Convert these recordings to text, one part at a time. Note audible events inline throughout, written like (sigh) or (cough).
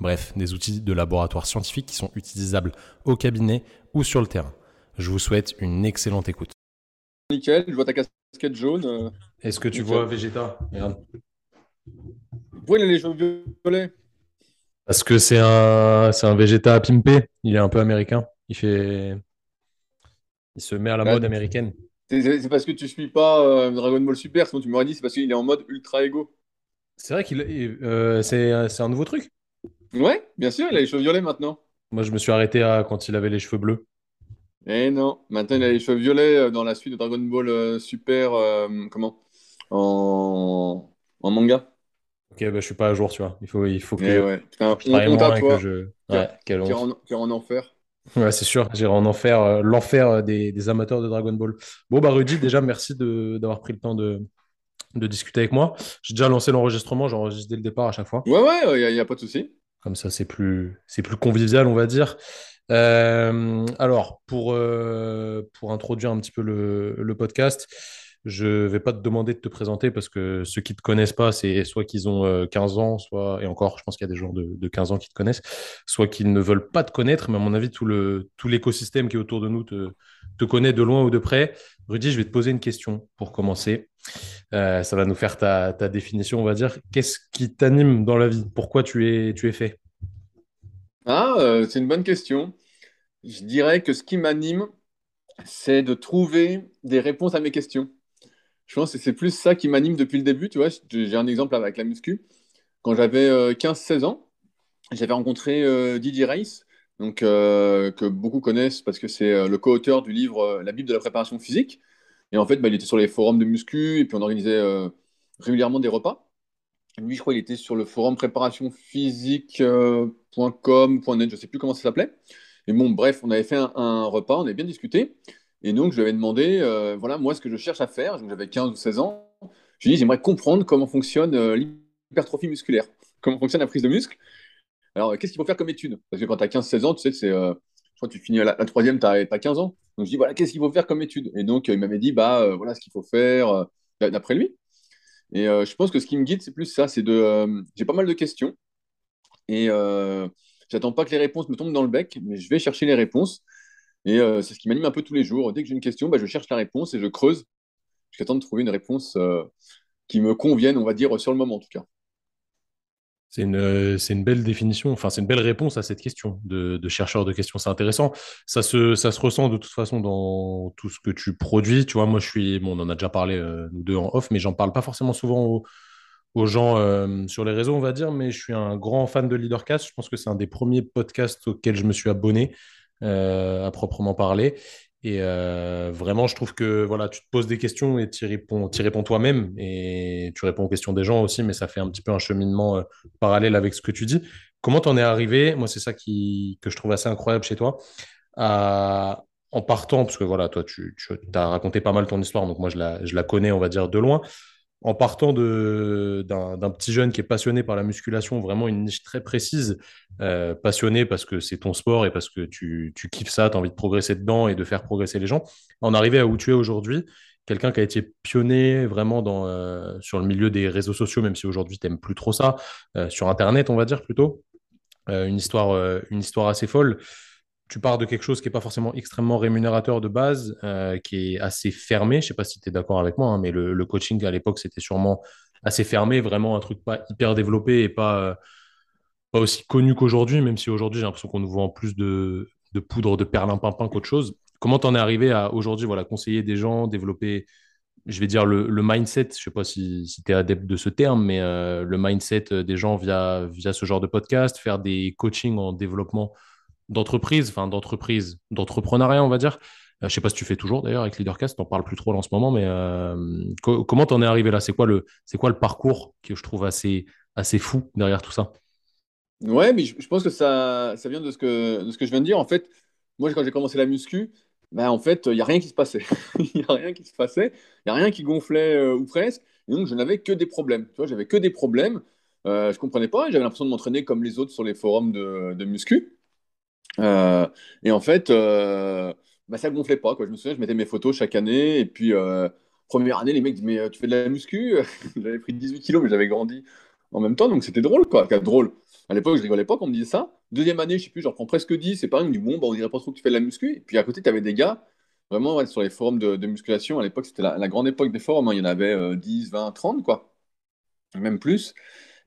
Bref, des outils de laboratoire scientifique qui sont utilisables au cabinet ou sur le terrain. Je vous souhaite une excellente écoute. Nickel, je vois ta casquette jaune. Euh, Est-ce que tu vois Vegeta? Regarde. Pourquoi il a les cheveux violets? Parce que c'est un, c'est un Vegeta pimpé. Il est un peu américain. Il fait. Il se met à la mode américaine. C'est parce que tu suis pas euh, Dragon Ball Super, sinon tu m'aurais dit c'est parce qu'il est en mode ultra ego. C'est vrai qu'il euh, c'est un nouveau truc. Ouais, bien sûr, il a les cheveux violets maintenant. Moi, je me suis arrêté à quand il avait les cheveux bleus. Eh non, maintenant il a les cheveux violets euh, dans la suite de Dragon Ball euh, Super, euh, comment? En... en manga. Ok, bah, je suis pas à jour, tu vois. Il faut, il faut que, eh ouais. je toi. je... Ouais, quelle honte. en, en enfer. Ouais, c'est sûr, j'irai en enfer, l'enfer des, des, amateurs de Dragon Ball. Bon, bah Rudy, déjà, merci d'avoir pris le temps de, de discuter avec moi. J'ai déjà lancé l'enregistrement, j'enregistre dès le départ à chaque fois. Ouais, ouais, il n'y a, pas de souci. Comme ça, c'est plus, c'est plus convivial, on va dire. Euh, alors, pour, euh, pour introduire un petit peu le, le podcast, je ne vais pas te demander de te présenter parce que ceux qui ne te connaissent pas, c'est soit qu'ils ont 15 euh, ans, soit, et encore, je pense qu'il y a des gens de, de, 15 ans qui te connaissent, soit qu'ils ne veulent pas te connaître, mais à mon avis, tout, le, tout l'écosystème qui est autour de nous te, te connaît de loin ou de près. Rudy, je vais te poser une question pour commencer. Euh, ça va nous faire ta, définition, on va dire. Qu'est-ce qui t'anime dans la vie? Pourquoi tu es, tu es fait? Ah, euh, c'est une bonne question. Je dirais que ce qui m'anime, c'est de trouver des réponses à mes questions. Je pense que c'est plus ça qui m'anime depuis le début. Tu vois, j'ai un exemple avec la muscu. Quand j'avais 15-16 euh, ans, j'avais rencontré Didier Reiss, donc, que beaucoup connaissent parce que c'est le co-auteur du livre La Bible de la préparation physique. Et en fait, bah, il était sur les forums de muscu et puis on organisait euh, régulièrement des repas. Lui, je crois, il était sur le forum préparation physique.com, euh, je ne sais plus comment ça s'appelait. Et bon, bref, on avait fait un, repas, on avait bien discuté. Et donc, je lui avais demandé, euh, voilà, moi, ce que je cherche à faire, j'avais 15 ou 16 ans, je lui dit, j'aimerais comprendre comment fonctionne l'hypertrophie musculaire, comment fonctionne la prise de muscle. Alors, qu'est-ce qu'il faut faire comme étude? Parce que quand tu as 15-16 ans, tu sais, c'est je crois que tu finis la, troisième, tu as, 15 ans. Donc je dis, voilà, qu'est-ce qu'il faut faire comme étude? Et donc, il m'avait dit, bah, euh, voilà ce qu'il faut faire euh, d'après lui. Et euh, je pense que ce qui me guide, c'est plus ça, c'est de... j'ai pas mal de questions. Et j'attends pas que les réponses me tombent dans le bec, mais je vais chercher les réponses. Et c'est ce qui m'anime un peu tous les jours. Dès que j'ai une question, bah, je cherche la réponse et je creuse jusqu'à temps de trouver une réponse qui me convienne, on va dire, sur le moment en tout cas. C'est une, c'est une belle définition, enfin, c'est une belle réponse à cette question de, chercheur de questions. C'est intéressant. Ça se, ressent de toute façon dans tout ce que tu produis. Tu vois, moi, je suis, on en a déjà parlé, euh, nous deux en off, mais j'en parle pas forcément souvent aux, gens euh, sur les réseaux, on va dire, mais je suis un grand fan de Leadercast. Je pense que c'est un des premiers podcasts auxquels je me suis abonné euh, à proprement parler. Et euh, vraiment, je trouve que voilà, tu te poses des questions et tu réponds, y réponds toi-même et tu réponds aux questions des gens aussi, mais ça fait un petit peu un cheminement euh, parallèle avec ce que tu dis. Comment t'en es arrivé Moi, c'est ça qui, que je trouve assez incroyable chez toi. en partant, parce que voilà, toi, tu, tu as raconté pas mal ton histoire, donc moi, je la, je la connais, on va dire, de loin en partant d'un petit jeune qui est passionné par la musculation, vraiment une niche très précise, euh, passionné parce que c'est ton sport et parce que tu, tu kiffes ça, tu as envie de progresser dedans et de faire progresser les gens, en arriver à où tu es aujourd'hui, quelqu'un qui a été pionnier vraiment euh, sur le milieu des réseaux sociaux, même si aujourd'hui tu n'aimes plus trop ça, euh, sur Internet, on va dire plutôt, une histoire assez folle tu pars de quelque chose qui n'est pas forcément extrêmement rémunérateur de base, euh, qui est assez fermé. Je ne sais pas si tu es d'accord avec moi, hein, mais le, coaching à l'époque, c'était sûrement assez fermé, vraiment un truc pas hyper développé et pas, euh, pas aussi connu qu'aujourd'hui, même si aujourd'hui, j'ai l'impression qu'on nous vend plus de, de poudre de perlimpinpin qu'autre chose. Comment tu en es arrivé à aujourd'hui voilà, conseiller des gens, développer, je vais dire, le, mindset, je ne sais pas si, si tu es adepte de ce terme, mais euh, le mindset des gens via, via ce genre de podcast, faire des coachings en développement d'entreprise, enfin d'entreprise, d'entrepreneuriat, on va dire. Euh, je sais pas si tu fais toujours d'ailleurs avec Leadercast, t'en parles plus trop en ce moment, mais euh, comment t'en es arrivé là? C'est quoi le quoi le parcours que je trouve assez assez fou derrière tout ça? Ouais, mais je, je pense que ça, ça vient de ce que, de ce que je viens de dire. En fait, moi, quand j'ai commencé la muscu, ben, en fait, il n'y (laughs) a rien qui se passait. Il n'y a rien qui se passait. Il n'y a rien qui gonflait euh, ou presque. Et donc, je n'avais que des problèmes. Tu vois, j'avais que des problèmes. Euh, je comprenais pas. J'avais l'impression de m'entraîner comme les autres sur les forums de, de muscu. Euh, et en fait, euh, bah, ça gonflait pas, quoi. Je me souviens, je mettais mes photos chaque année. Et puis, euh, première année, les mecs disent, mais euh, tu fais de la muscu? (laughs) J'avais pris 18 kilos, mais j'avais grandi en même temps. Donc, c'était drôle, quoi. Drôle. À l'époque, je rigolais pas quand on me disait ça. Deuxième année, je sais plus, j'en prends presque 10. C'est pareil, on me dit, bon, bah, on dirait pas trop que tu fais de la muscu. Et puis, à côté, tu avais des gars, vraiment, sur les forums de, musculation. À l'époque, c'était la, grande époque des forums. hein. Il y en avait euh, 10, 20, 30, quoi. Même plus.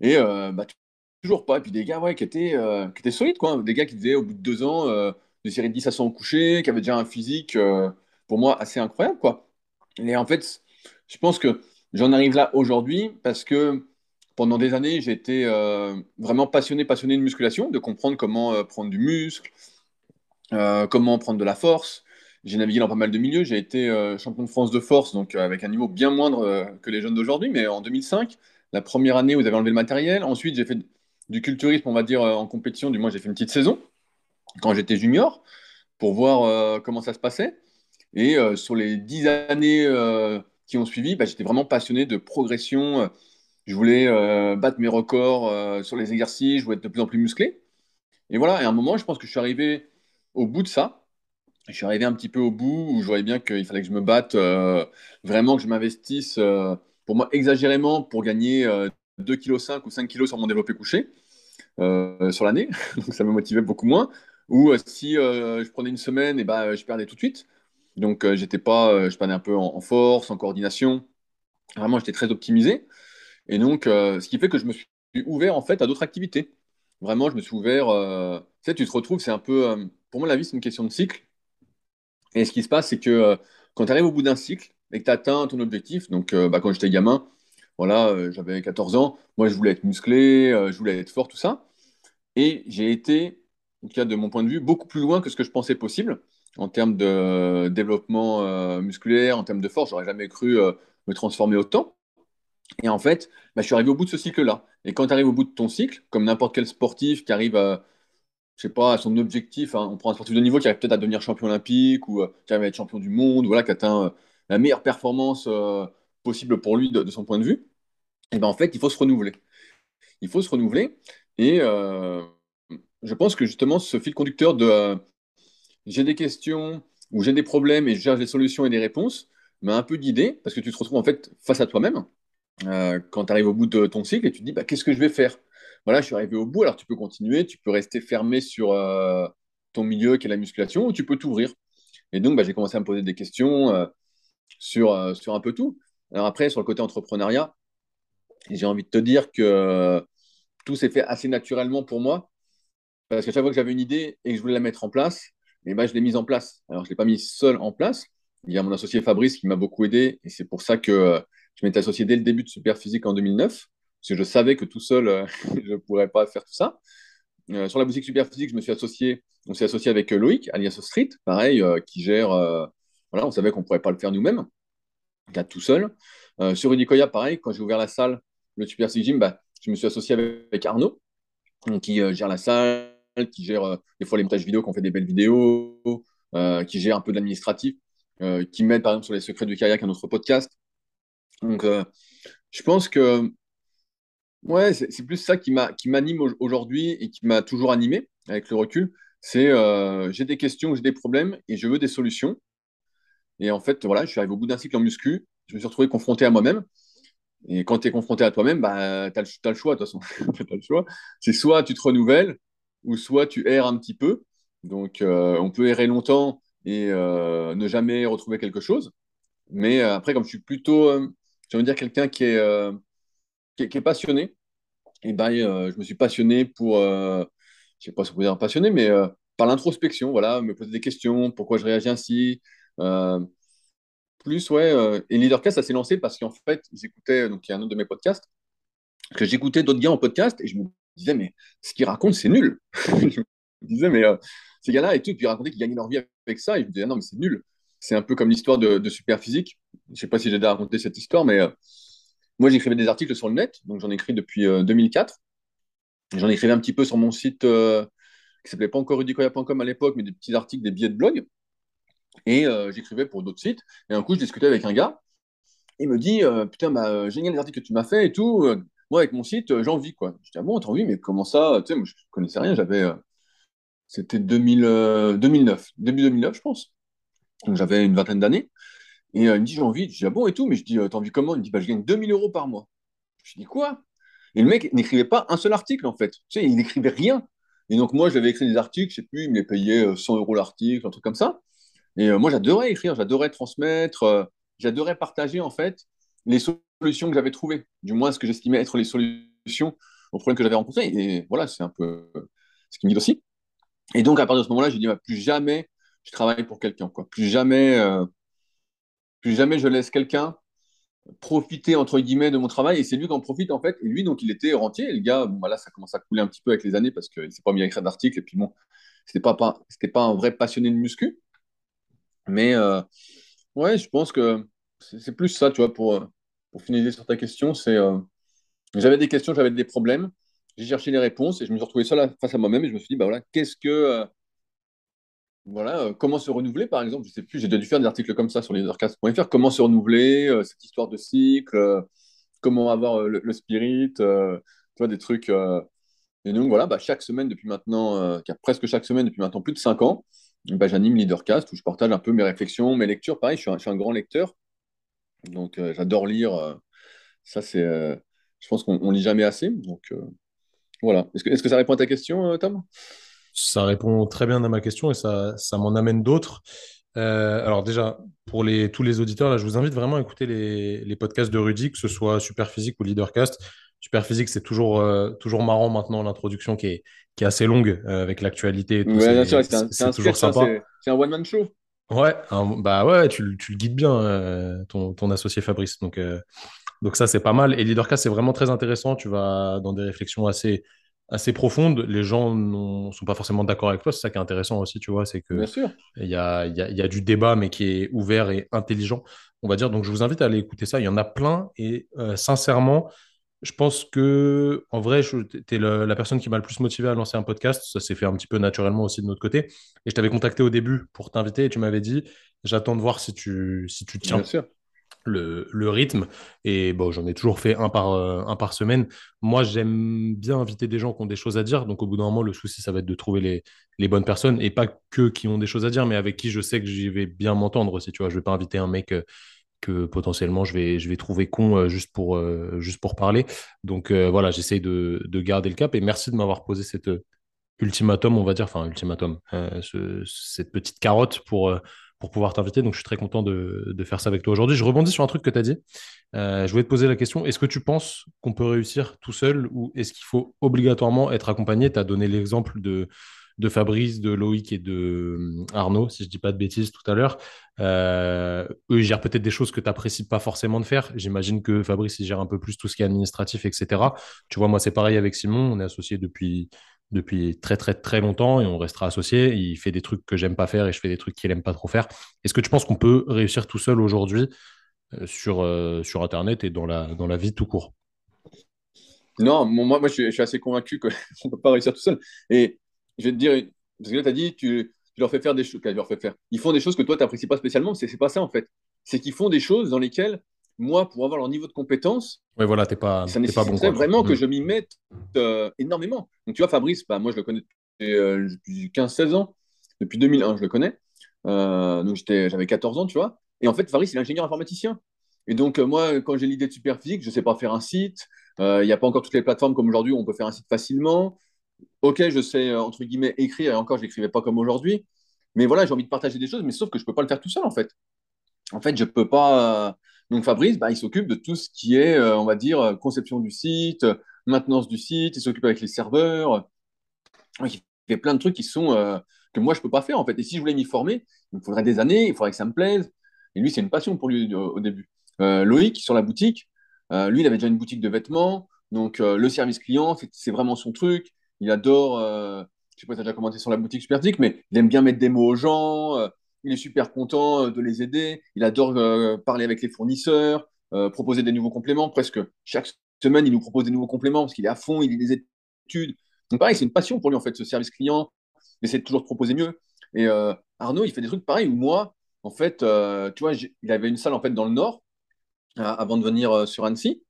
Et bah, toujours pas. Et puis des gars ouais, qui, étaient, euh, qui étaient solides, quoi. Des gars qui faisaient au bout de deux ans euh, des séries de 10 à 100 au coucher, qui avaient déjà un physique, euh, pour moi, assez incroyable, quoi. Et en fait, je pense que j'en arrive là aujourd'hui parce que pendant des années, j'ai été euh, vraiment passionné, passionné de musculation, de comprendre comment prendre du muscle, comment prendre de la force. J'ai navigué dans pas mal de milieux. J'ai été champion de France de force, donc avec un niveau bien moindre que les jeunes d'aujourd'hui, mais en 2005, la première année où ils avaient enlevé le matériel. Ensuite, j'ai fait du culturisme, on va dire, euh, en compétition. Du moins, j'ai fait une petite saison quand j'étais junior pour voir euh, comment ça se passait. Et euh, sur les dix années qui ont suivi, bah, j'étais vraiment passionné de progression. Je voulais battre mes records sur les exercices, je voulais être de plus en plus musclé. Et voilà, et à un moment, je pense que je suis arrivé au bout de ça. Je suis arrivé un petit peu au bout où je voyais bien qu'il fallait que je me batte, vraiment que je m'investisse, pour moi, exagérément pour gagner 2,5 kg ou 5 kilos sur mon développé couché euh, sur l'année. (laughs) Donc ça me motivait beaucoup moins. Ou euh, si euh, je prenais une semaine, et ben, je perdais tout de suite. Donc j'étais pas, je perdais un peu en, force, en coordination. Vraiment, j'étais très optimisé. Et donc, ce qui fait que je me suis ouvert en fait à d'autres activités. Vraiment, je me suis ouvert. tu sais, tu te retrouves, c'est un peu. pour moi, la vie, c'est une question de cycle. Et ce qui se passe, c'est que quand tu arrives au bout d'un cycle et que tu atteins ton objectif, donc bah, quand j'étais gamin, voilà, euh, j'avais 14 ans, moi je voulais être musclé, euh, je voulais être fort, tout ça. Et j'ai été, en tout cas de mon point de vue, beaucoup plus loin que ce que je pensais possible en termes de développement euh, musculaire, en termes de force. J'aurais jamais cru me transformer autant. Et en fait, bah, je suis arrivé au bout de ce cycle-là. Et quand tu arrives au bout de ton cycle, comme n'importe quel sportif qui arrive à, je sais pas, à son objectif, hein, on prend un sportif de niveau qui arrive peut-être à devenir champion olympique ou qui arrive à être champion du monde, voilà, qui atteint la meilleure performance possible pour lui de, son point de vue, et ben en fait, il faut se renouveler. Il faut se renouveler. Et euh, je pense que justement, ce fil conducteur de euh, j'ai des questions ou j'ai des problèmes et je cherche des solutions et des réponses m'a un peu guidé parce que tu te retrouves en fait face à toi-même euh, quand tu arrives au bout de ton cycle et tu te dis bah, qu'est-ce que je vais faire? Voilà, je suis arrivé au bout, alors tu peux continuer, tu peux rester fermé sur ton milieu qui est la musculation ou tu peux t'ouvrir. Et donc, bah, j'ai commencé à me poser des questions sur, sur un peu tout. Alors après, sur le côté entrepreneuriat, j'ai envie de te dire que euh, tout s'est fait assez naturellement pour moi parce qu'à chaque fois que j'avais une idée et que je voulais la mettre en place, et ben, je l'ai mise en place. Alors, je ne l'ai pas mise seule en place. Il y a mon associé Fabrice qui m'a beaucoup aidé et c'est pour ça que euh, je m'étais associé dès le début de Superphysique en 2009 parce que je savais que tout seul, euh, (laughs) je ne pourrais pas faire tout ça. Sur la boutique Superphysique, je me suis associé, on s'est associé avec Loïc, alias Street, pareil, qui gère. voilà, on savait qu'on ne pourrait pas le faire nous-mêmes, tout seul. Euh, sur Unicoya, pareil, quand j'ai ouvert la salle, le Superphysique Gym, bah, je me suis associé avec, Arnaud, qui euh, gère la salle, qui gère euh, des fois les montages vidéo, qu'on fait des belles vidéos, qui gère un peu de l'administratif, qui m'aide par exemple sur les secrets du kayak, un autre podcast. Donc, je pense que Ouais, c'est plus ça qui m'a qui m'anime au- aujourd'hui et qui m'a toujours animé avec le recul. C'est j'ai des questions, j'ai des problèmes et je veux des solutions. Et en fait, voilà, je suis arrivé au bout d'un cycle en muscu. Je me suis retrouvé confronté à moi-même. Et quand tu es confronté à toi-même, bah, tu as, le choix, de toute façon. (laughs) C'est soit tu te renouvelles ou soit tu erres un petit peu. Donc, euh, on peut errer longtemps et euh, ne jamais retrouver quelque chose. Mais euh, après, comme je suis plutôt, de dire, quelqu'un qui est, qui est, passionné, et ben, euh, je me suis passionné pour, je sais pas si on peut dire passionné, mais par l'introspection, voilà, me poser des questions, pourquoi je réagis ainsi? Euh, plus, ouais, euh, et Leadercast, ça s'est lancé parce qu'en fait, j'écoutais, donc il y a un autre de mes podcasts, que j'écoutais d'autres gars en podcast et je me disais, mais ce qu'ils racontent, c'est nul. (laughs) Je me disais, mais euh, ces gars-là et tout, puis ils racontaient qu'ils gagnaient leur vie avec ça, et je me disais, non, mais c'est nul. C'est un peu comme l'histoire de, Superphysique. Je sais pas si j'ai déjà raconté cette histoire, mais moi, j'écrivais des articles sur le net, donc j'en écris depuis euh, 2004. J'en écrivais un petit peu sur mon site euh, qui s'appelait pas encore rudicoya.com à l'époque, mais des petits articles, des billets de blog. Et euh, j'écrivais pour d'autres sites. Et un coup, je discutais avec un gars. Il me dit euh, Putain, bah, génial les articles que tu m'as fait et tout. Moi, avec mon site, j'en vis. Quoi. Je dis Ah bon, t'en vis, mais comment ça Tu sais, moi, je connaissais rien. J'avais. C'était 2000, 2009, début 2009, je pense. Donc j'avais une vingtaine d'années. Et il me dit J'en vis. Je dis Ah bon et tout. Mais je dis T'en vis comment? Il me dit bah, Je gagne 2000 euros par mois. Je dis Quoi? Et le mec n'écrivait pas un seul article, en fait. Tu sais, il n'écrivait rien. Et donc, moi, j'avais écrit des articles, je sais plus, il me les payait 100 euros l'article, un truc comme ça. Et moi, j'adorais écrire, j'adorais transmettre, j'adorais partager, en fait, les solutions que j'avais trouvées, du moins ce que j'estimais être les solutions aux problèmes que j'avais rencontrés. Et voilà, c'est un peu ce qui me dit aussi. Et donc, à partir de ce moment-là, j'ai dit, bah, plus jamais je travaille pour quelqu'un. Plus jamais, plus jamais je laisse quelqu'un profiter entre guillemets de mon travail et c'est lui qui en profite en fait et lui donc il était rentier et le gars bon bah là ça commence à couler un petit peu avec les années parce qu'il s'est pas mis à écrire d'articles et puis bon c'était pas c'était pas un vrai passionné de muscu mais euh, ouais je pense que c'est plus ça tu vois pour pour finaliser sur ta question c'est euh, j'avais des questions j'avais des problèmes j'ai cherché les réponses et je me suis retrouvé seul face à moi-même et je me suis dit bah voilà qu'est-ce que euh, voilà, euh, comment se renouveler, par exemple, je sais plus, j'ai dû faire des articles comme ça sur leadercast.fr, comment se renouveler, euh, cette histoire de cycle, euh, comment avoir le, spirit, tu vois, des trucs. Et donc, voilà, bah, chaque semaine depuis maintenant, presque chaque semaine depuis maintenant plus de 5 ans, j'anime Leadercast où je partage un peu mes réflexions, mes lectures. Pareil, je suis un, grand lecteur, donc j'adore lire. ça, c'est, je pense qu'on lit jamais assez. Voilà. Est-ce que, ça répond à ta question, Tom? Ça répond très bien à ma question et ça, m'en amène d'autres. Euh, alors déjà, pour tous les auditeurs, je vous invite vraiment à écouter les, les podcasts de Rudy, que ce soit Superphysique ou Leadercast. Superphysique, c'est toujours, euh, toujours marrant maintenant, l'introduction qui est, qui est assez longue euh, avec l'actualité. Ouais, c'est toujours sympa. C'est un one-man show. Ouais, bah ouais, tu, tu, le guides bien, ton, ton, associé Fabrice. Donc, donc ça, c'est pas mal. Et Leadercast, c'est vraiment très intéressant. Tu vas dans des réflexions assez, assez profonde. Les gens ne sont pas forcément d'accord avec toi. C'est ça qui est intéressant aussi, tu vois. C'est que il y a, y, a, y a, du débat, mais qui est ouvert et intelligent, on va dire. Donc, je vous invite à aller écouter ça. Il y en a plein. Et euh, sincèrement, je pense que, en vrai, tu es la personne qui m'a le plus motivé à lancer un podcast. Ça s'est fait un petit peu naturellement aussi de notre côté. Et je t'avais contacté au début pour t'inviter et tu m'avais dit j'attends de voir si tu, si tu tiens. Bien sûr le, rythme. Et bon, j'en ai toujours fait un par, euh, un par semaine. Moi, j'aime bien inviter des gens qui ont des choses à dire. Donc, au bout d'un moment, le souci, ça va être de trouver les, les, bonnes personnes et pas que qui ont des choses à dire, mais avec qui je sais que j'y vais bien m'entendre aussi. Tu vois, je vais pas inviter un mec. Euh, que potentiellement je vais, je vais trouver con euh, juste, pour, juste pour parler. Donc voilà, j'essaye de, de, garder le cap et merci de m'avoir posé cette ultimatum, on va dire, enfin ultimatum, cette petite carotte pour, pour pouvoir t'inviter. Donc, je suis très content de, faire ça avec toi aujourd'hui. Je rebondis sur un truc que tu as dit. Euh, je voulais te poser la question est-ce que tu penses qu'on peut réussir tout seul ou est-ce qu'il faut obligatoirement être accompagné? Tu as donné l'exemple de, de Fabrice, de Loïc et de euh, Arnaud, si je ne dis pas de bêtises tout à l'heure. Euh, eux, ils gèrent peut-être des choses que tu n'apprécies pas forcément de faire. J'imagine que Fabrice, il gère un peu plus tout ce qui est administratif, etc. Tu vois, moi, c'est pareil avec Simon. On est associés depuis depuis très très très longtemps et on restera associé. Il fait des trucs que j'aime pas faire et je fais des trucs qu'il aime pas trop faire. Est-ce que tu penses qu'on peut réussir tout seul aujourd'hui euh, sur, euh, sur Internet et dans la, dans la vie tout court? Non, moi, moi je, suis, assez convaincu qu'on (laughs) ne peut pas réussir tout seul. Et je vais te dire, parce que là, tu as dit, tu, tu, leur fais faire des choses. leur fais faire. Ils font des choses que toi, tu n'apprécies pas spécialement. C'est pas ça, en fait. C'est qu'ils font des choses dans lesquelles moi, pour avoir leur niveau de compétence, ouais, voilà, t'es pas, ça nécessiterait vraiment que mm. je m'y mette euh, énormément. Donc, tu vois, Fabrice, bah, moi, je le connais depuis, euh, 15-16 ans. Depuis 2001, je le connais. Euh, donc, j'avais 14 ans, tu vois. Et en fait, Fabrice, il est ingénieur informaticien. Et donc, euh, moi, quand j'ai l'idée de Superphysique, je ne sais pas faire un site. Il n'y a pas encore toutes les plateformes comme aujourd'hui où on peut faire un site facilement. Ok, je sais, entre guillemets, écrire. Et encore, je n'écrivais pas comme aujourd'hui. Mais voilà, j'ai envie de partager des choses, mais sauf que je ne peux pas le faire tout seul, en fait. En fait, je ne peux pas donc Fabrice, bah, il s'occupe de tout ce qui est, euh, on va dire, euh, conception du site, maintenance du site, il s'occupe avec les serveurs. Il fait plein de trucs qui sont euh, que moi je peux pas faire en fait. Et si je voulais m'y former, il me faudrait des années, il faudrait que ça me plaise. Et lui, c'est une passion pour lui au, début. Loïc sur la boutique, lui, il avait déjà une boutique de vêtements, donc le service client, c'est vraiment son truc. Il adore, je sais pas si tu as déjà commenté sur la boutique Supertique, mais il aime bien mettre des mots aux gens il est super content euh, de les aider, il adore euh, parler avec les fournisseurs, euh, proposer des nouveaux compléments. Presque chaque semaine, il nous propose des nouveaux compléments parce qu'il est à fond, il les études. Donc pareil, c'est une passion pour lui en fait, ce service client, d'essayer de toujours de proposer mieux. Et euh, Arnaud, il fait des trucs pareils où moi, en fait, euh, tu vois, il avait une salle en fait dans le Nord avant de venir sur Annecy.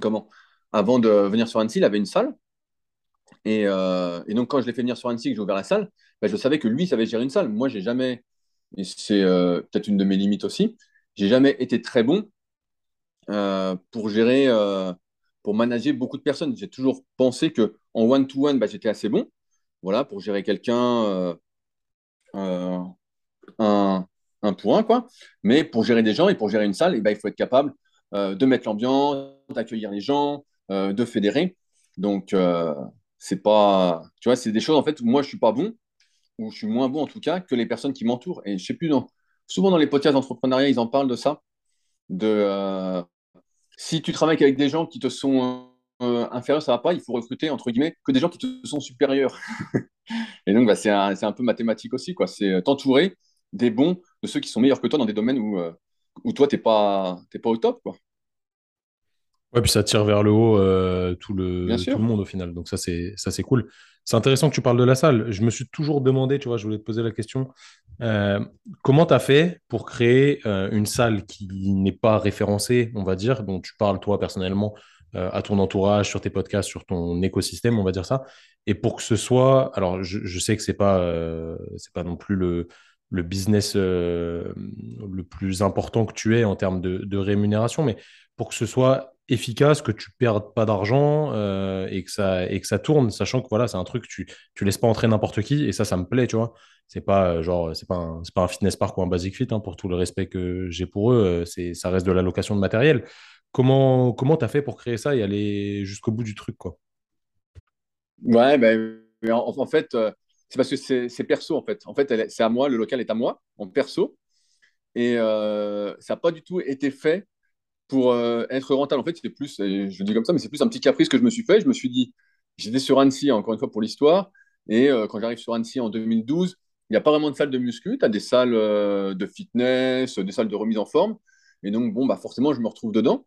comment? Avant de venir sur Annecy, il avait une salle. Et, donc, quand je l'ai fait venir sur Annecy, que j'ai ouvert la salle, bah, je savais que lui savait gérer une salle. Moi, j'ai jamais, et c'est peut-être une de mes limites aussi, j'ai jamais été très bon pour gérer, pour manager beaucoup de personnes. J'ai toujours pensé que en one-to-one, bah, j'étais assez bon. Voilà, pour gérer quelqu'un un, un pour un, quoi. Mais pour gérer des gens et pour gérer une salle, eh ben, il faut être capable de mettre l'ambiance, d'accueillir les gens, de fédérer. Donc, c'est pas, tu vois, c'est des choses en fait où moi je suis pas bon ou je suis moins bon en tout cas que les personnes qui m'entourent. Et je sais plus, non. souvent dans les podcasts d'entrepreneuriat, ils en parlent de ça. De euh, si tu travailles avec des gens qui te sont euh, inférieurs, ça va pas. Il faut recruter entre guillemets que des gens qui te sont supérieurs. (laughs) et donc, bah, c'est un, un, peu mathématique aussi, quoi. C'est t'entourer des bons, de ceux qui sont meilleurs que toi dans des domaines où, euh, où toi, t'es pas, pas au top, quoi. Ouais, puis ça tire vers le haut euh, tout, le, tout le monde au final. Donc ça, c'est ça, c'est cool. C'est intéressant que tu parles de la salle. Je me suis toujours demandé, tu vois, je voulais te poser la question, euh, comment tu as fait pour créer euh, une salle qui n'est pas référencée, on va dire, dont tu parles toi personnellement à ton entourage, sur tes podcasts, sur ton écosystème, on va dire ça, et pour que ce soit, alors je, je sais que c'est pas c'est pas non plus le le business le plus important que tu aies en termes de, de rémunération, mais pour que ce soit efficace, que tu perdes pas d'argent euh, et, que ça, et que ça tourne, sachant que voilà, c'est un truc, tu, tu laisses pas entrer n'importe qui et ça, ça me plaît, tu vois. C'est pas euh, genre, c'est pas, un, pas un fitness park ou un basic fit, hein, pour tout le respect que j'ai pour eux, euh, c'est, ça reste de la location de matériel. Comment comment tu as fait pour créer ça et aller jusqu'au bout du truc, quoi? Ouais, ben, en, fait, c'est parce que c'est perso, en fait. En fait, c'est à moi, le local est à moi, en perso. Et ça n'a pas du tout été fait pour euh, être rentable, en fait, c'était plus, je le dis comme ça, mais c'est plus un petit caprice que je me suis fait. Je me suis dit, j'étais sur Annecy, encore une fois pour l'histoire, et euh, quand j'arrive sur Annecy en 2012, il n'y a pas vraiment de salle de muscu, tu as des salles euh, de fitness, des salles de remise en forme, et donc, bon, bah, forcément, je me retrouve dedans.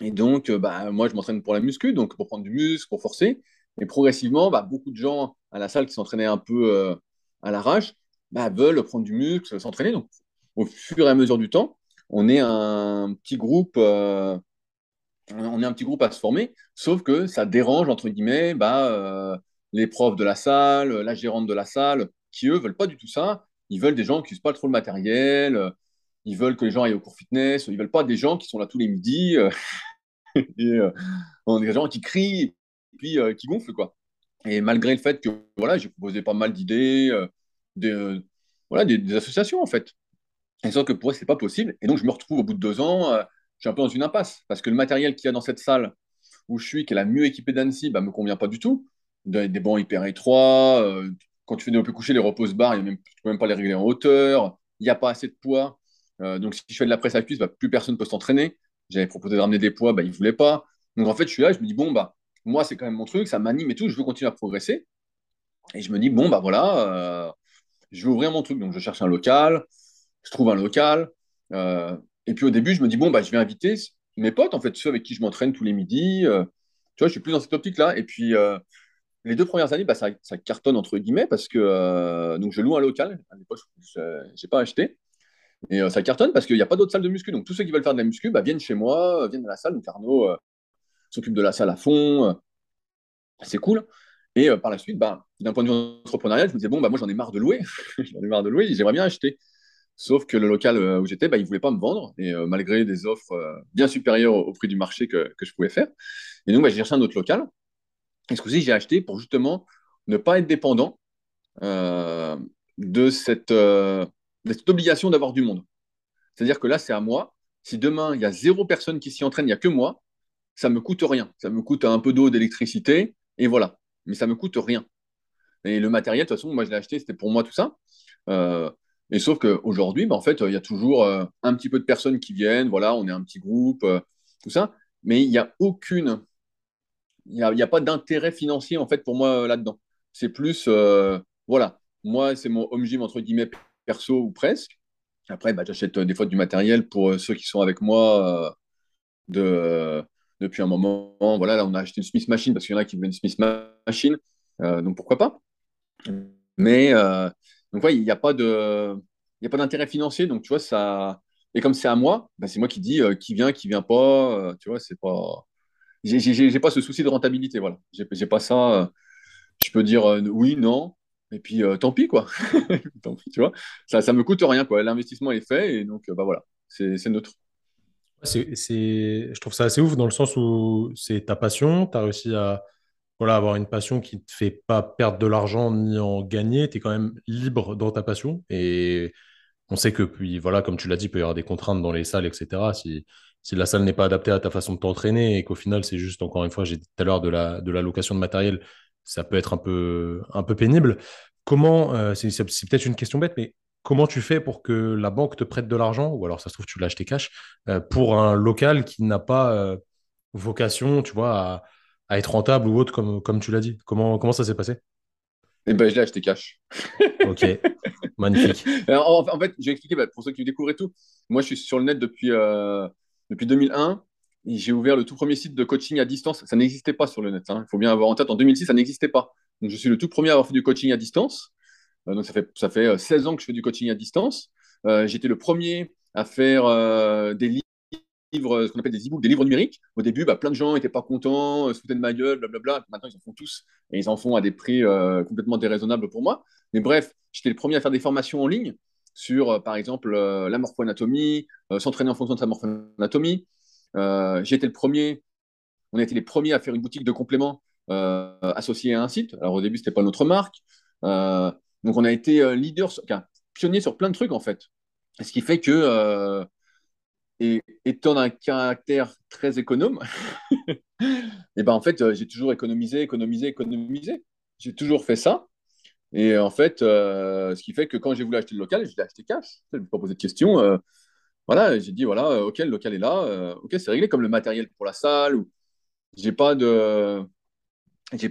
Et donc, bah, moi, je m'entraîne pour la muscu, donc pour prendre du muscle, pour forcer. Et progressivement, bah, beaucoup de gens à la salle qui s'entraînaient un peu à l'arrache bah, veulent prendre du muscle, s'entraîner. Donc, au fur et à mesure du temps, on est un petit groupe, euh, on est un petit groupe à se former, sauf que ça dérange entre guillemets bah, euh, les profs de la salle, la gérante de la salle, qui eux veulent pas du tout ça. Ils veulent des gens qui n'usent pas trop le matériel. Ils veulent que les gens aillent au cours fitness. Ils veulent pas des gens qui sont là tous les midis. Euh, (laughs) des gens qui crient et puis qui gonflent quoi. Et malgré le fait que voilà, j'ai proposé pas mal d'idées, voilà, des, associations en fait. Et sauf que pour eux, c'est pas possible. Et donc, je me retrouve au bout de deux ans, euh, je suis un peu dans une impasse. Parce que le matériel qu'il y a dans cette salle où je suis, qui est la mieux équipée d'Annecy, bah, me convient pas du tout. Des, bancs hyper étroits. Euh, quand tu fais des coucher coucher, les repose-barres, tu ne peux même pas les régler en hauteur. Il n'y a pas assez de poids. Euh, donc, si je fais de la presse à cuisse, bah, plus personne ne peut s'entraîner. J'avais proposé de ramener des poids, bah, ils ne voulaient pas. Donc, en fait, je suis là, je me dis, bon, bah, moi, c'est quand même mon truc, ça m'anime et tout, je veux continuer à progresser. Et je me dis, bon, bah voilà, je vais ouvrir mon truc. Donc, je cherche un local je trouve un local. Euh, et puis au début, je me dis, bon, bah, je vais inviter mes potes, en fait, ceux avec qui je m'entraîne tous les midis. Euh, tu vois, je suis plus dans cette optique-là. Et puis, euh, les deux premières années, bah, ça, ça, cartonne entre guillemets parce que donc je loue un local. À l'époque, je n'ai pas acheté. Et ça cartonne parce qu'il n'y a pas d'autres salles de muscu. Donc tous ceux qui veulent faire de la muscu bah, viennent chez moi, viennent à la salle. Donc Arnaud s'occupe de la salle à fond. c'est cool. Et par la suite, bah, d'un point de vue entrepreneurial, je me disais, bon, bah, moi j'en ai marre de louer. (laughs) j'en ai marre de louer, j'aimerais bien acheter. Sauf que le local euh, où j'étais, bah, il ne voulait pas me vendre, et euh, malgré des offres euh, bien supérieures au, prix du marché que, je pouvais faire. Et donc, bah, j'ai cherché un autre local. Et ce coup-ci, j'ai acheté pour justement ne pas être dépendant de, cette, obligation d'avoir du monde. C'est-à-dire que là, c'est à moi. Si demain, il y a zéro personne qui s'y entraîne, il n'y a que moi, ça ne me coûte rien. Ça me coûte un peu d'eau, d'électricité, et voilà. Mais ça ne me coûte rien. Et le matériel, de toute façon, moi, je l'ai acheté, c'était pour moi tout ça. Et sauf qu'aujourd'hui, bah, en fait, il y a toujours euh, un petit peu de personnes qui viennent, voilà, on est un petit groupe, euh, tout ça, mais il n'y a aucune, il n'y a, pas d'intérêt financier, en fait, pour moi euh, là-dedans. C'est plus, voilà, moi, c'est mon home gym, entre guillemets, perso ou presque. Après, bah, j'achète des fois du matériel pour ceux qui sont avec moi de, depuis un moment. Voilà, là, on a acheté une Smith Machine parce qu'il y en a qui veulent une Smith Machine. donc pourquoi pas Mais donc, ouais, il n'y a pas de. Il a pas d'intérêt financier, donc tu vois, ça. Et comme c'est à moi, bah, c'est moi qui dis qui vient, qui vient pas. tu vois, c'est pas. J'ai pas ce souci de rentabilité, voilà. J'ai pas ça. je peux dire oui, non, et puis tant pis, quoi. (laughs) tu vois. Ça, ça me coûte rien, quoi. L'investissement est fait, et donc, bah voilà, c'est neutre. C'est, je trouve ça assez ouf dans le sens où c'est ta passion, tu as réussi à voilà, avoir une passion qui ne te fait pas perdre de l'argent ni en gagner, tu es quand même libre dans ta passion. Et on sait que, puis voilà, comme tu l'as dit, il peut y avoir des contraintes dans les salles, etc. Si, si la salle n'est pas adaptée à ta façon de t'entraîner et qu'au final, c'est juste, encore une fois, j'ai dit tout à l'heure, de la, de la location de matériel, ça peut être un peu, un peu pénible. Comment, euh, c'est, c'est peut-être une question bête, mais comment tu fais pour que la banque te prête de l'argent, ou alors ça se trouve, tu l'as acheté cash, euh, pour un local qui n'a pas euh, vocation, tu vois, à, être rentable ou autre, comme, comme tu l'as dit comment, comment ça s'est passé? Eh ben, je l'ai acheté cash. (laughs) ok, magnifique. (laughs) en, fait, je vais expliquer, bah, pour ceux qui découvrent tout, moi je suis sur le net depuis, euh, depuis 2001. J'ai ouvert le tout premier site de coaching à distance. Ça n'existait pas sur le net. Hein. Il faut bien avoir en tête, en 2006, ça n'existait pas. Donc, je suis le tout premier à avoir fait du coaching à distance. Euh, donc ça fait, ça fait 16 euh, ans que je fais du coaching à distance. Euh, j'étais le premier à faire des livres, ce qu'on appelle des e-books, des livres numériques. Au début, bah, plein de gens n'étaient pas contents, se foutaient de ma gueule, blablabla. Maintenant, ils en font tous et ils en font à des prix complètement déraisonnables pour moi. Mais bref, j'étais le premier à faire des formations en ligne sur, par exemple, la morphoanatomie, s'entraîner en fonction de sa morphoanatomie. J'ai été le premier, on a été les premiers à faire une boutique de compléments associée à un site. Alors au début, ce n'était pas notre marque. Donc on a été euh, leader, pionnier sur plein de trucs en fait. Ce qui fait que, euh, et, étant d'un caractère très économe, (laughs) et ben en fait euh, j'ai toujours économisé, économisé, économisé. J'ai toujours fait ça. Et en fait, ce qui fait que quand j'ai voulu acheter le local, je l'ai acheté cash. Je ne me pas posé de questions. voilà, j'ai dit voilà, ok, le local est là, ok, c'est réglé comme le matériel pour la salle. Ou... J'ai pas de,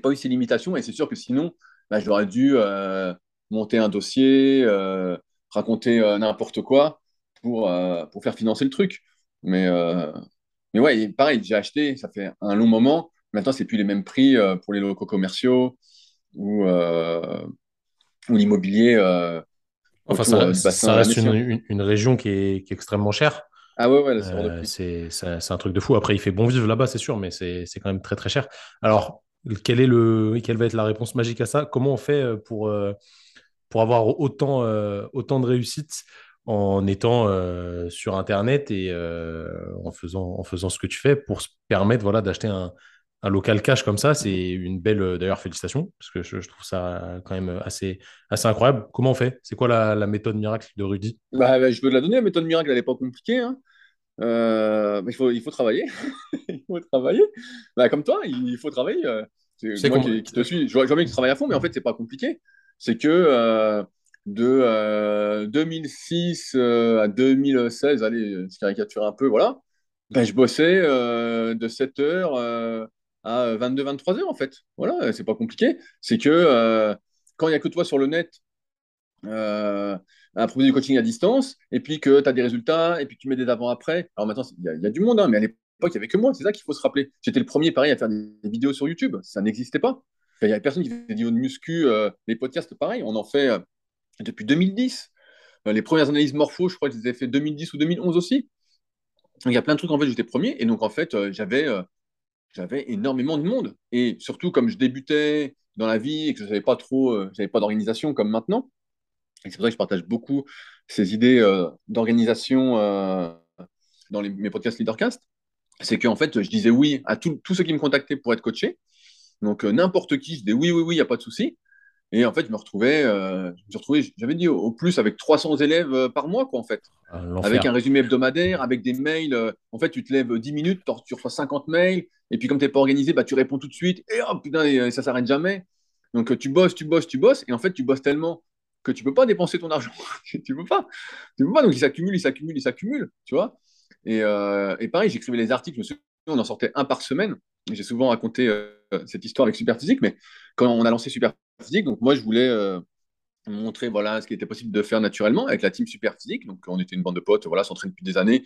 pas eu ces limitations. Et c'est sûr que sinon, bah, j'aurais dû monter un dossier, euh, raconter euh, n'importe quoi pour, euh, pour faire financer le truc. Mais, mais ouais, pareil, j'ai acheté, ça fait un long moment. Maintenant, c'est plus les mêmes prix pour les locaux commerciaux ou, ou l'immobilier. Enfin, ça, reste une, une, région qui est, qui est, extrêmement chère. Ah ouais, ouais c'est un truc de fou. Après, il fait bon vivre là-bas, c'est sûr, mais c'est quand même très très cher. Alors, quel est le, quelle va être la réponse magique à ça? Comment on fait pour, pour avoir autant, euh, autant de réussite? En étant euh, sur Internet et euh, en, faisant, en faisant ce que tu fais pour se permettre voilà, d'acheter un, un, local cash comme ça. C'est une belle, d'ailleurs, félicitations, parce que je, trouve ça quand même assez, assez incroyable. Comment on fait? C'est quoi la, la, méthode miracle de Rudy? Bah, bah, Je veux la donner, la méthode miracle, elle n'est pas compliquée. Hein. il, faut, il faut travailler. (laughs) il faut travailler. Bah, comme toi, il faut travailler. C'est moi qui, te suis. Je vois, bien que tu travailles à fond, mais en fait, c'est pas compliqué c'est que euh, de 2006 euh, euh, à 2016, allez, je caricature un peu, voilà, ben, je bossais de 7h à 22-23h en fait. Voilà, c'est pas compliqué. C'est que quand il n'y a que toi sur le net, à proposer du coaching à distance, et puis que tu as des résultats, et puis tu mets des avant-après. Alors maintenant, il y, a du monde, hein, mais à l'époque, il n'y avait que moi, c'est ça qu'il faut se rappeler. J'étais le premier, pareil, à faire des vidéos sur YouTube. Ça n'existait pas. Il n'y a personne qui fait des vidéos de muscu. Euh, les podcasts, pareil, on en fait euh, depuis 2010. Euh, les premières analyses morpho, je crois les ai fait 2010 ou 2011 aussi. il y a plein de trucs, en fait, j'étais premier. Et donc, en fait, j'avais j'avais énormément de monde. Et surtout, comme je débutais dans la vie et que je n'avais pas trop, je n'avais pas d'organisation comme maintenant. Et c'est pour ça que je partage beaucoup ces idées d'organisation dans mes podcasts Leadercast. C'est qu'en fait, je disais oui à tous ceux qui me contactaient pour être coaché. Donc euh, n'importe qui, je dis oui, oui, oui, il n'y a pas de souci. Et en fait, je me retrouvais, euh, retrouvais j'avais dit au, plus avec 300 élèves euh, par mois, quoi, en fait. Ah, avec un résumé hebdomadaire, avec des mails. en fait, tu te lèves 10 minutes, tu reçois 50 mails, et puis comme tu n'es pas organisé, bah, tu réponds tout de suite, et oh putain, ça s'arrête jamais. Donc tu bosses, tu bosses, tu bosses, et en fait, tu bosses tellement que tu peux pas dépenser ton argent. (laughs) tu peux pas. Tu peux pas. Donc il s'accumule, il s'accumule, il s'accumule, tu vois. Et, et pareil, j'écrivais les articles, je me souviens, on en sortait un par semaine. J'ai souvent raconté euh, cette histoire avec Superphysique, mais quand on a lancé Superphysique, donc moi je voulais euh, montrer voilà ce qui était possible de faire naturellement avec la team Superphysique. Donc on était une bande de potes, voilà, s'entraîne depuis des années.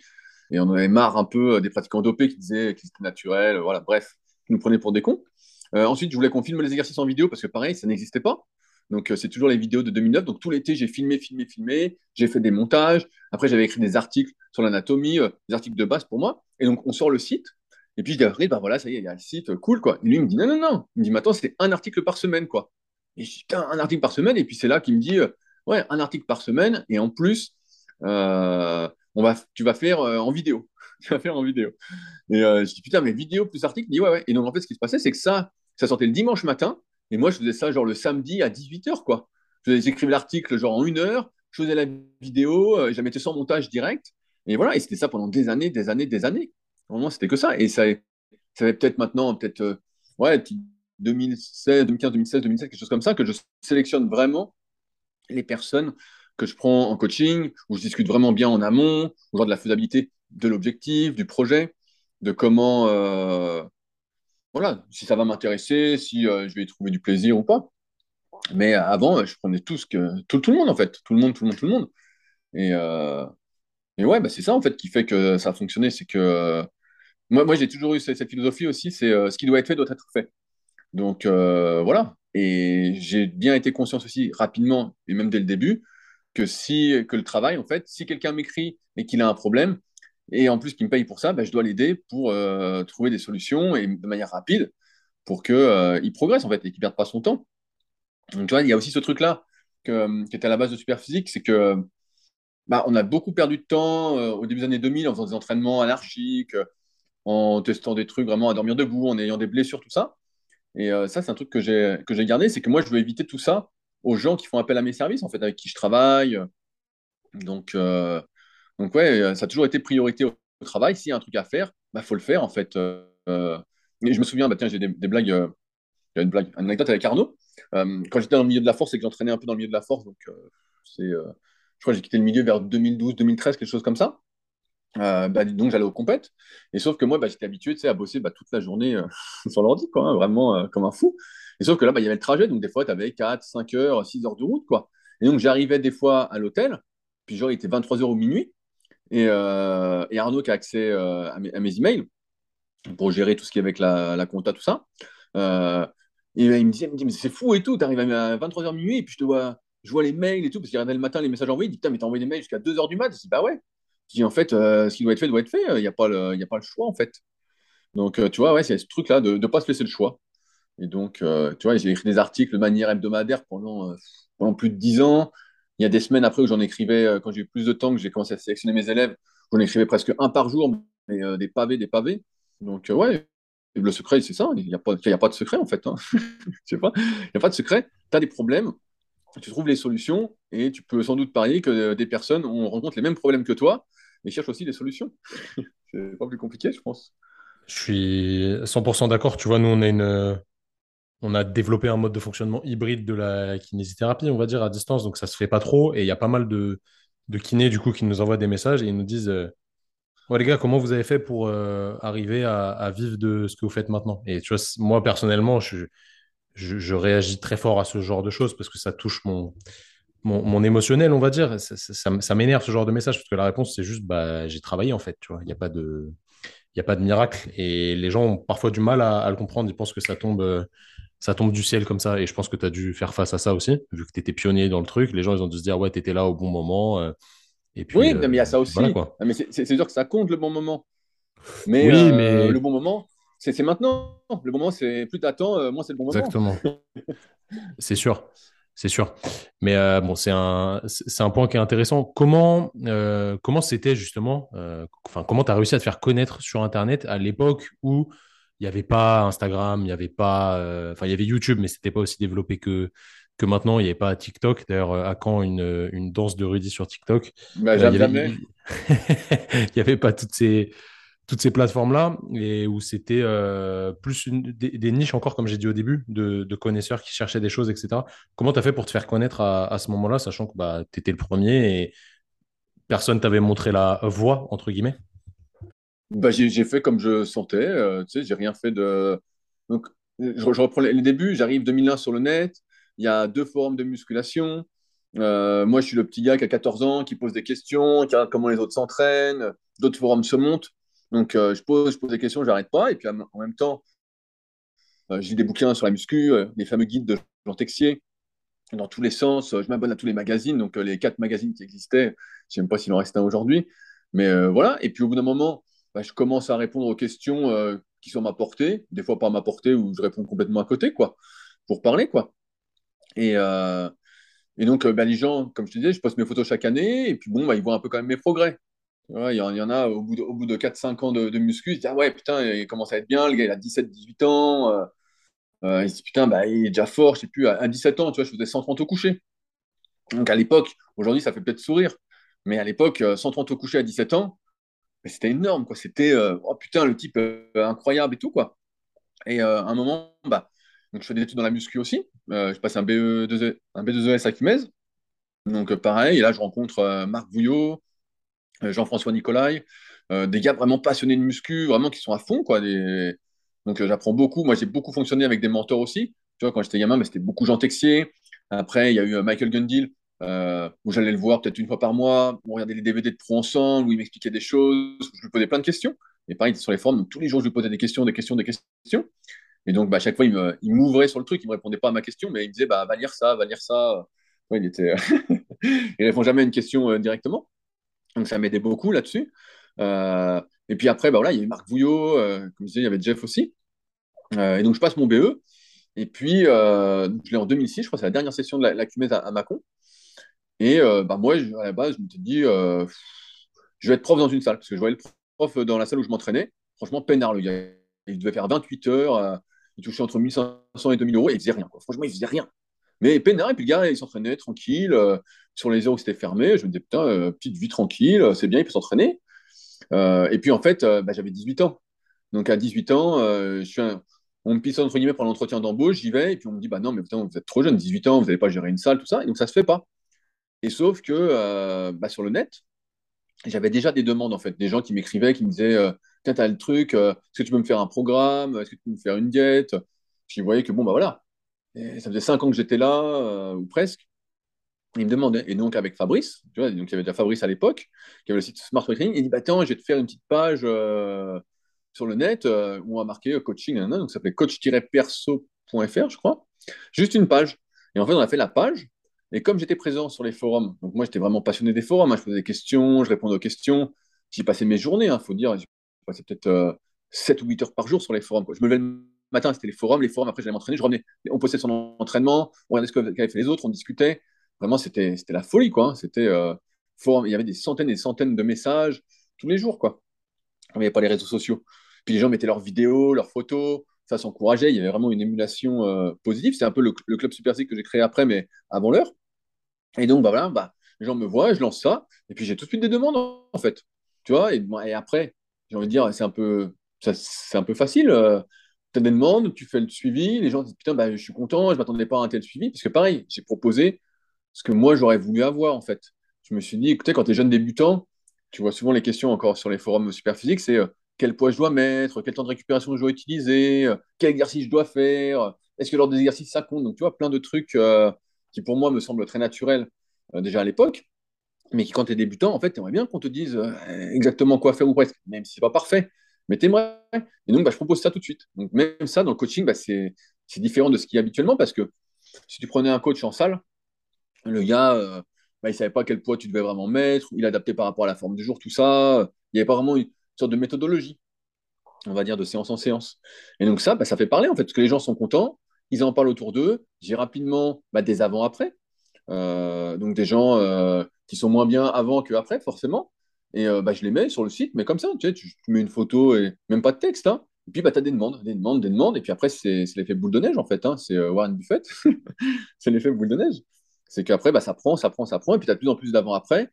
Et on avait marre un peu des pratiquants dopés qui disaient que c'était naturel, voilà, bref, qui nous prenaient pour des cons. ensuite, je voulais qu'on filme les exercices en vidéo parce que pareil, ça n'existait pas. Donc, c'est toujours les vidéos de 2009. Donc, tout l'été, j'ai filmé, filmé, filmé. J'ai fait des montages. Après, j'avais écrit des articles sur l'anatomie, des articles de base pour moi. Et donc, on sort le site. Et puis, je dis bah voilà, ça y est, il y a le site, cool, quoi. Et lui, il me dit, non, non, non. Il me dit, maintenant, c'est un article par semaine, quoi. Et je dis, un article par semaine. Et puis, c'est là qu'il me dit, ouais, un article par semaine. Et en plus, euh, on va, tu vas faire euh, en vidéo. (laughs) tu vas faire en vidéo. Et euh, je dis, putain, mais vidéo plus article? Il dit, ouais, ouais. Et donc, en fait, ce qui se passait, c'est que ça, ça sortait le dimanche matin. Et moi, je faisais ça genre le samedi à 18h, quoi. J'écrivais l'article genre en une heure, je faisais la vidéo, je la mettais sans montage direct. Et voilà, et c'était ça pendant des années, des années, des années. Vraiment, c'était que ça. Et ça, ça avait peut-être maintenant, peut-être, ouais, 2016, 2015, 2016, 2017, quelque chose comme ça, que je sélectionne vraiment les personnes que je prends en coaching, où je discute vraiment bien en amont, genre de la faisabilité de l'objectif, du projet, de comment, euh, voilà, si ça va m'intéresser, si euh, je vais y trouver du plaisir ou pas. Mais avant, je prenais tout, ce que, tout, le monde, en fait, tout le monde, tout le monde, tout le monde. Et, euh, et ouais, bah, c'est ça, en fait, qui fait que ça a fonctionné, c'est que moi, moi j'ai toujours eu cette philosophie aussi, c'est ce qui doit être fait doit être fait. Donc voilà, et j'ai bien été conscient aussi rapidement, et même dès le début, que si que le travail, en fait, si quelqu'un m'écrit et qu'il a un problème, et en plus qu'il me paye pour ça, bah, je dois l'aider pour euh, trouver des solutions et de manière rapide pour qu'il euh, il progresse en fait et qu'il perde pas son temps. Donc tu vois, il y a aussi ce truc-là que, qui était à la base de Superphysique, c'est que bah, on a beaucoup perdu de temps euh, au début des années 2000 en faisant des entraînements anarchiques, en testant des trucs vraiment à dormir debout, en ayant des blessures, tout ça. Et euh, ça, c'est un truc que j'ai gardé, c'est que moi, je veux éviter tout ça aux gens qui font appel à mes services, en fait, avec qui je travaille. Donc, euh, donc ouais, ça a toujours été priorité au travail. S'il y a un truc à faire, bah faut le faire, en fait. Euh, je me souviens, bah, tiens, j'ai des, des, blagues. Il y a une blague, une anecdote avec Arnaud. quand j'étais dans le milieu de la force et que j'entraînais un peu dans le milieu de la force, donc c'est, je crois que j'ai quitté le milieu vers 2012-2013, quelque chose comme ça. Euh, bah, donc j'allais aux compètes. Et sauf que moi, bah, j'étais habitué à bosser bah, toute la journée euh, (laughs) sur l'ordi, hein, vraiment euh, comme un fou. Et sauf que là, il y avait le trajet, donc des fois, tu avais 4, 5 heures, 6 heures de route. Quoi. Et donc j'arrivais des fois à l'hôtel, puis genre, il était 23 heures au minuit. Et, et, Arnaud qui a accès à mes, emails pour gérer tout ce qui est avec la, compta, tout ça. et il me disait, me mais c'est fou et tout, tu arrives à 23 heures minuit, et puis je te vois, je vois les mails et tout, parce qu'il regardait le matin les messages envoyés. Il dit, putain, mais t'as envoyé des mails jusqu'à 2 heures du mat. Je dis, bah ouais en fait, euh, ce qui doit être fait doit être fait. Il n'y a, pas le, a pas le choix, en fait. Donc, euh, tu vois, ouais, c'est ce truc-là de ne pas se laisser le choix. Et donc, euh, tu vois, j'ai écrit des articles de manière hebdomadaire pendant, pendant plus de dix ans. Il y a des semaines après où j'en écrivais, quand j'ai eu plus de temps, que j'ai commencé à sélectionner mes élèves, j'en écrivais presque un par jour, mais des pavés, des pavés. Donc, ouais, le secret, c'est ça. Il n'y a, pas, a pas de secret, en fait. Hein. (laughs) sais. Il n'y a pas de secret. Tu as des problèmes, tu trouves les solutions, et tu peux sans doute parier que des personnes ont, rencontrent les mêmes problèmes que toi, mais cherche aussi des solutions. (laughs) c'est pas plus compliqué, je pense. Je suis 100% d'accord. Tu vois, nous, on a, une, on a développé un mode de fonctionnement hybride de la kinésithérapie, on va dire, à distance. Donc, ça se fait pas trop. Et il y a pas mal de, de kinés, du coup, qui nous envoient des messages et ils nous disent euh, Ouais, les gars, comment vous avez fait pour euh, arriver à, vivre de ce que vous faites maintenant? Et tu vois, moi, personnellement, je, je, réagis très fort à ce genre de choses parce que ça touche mon, mon, émotionnel, on va dire. Ça, m'énerve ce genre de message parce que la réponse, c'est juste bah, j'ai travaillé en fait. Tu vois, il n'y a pas de. Il a pas de miracle et les gens ont parfois du mal à, le comprendre. Ils pensent que ça tombe, ça tombe du ciel comme ça. Et je pense que tu as dû faire face à ça aussi, vu que tu étais pionnier dans le truc. Les gens, ils ont dû se dire, ouais, tu étais là au bon moment. Euh, et puis, oui, mais il y a ça aussi. Mais c'est sûr que ça compte le bon moment. Mais, oui, mais... Euh, le bon moment, c'est maintenant. Le bon moment, c'est plus t'attends, euh, moins c'est le bon moment. Exactement. (laughs) c'est sûr c'est sûr. Mais euh, bon, c'est un, c'est un point qui est intéressant. Comment, euh, comment c'était justement, euh, enfin, comment tu as réussi à te faire connaître sur Internet à l'époque où il n'y avait pas Instagram, il n'y avait pas, enfin, il y avait YouTube, mais c'était pas aussi développé que, que maintenant. Il n'y avait pas TikTok. D'ailleurs, à quand une, une danse de Rudy sur TikTok? Bah, Il n'y (laughs) avait pas toutes ces toutes ces plateformes-là, et où c'était euh, plus des, niches encore, comme j'ai dit au début, de, connaisseurs qui cherchaient des choses, etc. Comment tu as fait pour te faire connaître à, ce moment-là, sachant que bah, tu étais le premier et personne t'avait montré la voie, entre guillemets? Bah, J'ai fait comme je sentais, euh, tu sais, j'ai rien fait de... Donc, je, reprends les, débuts, j'arrive 2001 sur le net, il y a deux forums de musculation, euh, moi, je suis le petit gars qui a 14 ans, qui pose des questions, qui regarde comment les autres s'entraînent, d'autres forums se montent. Donc, je, pose, je pose des questions, j'arrête pas. Et puis, en même temps, j'ai des bouquins sur la muscu, les fameux guides de Jean Texier, dans tous les sens. Je m'abonne à tous les magazines, donc les quatre magazines qui existaient, je ne sais même pas s'il en reste un aujourd'hui. Mais voilà. Et puis, au bout d'un moment, bah, je commence à répondre aux questions euh, qui sont à ma portée, des fois pas à ma portée où je réponds complètement à côté, quoi, pour parler, quoi. Et, euh, donc, euh, bah, les gens, comme je te disais, je poste mes photos chaque année, et puis bon, bah, ils voient un peu quand même mes progrès. Il y, en a au bout de, au bout de 4-5 ans de, muscu, ils se disent Ah ouais, putain, il commence à être bien, le gars il a 17-18 ans, euh, il se dit Putain, bah, il est déjà fort, je sais plus, à, 17 ans, tu vois, je faisais 130 au coucher. Donc à l'époque, aujourd'hui ça fait peut-être sourire, mais à l'époque, 130 au coucher à 17 ans, mais c'était énorme. C'était, euh, oh putain, le type euh, incroyable et tout. Et euh, à un moment, bah, je fais des études dans la muscu aussi. je passe un, BE2, un B2ES à Kimez. Donc pareil, et là, je rencontre Marc Bouillot, Jean-François Nicolai, des gars vraiment passionnés de muscu, vraiment qui sont à fond, quoi. Donc j'apprends beaucoup. Moi, j'ai beaucoup fonctionné avec des mentors aussi. Tu vois, quand j'étais gamin, c'était beaucoup Jean Texier. Après, il y a eu Michael Gundil, euh, où j'allais le voir peut-être une fois par mois, on regardait les DVD de pro ensemble, où il m'expliquait des choses, où je lui posais plein de questions. Et pareil, sur les forums, tous les jours, je lui posais des questions, des questions, des questions. Et donc, bah, à chaque fois, il m'ouvrait sur le truc, il ne me répondait pas à ma question, mais il me disait, bah, va lire ça, va lire ça. il était, (laughs) il répond jamais à une question euh, directement. Donc, ça m'aidait beaucoup là-dessus. Euh, et puis après, bah, voilà, il y avait Marc Vouillot, comme je disais, il y avait Jeff aussi. et donc, je passe mon BE. Et puis, je l'ai en 2006, je crois, c'est la dernière session de la, la à, à Macon. Et euh, bah, moi, à la base, je me suis dit, euh, je vais être prof dans une salle, parce que je voyais le prof dans la salle où je m'entraînais. Franchement, peinard, le gars. Il devait faire 28 heures, euh, il touchait entre 1500 et 2000 euros, et il faisait rien. Franchement, il faisait rien. Mais peinard, et puis le gars, il s'entraînait tranquille, sur les heures où c'était fermé. Je me disais, putain, petite vie tranquille, c'est bien, il peut s'entraîner. et puis en fait, bah, j'avais 18 ans. Donc à 18 ans, je suis on me pisse entre guillemets pour l'entretien d'embauche, j'y vais, et puis on me dit, bah non, mais vous êtes trop jeune, 18 ans, vous n'allez pas gérer une salle, tout ça. Et donc ça se fait pas. Et sauf que euh, bah, sur le net, j'avais déjà des demandes, en fait, des gens qui m'écrivaient, qui me disaient euh, Tiens, t'as le truc, euh, est-ce que tu peux me faire un programme? Est-ce que tu peux me faire une diète? Je voyais que, bon, bah voilà, ça faisait cinq ans que j'étais là, ou presque. Il me demandait. Et donc, avec Fabrice, tu donc il y avait déjà Fabrice à l'époque, qui avait le site Smart Training, il dit Bah, tiens, je vais te faire une petite page sur le net où on a marqué coaching, donc ça s'appelait coach-perso.fr, je crois. Juste une page. Et en fait, on a fait la page. Et comme j'étais présent sur les forums, donc moi j'étais vraiment passionné des forums, hein, je posais des questions, je répondais aux questions, j'y passais mes journées, il hein, faut dire, j'y passais peut-être 7 euh, ou 8 heures par jour sur les forums. Je me levais le matin, c'était les forums, les forums, après j'allais m'entraîner, je revenais, on postait son entraînement, on regardait ce qu'avaient fait les autres, on discutait. Vraiment, c'était la folie, quoi. Hein. C'était euh, il y avait des centaines et des centaines de messages tous les jours, quoi. Il n'y avait pas les réseaux sociaux. Puis les gens mettaient leurs vidéos, leurs photos, ça s'encourageait, il y avait vraiment une émulation euh, positive. C'est un peu le, le club Super que j'ai créé après, mais avant l'heure. Et donc, bah voilà, bah, les gens me voient, je lance ça, et puis j'ai tout de suite des demandes, en fait. Tu vois, et, et après, j'ai envie de dire, c'est un peu, c'est un peu facile. Euh, tu as des demandes, tu fais le suivi, les gens disent, putain, bah, je suis content, je ne m'attendais pas à un tel suivi, parce que pareil, j'ai proposé ce que moi, j'aurais voulu avoir, en fait. Je me suis dit, écoutez, quand tu es jeune débutant, tu vois souvent les questions encore sur les forums superphysiques, c'est euh, quel poids je dois mettre, quel temps de récupération je dois utiliser, euh, quel exercice je dois faire, est-ce que lors des exercices ça compte? Donc, tu vois, plein de trucs qui pour moi me semble très naturel euh, déjà à l'époque, mais qui quand tu es débutant, en fait, tu aimerais bien qu'on te dise euh, exactement quoi faire ou presque, même si c'est pas parfait, mais tu aimerais. Et donc, bah, je propose ça tout de suite. Donc, même ça, dans le coaching, bah, c'est différent de ce qui est habituellement parce que si tu prenais un coach en salle, le gars, euh, bah, il savait pas quel poids tu devais vraiment mettre, il adaptait par rapport à la forme du jour, tout ça. Il n'y avait pas vraiment une sorte de méthodologie, on va dire, de séance en séance. Et donc ça, bah, ça fait parler, en fait, parce que les gens sont contents, ils en parlent autour d'eux. J'ai rapidement bah, des avant-après. Euh, donc des gens euh, qui sont moins bien avant que après, forcément. Et bah, je les mets sur le site, mais comme ça, tu, sais, tu, mets une photo et même pas de texte. Hein. Et puis, bah, tu as des demandes, des demandes, des demandes. Et puis après, c'est l'effet boule de neige, en fait. Hein. C'est Warren Buffett. (laughs) c'est l'effet boule de neige. C'est qu'après, bah, ça prend, ça prend, ça prend. Et puis, tu as de plus en plus d'avant-après.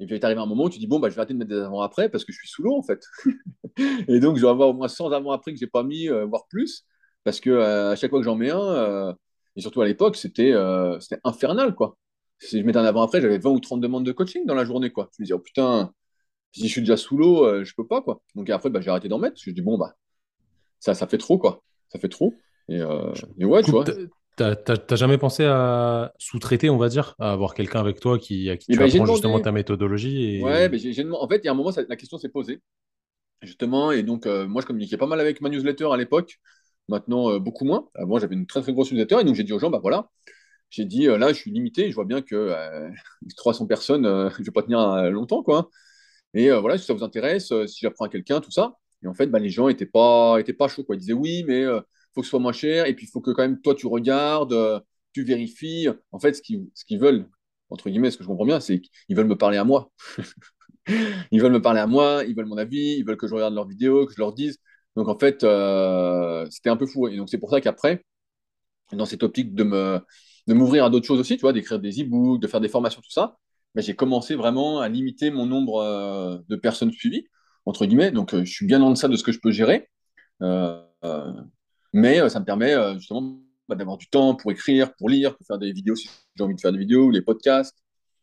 Et puis, tu arrives à un moment où tu dis, bon, bah, je vais arrêter de mettre des avant-après parce que je suis sous l'eau, en fait. (laughs) et donc, je vais avoir au moins 100 avant-après que j'ai pas mis, voire plus. Parce que euh, à chaque fois que j'en mets un, euh, et surtout à l'époque, c'était euh, c'était infernal, quoi. Si je mettais un avant-après, j'avais 20 ou 30 demandes de coaching dans la journée, quoi. Je me disais, oh putain, si je suis déjà sous l'eau, je peux pas, quoi. Donc après, bah, j'ai arrêté d'en mettre, je dis, bon, bah, ça, ça fait trop, quoi. Ça fait trop. Et, et ouais, tu vois. Tu T'as jamais pensé à sous-traiter, on va dire, à avoir quelqu'un avec toi qui, à qui tu ben, justement ta méthodologie Ouais, et ben, j'ai, j'ai demandé- en fait, il y a un moment, ça- la question s'est posée, justement. Et donc, euh, moi, je communiquais pas mal avec ma newsletter à l'époque. Maintenant, euh, beaucoup moins. Avant, j'avais une très, très grosse newsletter. Et donc, j'ai dit aux gens, bah voilà, j'ai dit, euh, là, je suis limité. Je vois bien que euh, (laughs) 300 personnes, (laughs) je vais pas tenir longtemps, quoi. Et voilà, si ça vous intéresse, si j'apprends à quelqu'un, tout ça. Et en fait, bah, les gens étaient pas, étaient pas chauds, quoi. Ils disaient, oui, mais faut que ce soit moins cher. Et puis, il faut que quand même, toi, tu regardes, euh, tu vérifies. En fait, ce qu'ils veulent, entre guillemets, ce que je comprends bien, c'est qu'ils veulent me parler à moi. (laughs) Ils veulent me parler à moi, ils veulent mon avis, ils veulent que je regarde leurs vidéos, que je leur dise. Donc en fait, euh, c'était un peu fou. Et donc c'est pour ça qu'après, dans cette optique de me de m'ouvrir à d'autres choses aussi, tu vois, d'écrire des e-books, de faire des formations, tout ça, ben, j'ai commencé vraiment à limiter mon nombre euh, de personnes suivies, entre guillemets. Donc je suis bien en deçà de ce que je peux gérer. Mais euh, ça me permet euh, justement bah, d'avoir du temps pour écrire, pour lire, pour faire des vidéos si j'ai envie de faire des vidéos, ou les podcasts.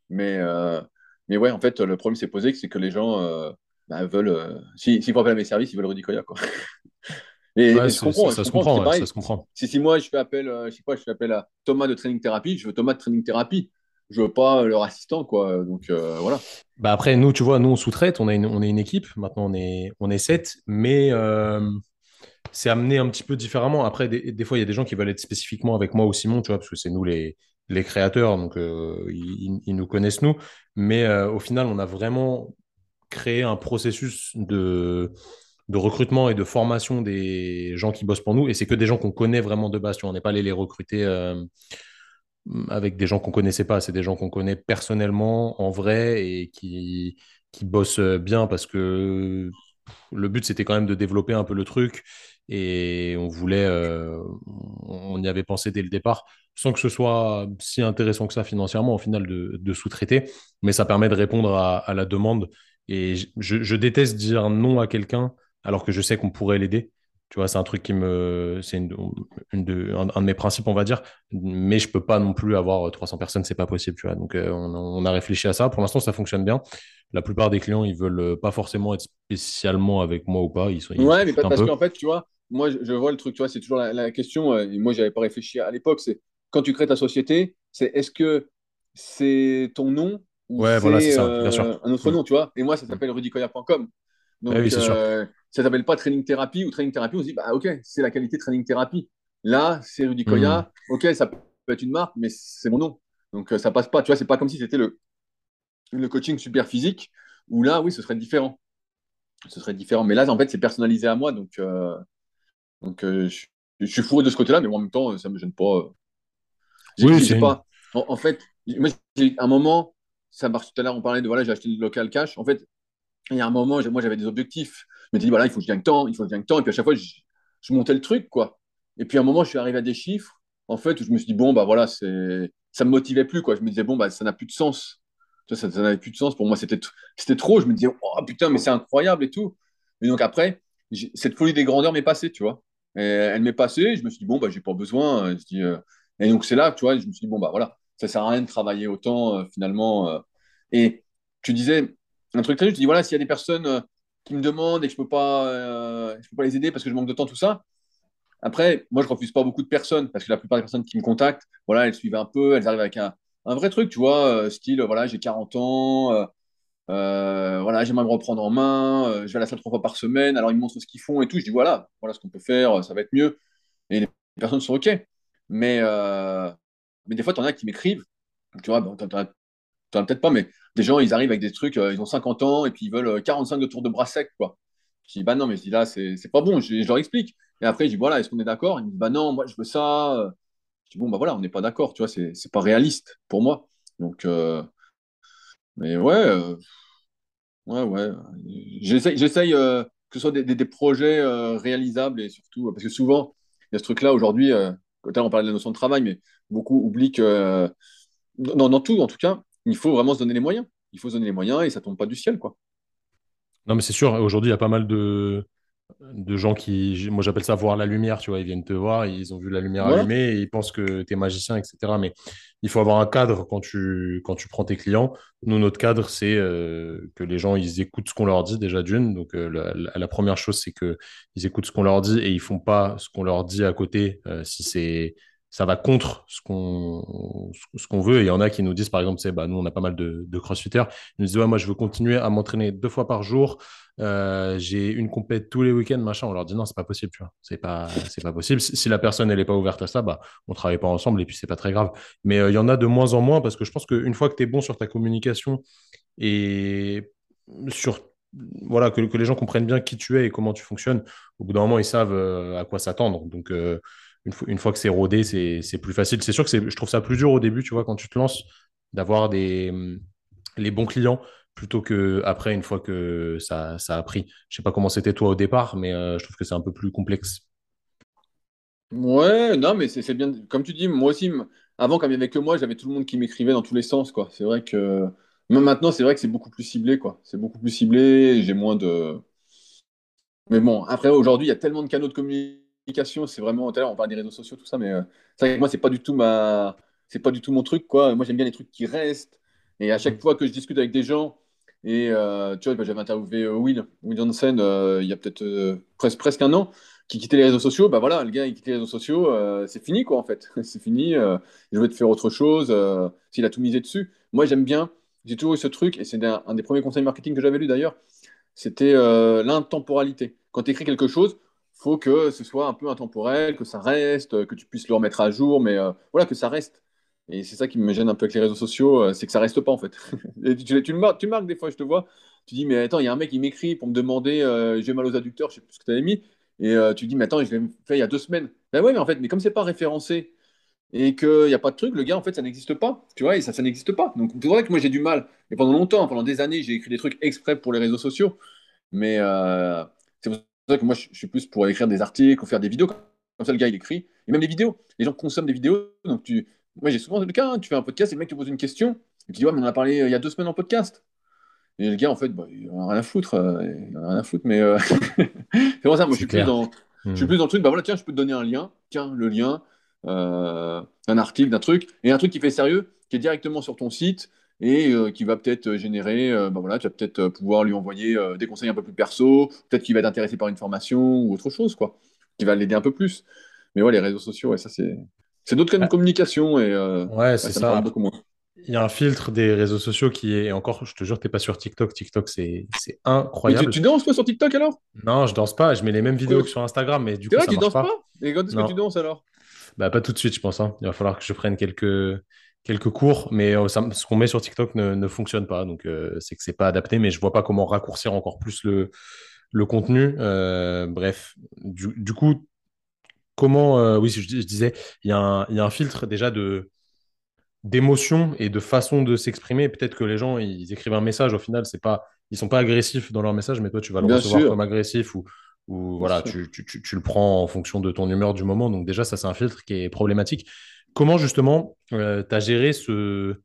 Mais, euh, mais ouais, en fait, le problème s'est posé, c'est que les gens bah, veulent. euh, si- S'ils font appel à mes services, ils veulent Rudy Koya, quoi. (laughs) Et, ouais, et je c'est- ça, je se comprend, ouais, ça se comprend. Si, si moi, je fais appel, euh, je sais pas, je fais appel à Thomas de Training Therapy, je veux Thomas de Training Therapy. Je veux pas leur assistant, quoi. Donc, euh, voilà. Bah après, nous, tu vois, nous, on sous-traite, on a une, on est une équipe, maintenant on est, on est sept, mais euh, c'est amené un petit peu différemment. Après, des, fois, il y a des gens qui veulent être spécifiquement avec moi ou Simon, tu vois, parce que c'est nous les, créateurs, donc euh, ils, nous connaissent nous. Mais euh, au final, on a vraiment créé un processus de, recrutement et de formation des gens qui bossent pour nous. Et c'est que des gens qu'on connaît vraiment de base. Tu vois, on n'est pas allé les recruter euh, avec des gens qu'on connaissait pas. C'est des gens qu'on connaît personnellement, en vrai, et qui bossent bien parce que le but, c'était quand même de développer un peu le truc. Et on voulait, euh, on y avait pensé dès le départ, sans que ce soit si intéressant que ça financièrement, au final, de, de sous-traiter. Mais ça permet de répondre à, à la demande. Et je, je déteste dire non à quelqu'un alors que je sais qu'on pourrait l'aider. Tu vois, c'est un truc qui me. C'est une, une de, un, un, de mes principes, on va dire. Mais je peux pas non plus avoir 300 personnes, c'est pas possible. Tu vois. Donc, euh, on, on, a réfléchi à ça. Pour l'instant, ça fonctionne bien. La plupart des clients, ils veulent pas forcément être spécialement avec moi ou pas. Ils s'en Ouais, mais un parce qu'en fait, tu vois, moi, je, je vois le truc, tu vois, c'est toujours la, la question, euh, et moi, j'avais pas réfléchi à l'époque, c'est quand tu crées ta société, c'est est-ce que c'est ton nom ou Ouais, voilà, c'est euh, un autre Mm. nom, tu vois? Et moi, ça Mm. s'appelle rudicoya.com. Oui, Donc, c'est sûr. euh, ça s'appelle pas Training Therapy ou Training Therapy, on se dit, bah, ok, c'est la qualité Training Therapy. Là, c'est Rudy Mm. Ok, ça peut être une marque, mais c'est mon nom. Donc, ça passe pas, tu vois, c'est pas comme si c'était le, le coaching super physique, où là, oui, ce serait différent. Ce serait différent. Mais là, en fait, c'est personnalisé à moi, donc, euh, donc euh, je, je suis fourré de ce côté-là, mais en même temps, ça me gêne pas. J'ai Oui, c'est j'ai une. pas. En, en fait, moi, j'ai un moment, ça marche tout à l'heure, on parlait de voilà, j'ai acheté du local cash. En fait, il y a un moment, moi, j'avais des objectifs. Je me dis, voilà, il faut que je gagne tant, il faut que je gagne tant. Et puis à chaque fois, je, je montais le truc, quoi. Et puis à un moment, je suis arrivé à des chiffres, en fait, où je me suis dit, bon, bah voilà, c'est... ça me motivait plus, quoi. Je me disais, bon, bah ça n'a plus de sens. Ça, ça n'avait plus de sens. Pour moi, c'était trop. Je me disais, oh putain, mais c'est incroyable et tout. Et donc après, cette folie des grandeurs m'est passée, tu vois. Elle m'est passée. Je me suis dit, bon, bah j'ai pas besoin. Euh, Et donc c'est là, tu vois, je me suis dit, bon, bah voilà, ça sert à rien de travailler autant, euh, finalement. euh. Et tu disais un truc très juste, je dis, voilà, s'il y a des personnes qui me demandent et que je peux pas, je peux pas les aider parce que je manque de temps, tout ça. Après, moi, je refuse pas beaucoup de personnes parce que la plupart des personnes qui me contactent, voilà, elles suivent un peu, elles arrivent avec un, un vrai truc, tu vois, style, voilà, j'ai 40 ans, euh, euh, voilà, j'aimerais me reprendre en main, euh, je vais à la salle trois fois par semaine, alors ils me montrent ce qu'ils font et tout, je dis, voilà, voilà ce qu'on peut faire, ça va être mieux. Et les personnes sont OK. Mais, euh, mais des fois, tu en as qui m'écrivent, tu vois, t'en t'en as as peut-être pas, mais des gens, ils arrivent avec des trucs, euh, ils ont 50 ans et puis ils veulent euh, 45 de tour de bras sec, quoi. Je dis, bah non, mais je dis là, c'est pas bon, je, leur explique. Et après, je dis, voilà, est-ce qu'on est d'accord? Ils me disent, bah non, moi, je veux ça. Je dis, bon, bah voilà, on n'est pas d'accord, tu vois, c'est pas réaliste pour moi. Donc, euh, mais ouais, euh, ouais, ouais. J'essaye, euh, que ce soit des, projets euh, réalisables et surtout, parce que souvent, il y a ce truc-là aujourd'hui, l'heure, on parlait de la notion de travail, mais beaucoup oublient que, dans, dans tout, en tout cas, il faut vraiment se donner les moyens. Il faut se donner les moyens et ça tombe pas du ciel, quoi. Non, mais c'est sûr, aujourd'hui, il y a pas mal de, de gens qui, moi j'appelle ça voir la lumière, tu vois, ils viennent te voir, ils ont vu la lumière allumée et ils pensent que tu es magicien, etc. Mais il faut avoir un cadre quand tu, quand tu prends tes clients. Nous, notre cadre, c'est euh, que les gens, ils écoutent ce qu'on leur dit déjà d'une. Donc, euh, la, première chose, c'est que ils écoutent ce qu'on leur dit et ils font pas ce qu'on leur dit à côté euh, si c'est ça va contre ce qu'on ce qu'on veut. Et il y en a qui nous disent, par exemple, c'est bah, nous, on a pas mal de, crossfitters. Ils nous disent, moi, je veux continuer à m'entraîner deux fois par jour. Euh, j'ai une compète tous les week-ends, machin. On leur dit, non, c'est pas possible, tu vois. C'est pas, c'est pas possible. Si, la personne, elle est pas ouverte à ça, bah, on travaille pas ensemble et puis c'est pas très grave. Mais euh, il y en a de moins en moins parce que je pense qu'une fois que tu es bon sur ta communication et sur voilà, que, que, les gens comprennent bien qui tu es et comment tu fonctionnes, au bout d'un moment, ils savent euh, à quoi s'attendre. Donc, une, fois, que c'est rodé, c'est plus facile. C'est sûr que je trouve ça plus dur au début, tu vois, quand tu te lances, d'avoir les bons clients plutôt que après une fois que ça, ça a pris. Je sais pas comment c'était toi au départ, mais euh, je trouve que c'est un peu plus complexe. Ouais, non, mais c'est bien. Comme tu dis, moi aussi, avant, quand il n'y avait que moi, j'avais tout le monde qui m'écrivait dans tous les sens, quoi. C'est vrai que. Même maintenant, c'est vrai que c'est beaucoup plus ciblé, quoi. C'est beaucoup plus ciblé, j'ai moins de. Mais bon, après, aujourd'hui, il y a tellement de canaux de communication, c'est vraiment. Tout à l'heure, on parle des réseaux sociaux, tout ça, mais euh, c'est vrai que moi, c'est pas du tout ma. C'est pas du tout mon truc, quoi. Moi, j'aime bien les trucs qui restent. Et à chaque Mm. fois que je discute avec des gens, et euh, tu vois, bah, j'avais interviewé euh, Will, Will Johnson, euh, il y a peut-être presque, presque un an, qui quittait les réseaux sociaux. Bah voilà, le gars, il quittait les réseaux sociaux, c'est fini, quoi, en fait. (laughs) C'est fini. il veut te faire autre chose, s'il a tout misé dessus. Moi, j'aime bien, j'ai toujours eu ce truc, et c'est un, un des premiers conseils marketing que j'avais lu d'ailleurs, c'était l'intemporalité. Quand tu écris quelque chose, faut que ce soit un peu intemporel, que ça reste, que tu puisses le remettre à jour, mais euh, voilà, que ça reste. Et c'est ça qui me gêne un peu avec les réseaux sociaux, euh, c'est que ça reste pas en fait. (laughs) Tu, tu le marques, tu marques des fois, je te vois, tu dis, mais attends, il y a un mec qui m'écrit pour me demander, euh, j'ai mal aux adducteurs, je sais plus ce que tu avais mis, et tu dis, mais attends, je l'ai fait il y a deux semaines. Ben ouais, mais en fait, mais comme c'est pas référencé et qu'il n'y a pas de truc, le gars, en fait, ça n'existe pas. Tu vois, et ça, n'existe pas. Donc, c'est vrai que moi, j'ai du mal. Et pendant longtemps, pendant des années, j'ai écrit des trucs exprès pour les réseaux sociaux. Mais c'est ça que moi, je, je suis plus pour écrire des articles ou faire des vidéos. Comme ça, le gars, il écrit. Et même les vidéos. Les gens consomment des vidéos. Donc, tu... moi, j'ai souvent le cas. hein, tu fais un podcast et le mec te pose une question. Et tu dis, ouais, mais on en a parlé euh, il y a deux semaines en podcast. Et le gars, en fait, bah, il en a rien à foutre. euh, il en a rien à foutre. Mais euh, (laughs) c'est pour ça, moi, je suis plus dans, je suis Mm. plus dans le truc. Bah voilà, tiens, je peux te donner un lien. Tiens, le lien. euh, un article, d'un truc. Et un truc qui fait sérieux, qui est directement sur ton site et euh, qui va peut-être générer, euh, bah voilà, tu vas peut-être pouvoir lui envoyer euh, des conseils un peu plus perso, peut-être qu'il va être intéressé par une formation ou autre chose, quoi, qui va l'aider un peu plus. Mais ouais, les réseaux sociaux, ouais, ça c'est c'est d'autres canaux de communication et Ouais, c'est ça beaucoup moins. il y a un filtre des réseaux sociaux qui est, et encore, je te jure, t'es pas sur TikTok. TikTok, c'est c'est Mais tu, incroyable. tu danses toi sur TikTok alors? Non, je danse pas. Je mets les mêmes vidéos que sur Instagram, mais du coup, vrai, ça tu marche danses pas? pas? Et quand est-ce que tu danses alors? Bah, pas tout de suite, je pense. hein. Il va falloir que je prenne quelques, quelques cours, mais euh, ça- ce qu'on met sur TikTok ne, ne fonctionne pas. Donc, euh, c'est que c'est pas adapté, mais je vois pas comment raccourcir encore plus le, le contenu. Euh, bref, du, du coup, comment, euh, oui, je, je disais, il y a un, il y a un filtre déjà de d'émotion et de façon de s'exprimer. Peut-être que les gens, ils écrivent un message, au final, c'est pas, ils sont pas agressifs dans leur message, mais toi, tu vas le Bien recevoir sûr, comme agressif ou, voilà, sûr. tu, tu, tu, tu le prends en fonction de ton humeur du moment. Donc déjà, ça, c'est un filtre qui est problématique. Comment justement euh, tu as géré ce,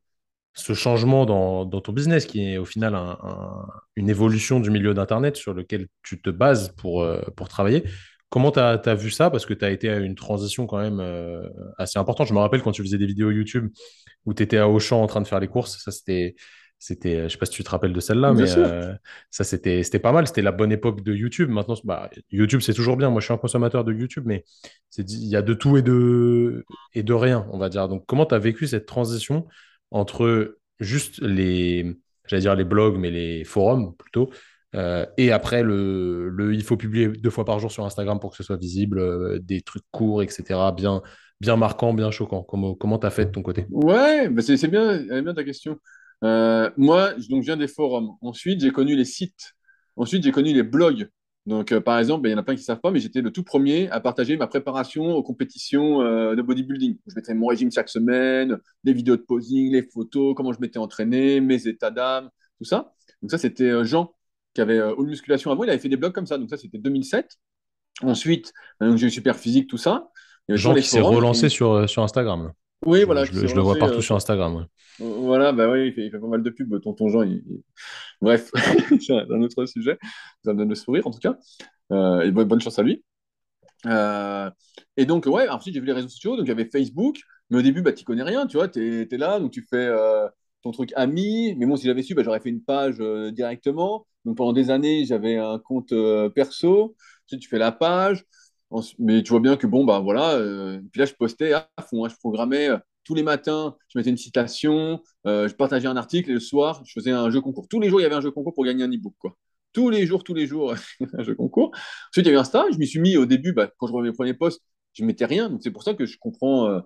ce changement dans, dans ton business, qui est au final un- un- une évolution du milieu d'Internet sur lequel tu te bases pour, euh, pour travailler? Comment tu as, vu ça? Parce que tu as été à une transition quand même euh, assez importante. Je me rappelle quand tu faisais des vidéos YouTube où tu étais à Auchan en train de faire les courses. Ça, c'était, c'était, euh, je sais pas si tu te rappelles de celle-là, Bien mais euh, ça, c'était, c'était pas mal. C'était la bonne époque de YouTube. Maintenant, bah, YouTube, c'est toujours bien. Moi, je suis un consommateur de YouTube, mais il y a de tout et de, et de rien, on va dire. Donc, comment tu as vécu cette transition entre juste les, j'allais dire les blogs, mais les forums plutôt, euh, et après le, le, il faut publier deux fois par jour sur Instagram pour que ce soit visible, euh, des trucs courts, etc., bien, bien marquants, bien choquants. Comment, comment tu as fait de ton côté? Ouais, bah c'est bien, bien ta question. Euh, moi, je- donc, je viens des forums. Ensuite, j'ai connu les sites. Ensuite, j'ai connu les blogs. Donc, euh, par exemple, bah, il y en a plein qui ne savent pas, mais j'étais le tout premier à partager ma préparation aux compétitions euh, de bodybuilding. Je mettais mon régime chaque semaine, des vidéos de posing, les photos, comment je m'étais entraîné, mes états d'âme, tout ça. Donc, ça, c'était euh, Jean qui avait All Musculation avant. Il avait fait des blogs comme ça. Donc, ça, c'était 2007. Ensuite, donc, j'ai eu Super Physique, tout ça. Jean qui s'est relancé Et... sur, sur Instagram. Oui, Je, voilà, je le, s'est je le vois partout euh, sur sur, Instagram. ouais. voilà, bah oui, il fait, il fait pas mal de pubs, tonton Jean. il- il- Bref, (laughs) c'est un autre sujet. Ça me donne le sourire, en tout cas. Euh, et bonne, chance à lui. Euh, et donc, ouais, ensuite, j'ai vu les réseaux sociaux. Donc, il y avait Facebook. Mais au début, bah, tu connais rien, tu vois. Tu es, là, donc tu fais euh, ton truc ami. Mais bon, si j'avais su, bah, j'aurais fait une page euh, directement. Donc, pendant des années, j'avais un compte euh, perso. Ensuite, tu fais la page. Mais tu vois bien que bon, bah voilà. euh, puis là, je postais à fond. hein. je programmais euh, tous les matins, je mettais une citation, euh, je partageais un article et le soir, je faisais un jeu concours. Tous les jours, il y avait un jeu concours pour gagner un e-book, quoi. Tous les jours, tous les jours, (laughs) un jeu concours. Ensuite, il y avait Insta. Je m'y suis mis au début, bah, quand je voyais mes premiers posts, je mettais rien. Donc, c'est pour ça que je comprends,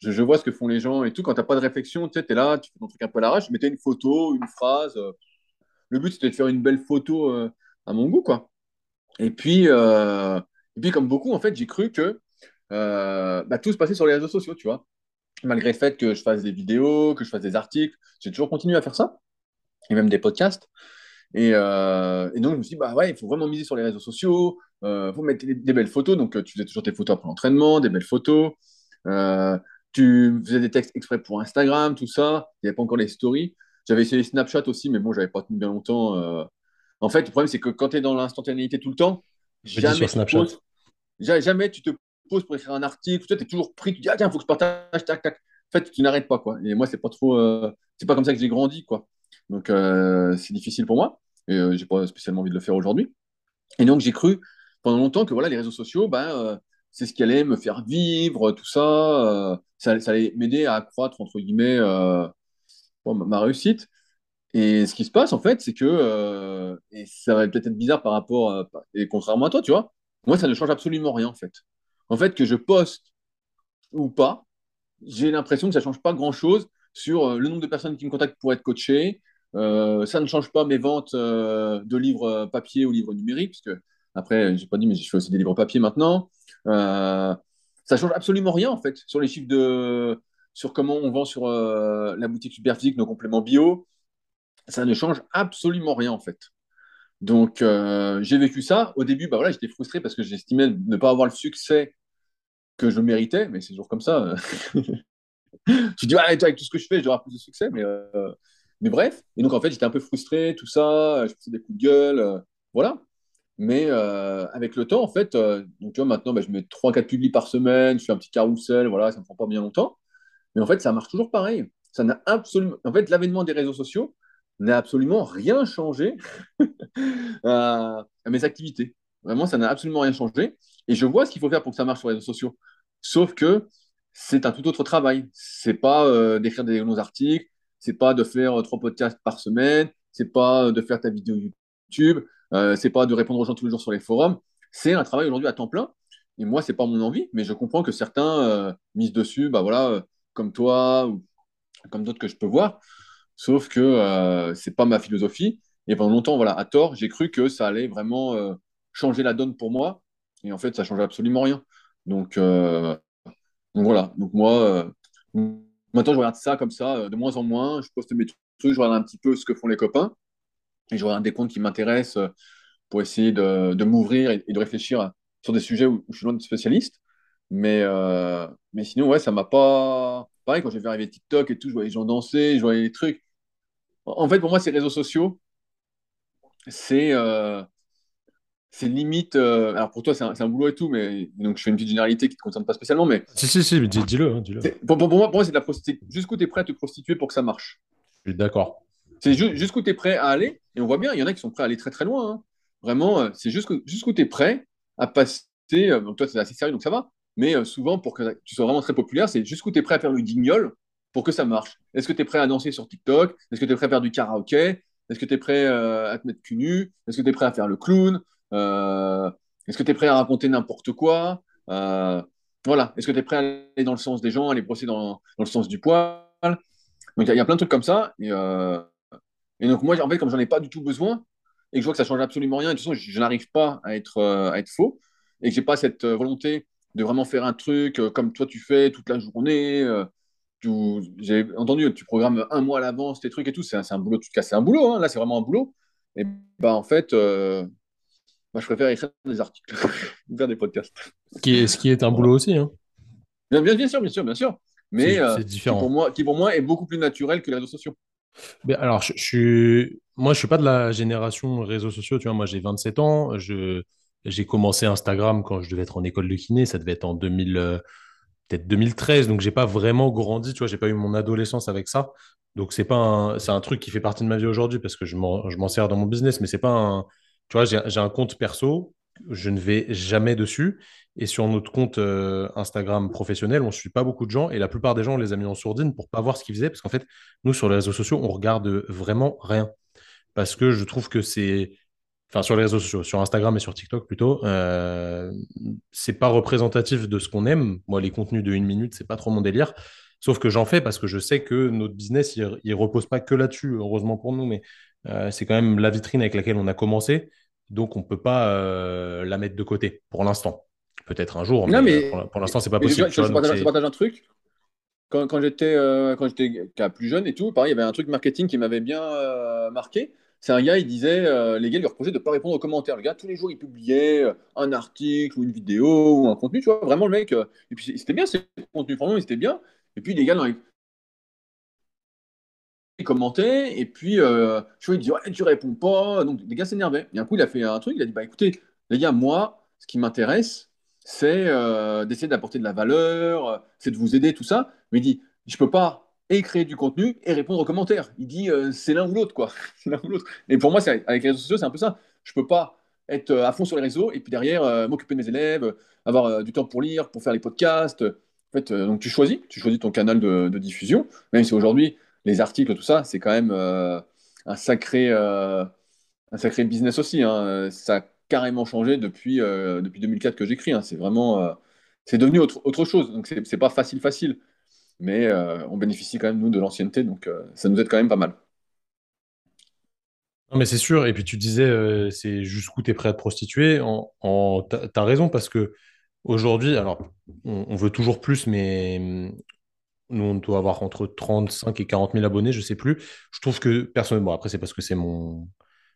je, vois ce que font les gens et tout. Quand tu n'as pas de réflexion, tu es là, tu fais ton truc un peu à l'arrache. Je mettais une photo, une phrase. le but, c'était de faire une belle photo à mon goût, quoi. Et puis, et puis, comme beaucoup, en fait, j'ai cru que euh, bah, tout se passait sur les réseaux sociaux, tu vois. Malgré le fait que je fasse des vidéos, que je fasse des articles, j'ai toujours continué à faire ça, et même des podcasts. Et, euh, et donc, je me suis dit, bah ouais, il faut vraiment miser sur les réseaux sociaux, il faut mettre des, des belles photos. Donc, euh, tu faisais toujours tes photos après l'entraînement, des belles photos. Euh, tu faisais des textes exprès pour Instagram, tout ça. Il n'y avait pas encore les stories. J'avais essayé Snapchat aussi, mais bon, j'avais pas tenu bien longtemps. euh. En fait, le problème, c'est que quand tu es dans l'instantanéité tout le temps, jamais tu poses, jamais tu te poses pour écrire un article. Tu es toujours pris, tu dis, ah tiens, il faut que je partage, tac, tac. En fait, tu n'arrêtes pas, quoi. Et moi, c'est pas trop, euh, c'est pas comme ça que j'ai grandi, quoi. Donc, euh, c'est difficile pour moi. Et euh, j'ai pas spécialement envie de le faire aujourd'hui. Et donc, j'ai cru pendant longtemps que voilà, les réseaux sociaux, ben, euh, c'est ce qui allait me faire vivre, tout ça. ça, allait m'aider à accroître, entre guillemets, ma réussite. Et ce qui se passe, en fait, c'est que, et ça va peut-être être bizarre par rapport, et contrairement à toi, tu vois, moi, ça ne change absolument rien, en fait. En fait, que je poste ou pas, j'ai l'impression que ça ne change pas grand-chose sur euh, le nombre de personnes qui me contactent pour être coaché. Euh, ça ne change pas mes ventes euh, de livres papier ou livres numériques, parce que, après, j'ai pas dit, mais je fais aussi des livres papier maintenant. Ça change absolument rien, en fait, sur les chiffres de... sur comment on vend sur la boutique Superphysique nos compléments bio ça ne change absolument rien en fait. Donc euh, j'ai vécu ça. Au début, bah voilà, j'étais frustré parce que j'estimais ne pas avoir le succès que je méritais, mais c'est toujours comme ça. (laughs) je dis, ah, avec tout ce que je fais, avoir plus de succès, mais, euh, mais bref. Et donc en fait, j'étais un peu frustré, tout ça, je faisais des coups de gueule, euh, voilà. Mais euh, avec le temps, en fait, euh, donc, tu vois, maintenant, bah, je mets trois quatre publis par semaine, je fais un petit carrousel, voilà, ça ne me prend pas bien longtemps. Mais en fait, ça marche toujours pareil. Ça n'a absolument. En fait, l'avènement des réseaux sociaux n'a absolument rien changé à, (laughs) à mes activités. Vraiment, ça n'a absolument rien changé. Et je vois ce qu'il faut faire pour que ça marche sur les réseaux sociaux. Sauf que c'est un tout autre travail. C'est pas euh, d'écrire des longs articles, c'est pas de faire euh, trois podcasts par semaine, c'est pas euh, de faire ta vidéo YouTube, euh, c'est pas de répondre aux gens tous les jours sur les forums. C'est un travail aujourd'hui à temps plein. Et moi, c'est pas mon envie, mais je comprends que certains euh, misent dessus, bah voilà, euh, comme toi ou comme d'autres que je peux voir. Sauf que euh, c'est pas ma philosophie. Et pendant longtemps, voilà, à tort, j'ai cru que ça allait vraiment euh, changer la donne pour moi. Et en fait, ça change absolument rien. Donc, euh, voilà. Donc moi, euh, maintenant, je regarde ça comme ça, de moins en moins. Je poste mes trucs, je regarde un petit peu ce que font les copains. Et je regarde des comptes qui m'intéressent pour essayer de, m'ouvrir et, de réfléchir sur des sujets où, je suis loin de spécialiste. Mais, mais sinon, ouais, ça m'a pas. Pareil, quand j'ai vu arriver TikTok et tout, je voyais les gens danser, je voyais les trucs. En fait, pour moi, ces réseaux sociaux, c'est euh, limite. euh, alors pour toi, c'est un, boulot et tout, mais donc je fais une petite généralité qui ne te concerne pas spécialement, mais Si, si, si, dis- dis-le, hein, dis-le. c'est- pour, pour- pour moi, pour moi c'est de la prostitution. Jusqu'où tu es prêt à te prostituer pour que ça marche? Je suis d'accord. C'est ju- jusqu'où tu es prêt à aller, et on voit bien, il y en a qui sont prêts à aller très très loin. hein. Vraiment, euh, c'est jusqu'où tu es prêt à passer. euh, donc toi, c'est assez sérieux, donc ça va. Mais euh, souvent, pour que tu sois vraiment très populaire, c'est jusqu'où tu es prêt à faire le guignol pour que ça marche. Est-ce que tu es prêt à danser sur TikTok? Est-ce que tu es prêt à faire du karaoké? Est-ce que tu es prêt euh, à te mettre cul nu? Est-ce que tu es prêt à faire le clown? Euh, est-ce que tu es prêt à raconter n'importe quoi? Euh, voilà. Est-ce que tu es prêt à aller dans le sens des gens, à les brosser dans, le sens du poil? Donc il y, a plein de trucs comme ça. Et, donc, moi, en fait, comme j'en ai pas du tout besoin et que je vois que ça change absolument rien, et de toute façon, je, n'arrive pas à être, à être faux et que j'ai pas cette volonté de vraiment faire un truc comme toi tu fais toute la journée. J'ai entendu, tu programmes un mois à l'avance tes trucs et tout, c'est un, boulot, tu te casses, c'est un boulot, hein, là, c'est vraiment un boulot. Et bah, en fait, euh, bah, je préfère écrire des articles, (laughs) faire des podcasts. Ce qui est, ce qui est un boulot aussi, hein. Bien, bien, bien sûr, bien sûr, bien sûr. Mais euh, qui, pour moi, qui pour moi est beaucoup plus naturel que les réseaux sociaux. Mais alors, je, je suis... moi, je suis pas de la génération réseaux sociaux. Tu vois, moi, j'ai 27 ans. Je... J'ai commencé Instagram quand je devais être en école de kiné. Ça devait être en 2000, euh, peut-être 2013. Donc, j'ai pas vraiment grandi. Tu vois, j'ai pas eu mon adolescence avec ça. Donc, c'est pas un... c'est un truc qui fait partie de ma vie aujourd'hui parce que je m'en sers dans mon business. Mais c'est pas un. Tu vois, j'ai j'ai un compte perso je ne vais jamais dessus. Et sur notre compte euh, Instagram professionnel, on ne suit pas beaucoup de gens. Et la plupart des gens, on les a mis en sourdine pour pas voir ce qu'ils faisaient. Parce qu'en fait, nous, sur les réseaux sociaux, on regarde vraiment rien. Parce que je trouve que c'est. Enfin, sur les réseaux sociaux, sur Instagram et sur TikTok plutôt, euh, c'est pas représentatif de ce qu'on aime. Moi, les contenus de une minute, c'est pas trop mon délire. Sauf que j'en fais parce que je sais que notre business, il, il repose pas que là-dessus, heureusement pour nous, mais euh, c'est quand même la vitrine avec laquelle on a commencé. Donc, on ne peut pas euh, la mettre de côté pour l'instant. Peut-être un jour, Non, mais, mais, euh, pour, pour l'instant, c'est pas je, possible. je- partage, je c'est- partage un truc. Quand, quand j'étais euh, plus jeune et tout, pareil, il y avait un truc marketing qui m'avait bien euh, marqué. C'est un gars, il disait, euh, les gars lui reprochaient de ne pas répondre aux commentaires. Le gars, tous les jours, il publiait euh, un article ou une vidéo ou un contenu, tu vois, vraiment le mec. euh, et puis c'était bien, ces contenus, franchement, c'était bien. Et puis les gars, dans les il commentait, et puis euh, je vois, il dit, ouais, tu réponds pas. Donc les gars s'énervaient. Et un coup, il a fait un truc, il a dit, bah écoutez, les gars, moi, ce qui m'intéresse, c'est euh, d'essayer d'apporter de la valeur, c'est de vous aider, tout ça. Mais il dit, je peux pas et créer du contenu et répondre aux commentaires. Il dit, euh, c'est l'un ou l'autre, quoi. (laughs) L'un ou l'autre. Et pour moi, c'est, avec les réseaux sociaux, c'est un peu ça. Je peux pas être euh, à fond sur les réseaux et puis derrière euh, m'occuper de mes élèves, avoir du temps pour lire, pour faire les podcasts. En fait, donc tu choisis, tu choisis ton canal de, diffusion, même si aujourd'hui les articles, tout ça, c'est quand même un sacré, un sacré business aussi. hein. Ça a carrément changé depuis, depuis 2004 que j'écris. hein. C'est vraiment, c'est devenu autre, autre chose. Donc c'est c'est pas facile, facile, mais euh, on bénéficie quand même nous de l'ancienneté, donc euh, ça nous aide quand même pas mal. Non, mais c'est sûr. Et puis tu disais, euh, c'est jusqu'où tu es prêt à te prostituer. En, raison parce que aujourd'hui, alors, on, veut toujours plus, mais hum, nous, on doit avoir entre 35 et 40 000 abonnés, je sais plus. Je trouve que personnellement, après, c'est parce que c'est mon,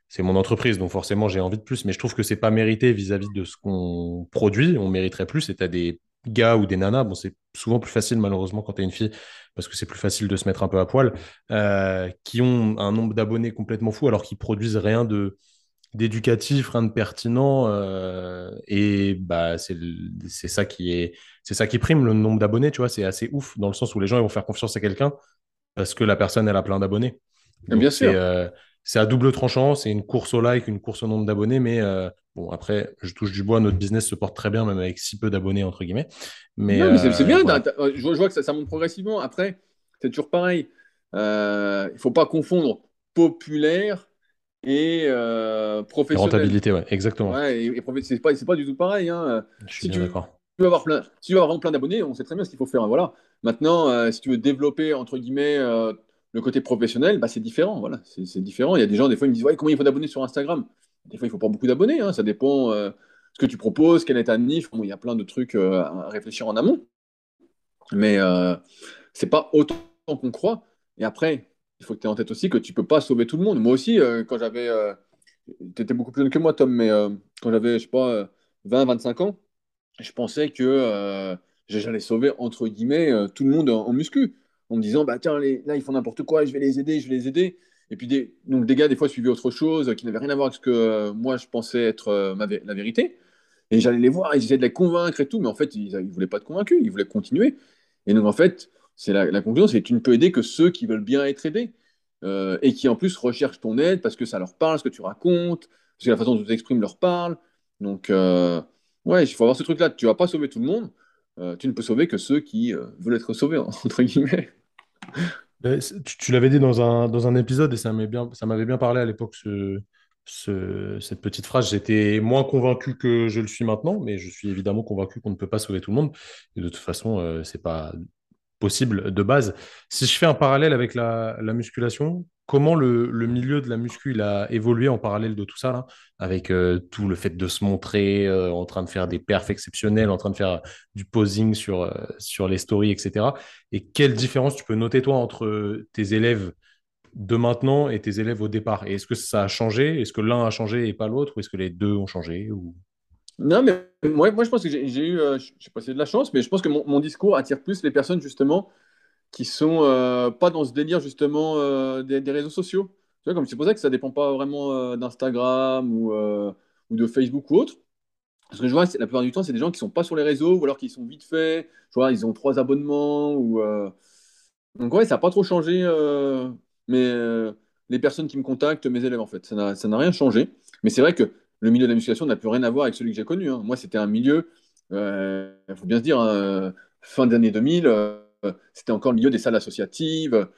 c'est mon entreprise, donc forcément, j'ai envie de plus, mais je trouve que c'est pas mérité vis-à-vis de ce qu'on produit. On mériterait plus. Et t'as des gars ou des nanas, bon, c'est souvent plus facile, malheureusement, quand t'es une fille, parce que c'est plus facile de se mettre un peu à poil, euh, qui ont un nombre d'abonnés complètement fou, alors qu'ils produisent rien de d'éducatif, rien de pertinent. euh, et bah, c'est ça qui est, c'est ça qui prime le nombre d'abonnés, tu vois. C'est assez ouf dans le sens où les gens ils vont faire confiance à quelqu'un parce que la personne elle a plein d'abonnés. Bien sûr. euh, c'est à double tranchant, c'est une course au like, une course au nombre d'abonnés, mais bon après je touche du bois, notre business se porte très bien même avec si peu d'abonnés entre guillemets. Mais Non, mais c'est euh, bien. voilà, je, vois je vois que ça, ça monte progressivement. Après, c'est toujours pareil. Euh, il faut pas confondre populaire et euh, Et professionnel. rentabilité, ouais, exactement. Ouais, et, et c'est pas, pas du tout pareil. hein. Je suis Si bien tu d'accord. veux avoir plein, si tu veux avoir plein d'abonnés, on sait très bien ce qu'il faut faire. Voilà. Maintenant, si tu veux développer entre guillemets le côté professionnel, bah, c'est différent. Voilà, c'est c'est différent. Il y a des gens, des fois, ils me disent ouais, combien il faut d'abonnés sur Instagram? Des fois, il faut pas beaucoup d'abonnés. hein. Ça dépend euh, ce que tu proposes, quel est ta niche. Bon, il y a plein de trucs euh, à réfléchir en amont. Mais euh, c'est pas autant qu'on croit. Et après, il faut que tu aies en tête aussi que tu peux pas sauver tout le monde. Moi aussi, euh, quand j'avais. tu étais beaucoup plus jeune que moi, Tom, mais euh, quand j'avais, je sais pas, euh, 20, 25 ans, je pensais que euh, j'allais sauver, entre guillemets, euh, tout le monde en, en muscu. En me disant, bah tiens, les- là, ils font n'importe quoi, je vais les aider, je vais les aider. Et puis, des, donc, des gars, des fois, suivaient autre chose, euh, qui n'avait rien à voir avec ce que euh, moi, je pensais être euh, la vérité. Et j'allais les voir, et j'essayais de les convaincre et tout, mais en fait, ils ne voulaient pas être convaincus, ils voulaient continuer. Et donc, en fait, c'est la, conclusion, c'est que tu ne peux aider que ceux qui veulent bien être aidés et qui, en plus, recherchent ton aide parce que ça leur parle, ce que tu racontes, parce que la façon dont tu t'exprimes leur parle. Donc, euh, ouais, il faut avoir ce truc-là. Tu vas pas sauver tout le monde, tu ne peux sauver que ceux qui veulent être sauvés, (laughs) entre guillemets. Tu, l'avais dit dans un, dans un épisode et ça m'avait bien, ça bien parlé à l'époque, ce, ce- cette petite phrase. J'étais moins convaincu que je le suis maintenant, mais je suis évidemment convaincu qu'on ne peut pas sauver tout le monde. Et de toute façon, euh, c'est pas possible de base. Si je fais un parallèle avec la, la musculation, comment le, le milieu de la muscu il a évolué en parallèle de tout ça, là, avec euh, tout le fait de se montrer euh, en train de faire des perfs exceptionnels, en train de faire du posing sur, euh, sur les stories, etc. Et quelle différence tu peux noter, toi, entre tes élèves de maintenant et tes élèves au départ? Et est-ce que ça a changé? Est-ce que l'un a changé et pas l'autre? Ou est-ce que les deux ont changé? Ou... Non, mais moi, moi je pense que j'ai eu, euh, je sais pas si c'est de la chance, mais je pense que mon, discours attire plus les personnes, justement, qui sont euh, pas dans ce délire, justement, euh, des, réseaux sociaux. Tu vois, comme c'est pour ça que ça dépend pas vraiment euh, d'Instagram ou, ou de Facebook ou autre. Parce que je vois, la plupart du temps, c'est des gens qui sont pas sur les réseaux ou alors qui sont vite faits. Je vois, ils ont trois abonnements ou. Donc, ouais, ça n'a pas trop changé. Mais les personnes qui me contactent, mes élèves, en fait, ça n'a rien changé. Mais c'est vrai que le milieu de la musculation n'a plus rien à voir avec celui que j'ai connu. hein. Moi, c'était un milieu, il faut bien se dire, hein, fin des années 2000, euh, c'était encore le milieu des salles associatives,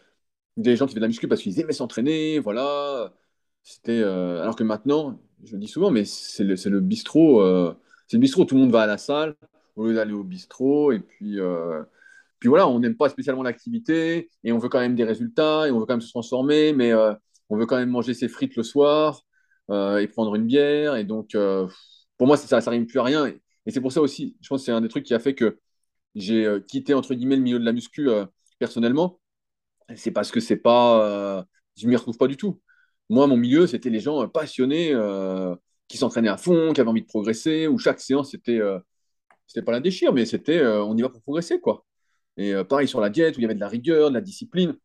des gens qui faisaient de la muscu parce qu'ils aimaient s'entraîner, voilà. C'était, euh, alors que maintenant, je le dis souvent, mais c'est le, bistrot, euh, c'est le bistrot, tout le monde va à la salle au lieu d'aller au bistrot, et puis, euh, puis voilà, on n'aime pas spécialement l'activité, et on veut quand même des résultats, et on veut quand même se transformer, mais euh, on veut quand même manger ses frites le soir, euh, et prendre une bière, et donc, euh, pour moi, ça, ça rime plus à rien, et, c'est pour ça aussi, je pense que c'est un des trucs qui a fait que j'ai euh, quitté, entre guillemets, le milieu de la muscu euh, personnellement, c'est parce que c'est pas, euh, je m'y retrouve pas du tout. Moi, mon milieu, c'était les gens euh, passionnés euh, qui s'entraînaient à fond, qui avaient envie de progresser, où chaque séance, c'était euh, pas la déchire, mais c'était euh, on y va pour progresser, quoi. Et euh, pareil sur la diète, où il y avait de la rigueur, de la discipline.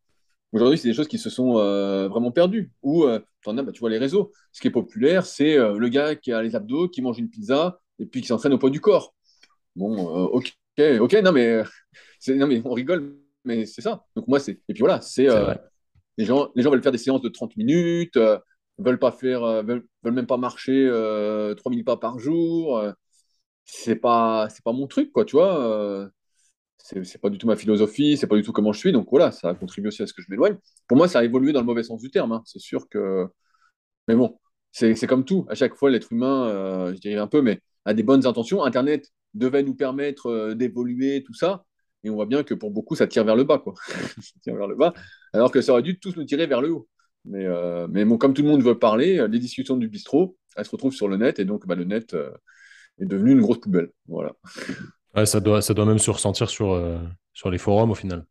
Aujourd'hui, c'est des choses qui se sont euh, vraiment perdues. Ou, euh, t'en as, bah, tu vois, les réseaux. Ce qui est populaire, c'est euh, le gars qui a les abdos, qui mange une pizza, et puis qui s'entraîne au poids du corps. Bon, euh, ok, ok, non, mais, (laughs) non, mais on rigole, mais c'est ça. Donc, moi, c'est. Et puis voilà, c'est. Les gens, les gens veulent faire des séances de 30 minutes, veulent pas faire, veulent, veulent même pas marcher euh, 3000 pas par jour. c'est pas, c'est pas mon truc, quoi, tu vois. C'est pas du tout ma philosophie, c'est pas du tout comment je suis. Donc voilà, ça a contribué aussi à ce que je m'éloigne. Pour moi, ça a évolué dans le mauvais sens du terme. hein. C'est sûr que. Mais bon, c'est comme tout. À chaque fois, l'être humain, euh, je dirais un peu, mais a des bonnes intentions. Internet devait nous permettre euh, d'évoluer, tout ça. Et on voit bien que pour beaucoup, ça tire vers le bas, quoi. (laughs) ça tire vers le bas, alors que ça aurait dû tous nous tirer vers le haut. Mais, euh, mais bon, comme tout le monde veut parler, les discussions du bistrot, elles se retrouvent sur le net, et donc bah, le net est devenu une grosse poubelle. Voilà. (laughs) Ouais, ça doit, ça doit même se ressentir sur, euh, sur les forums au final.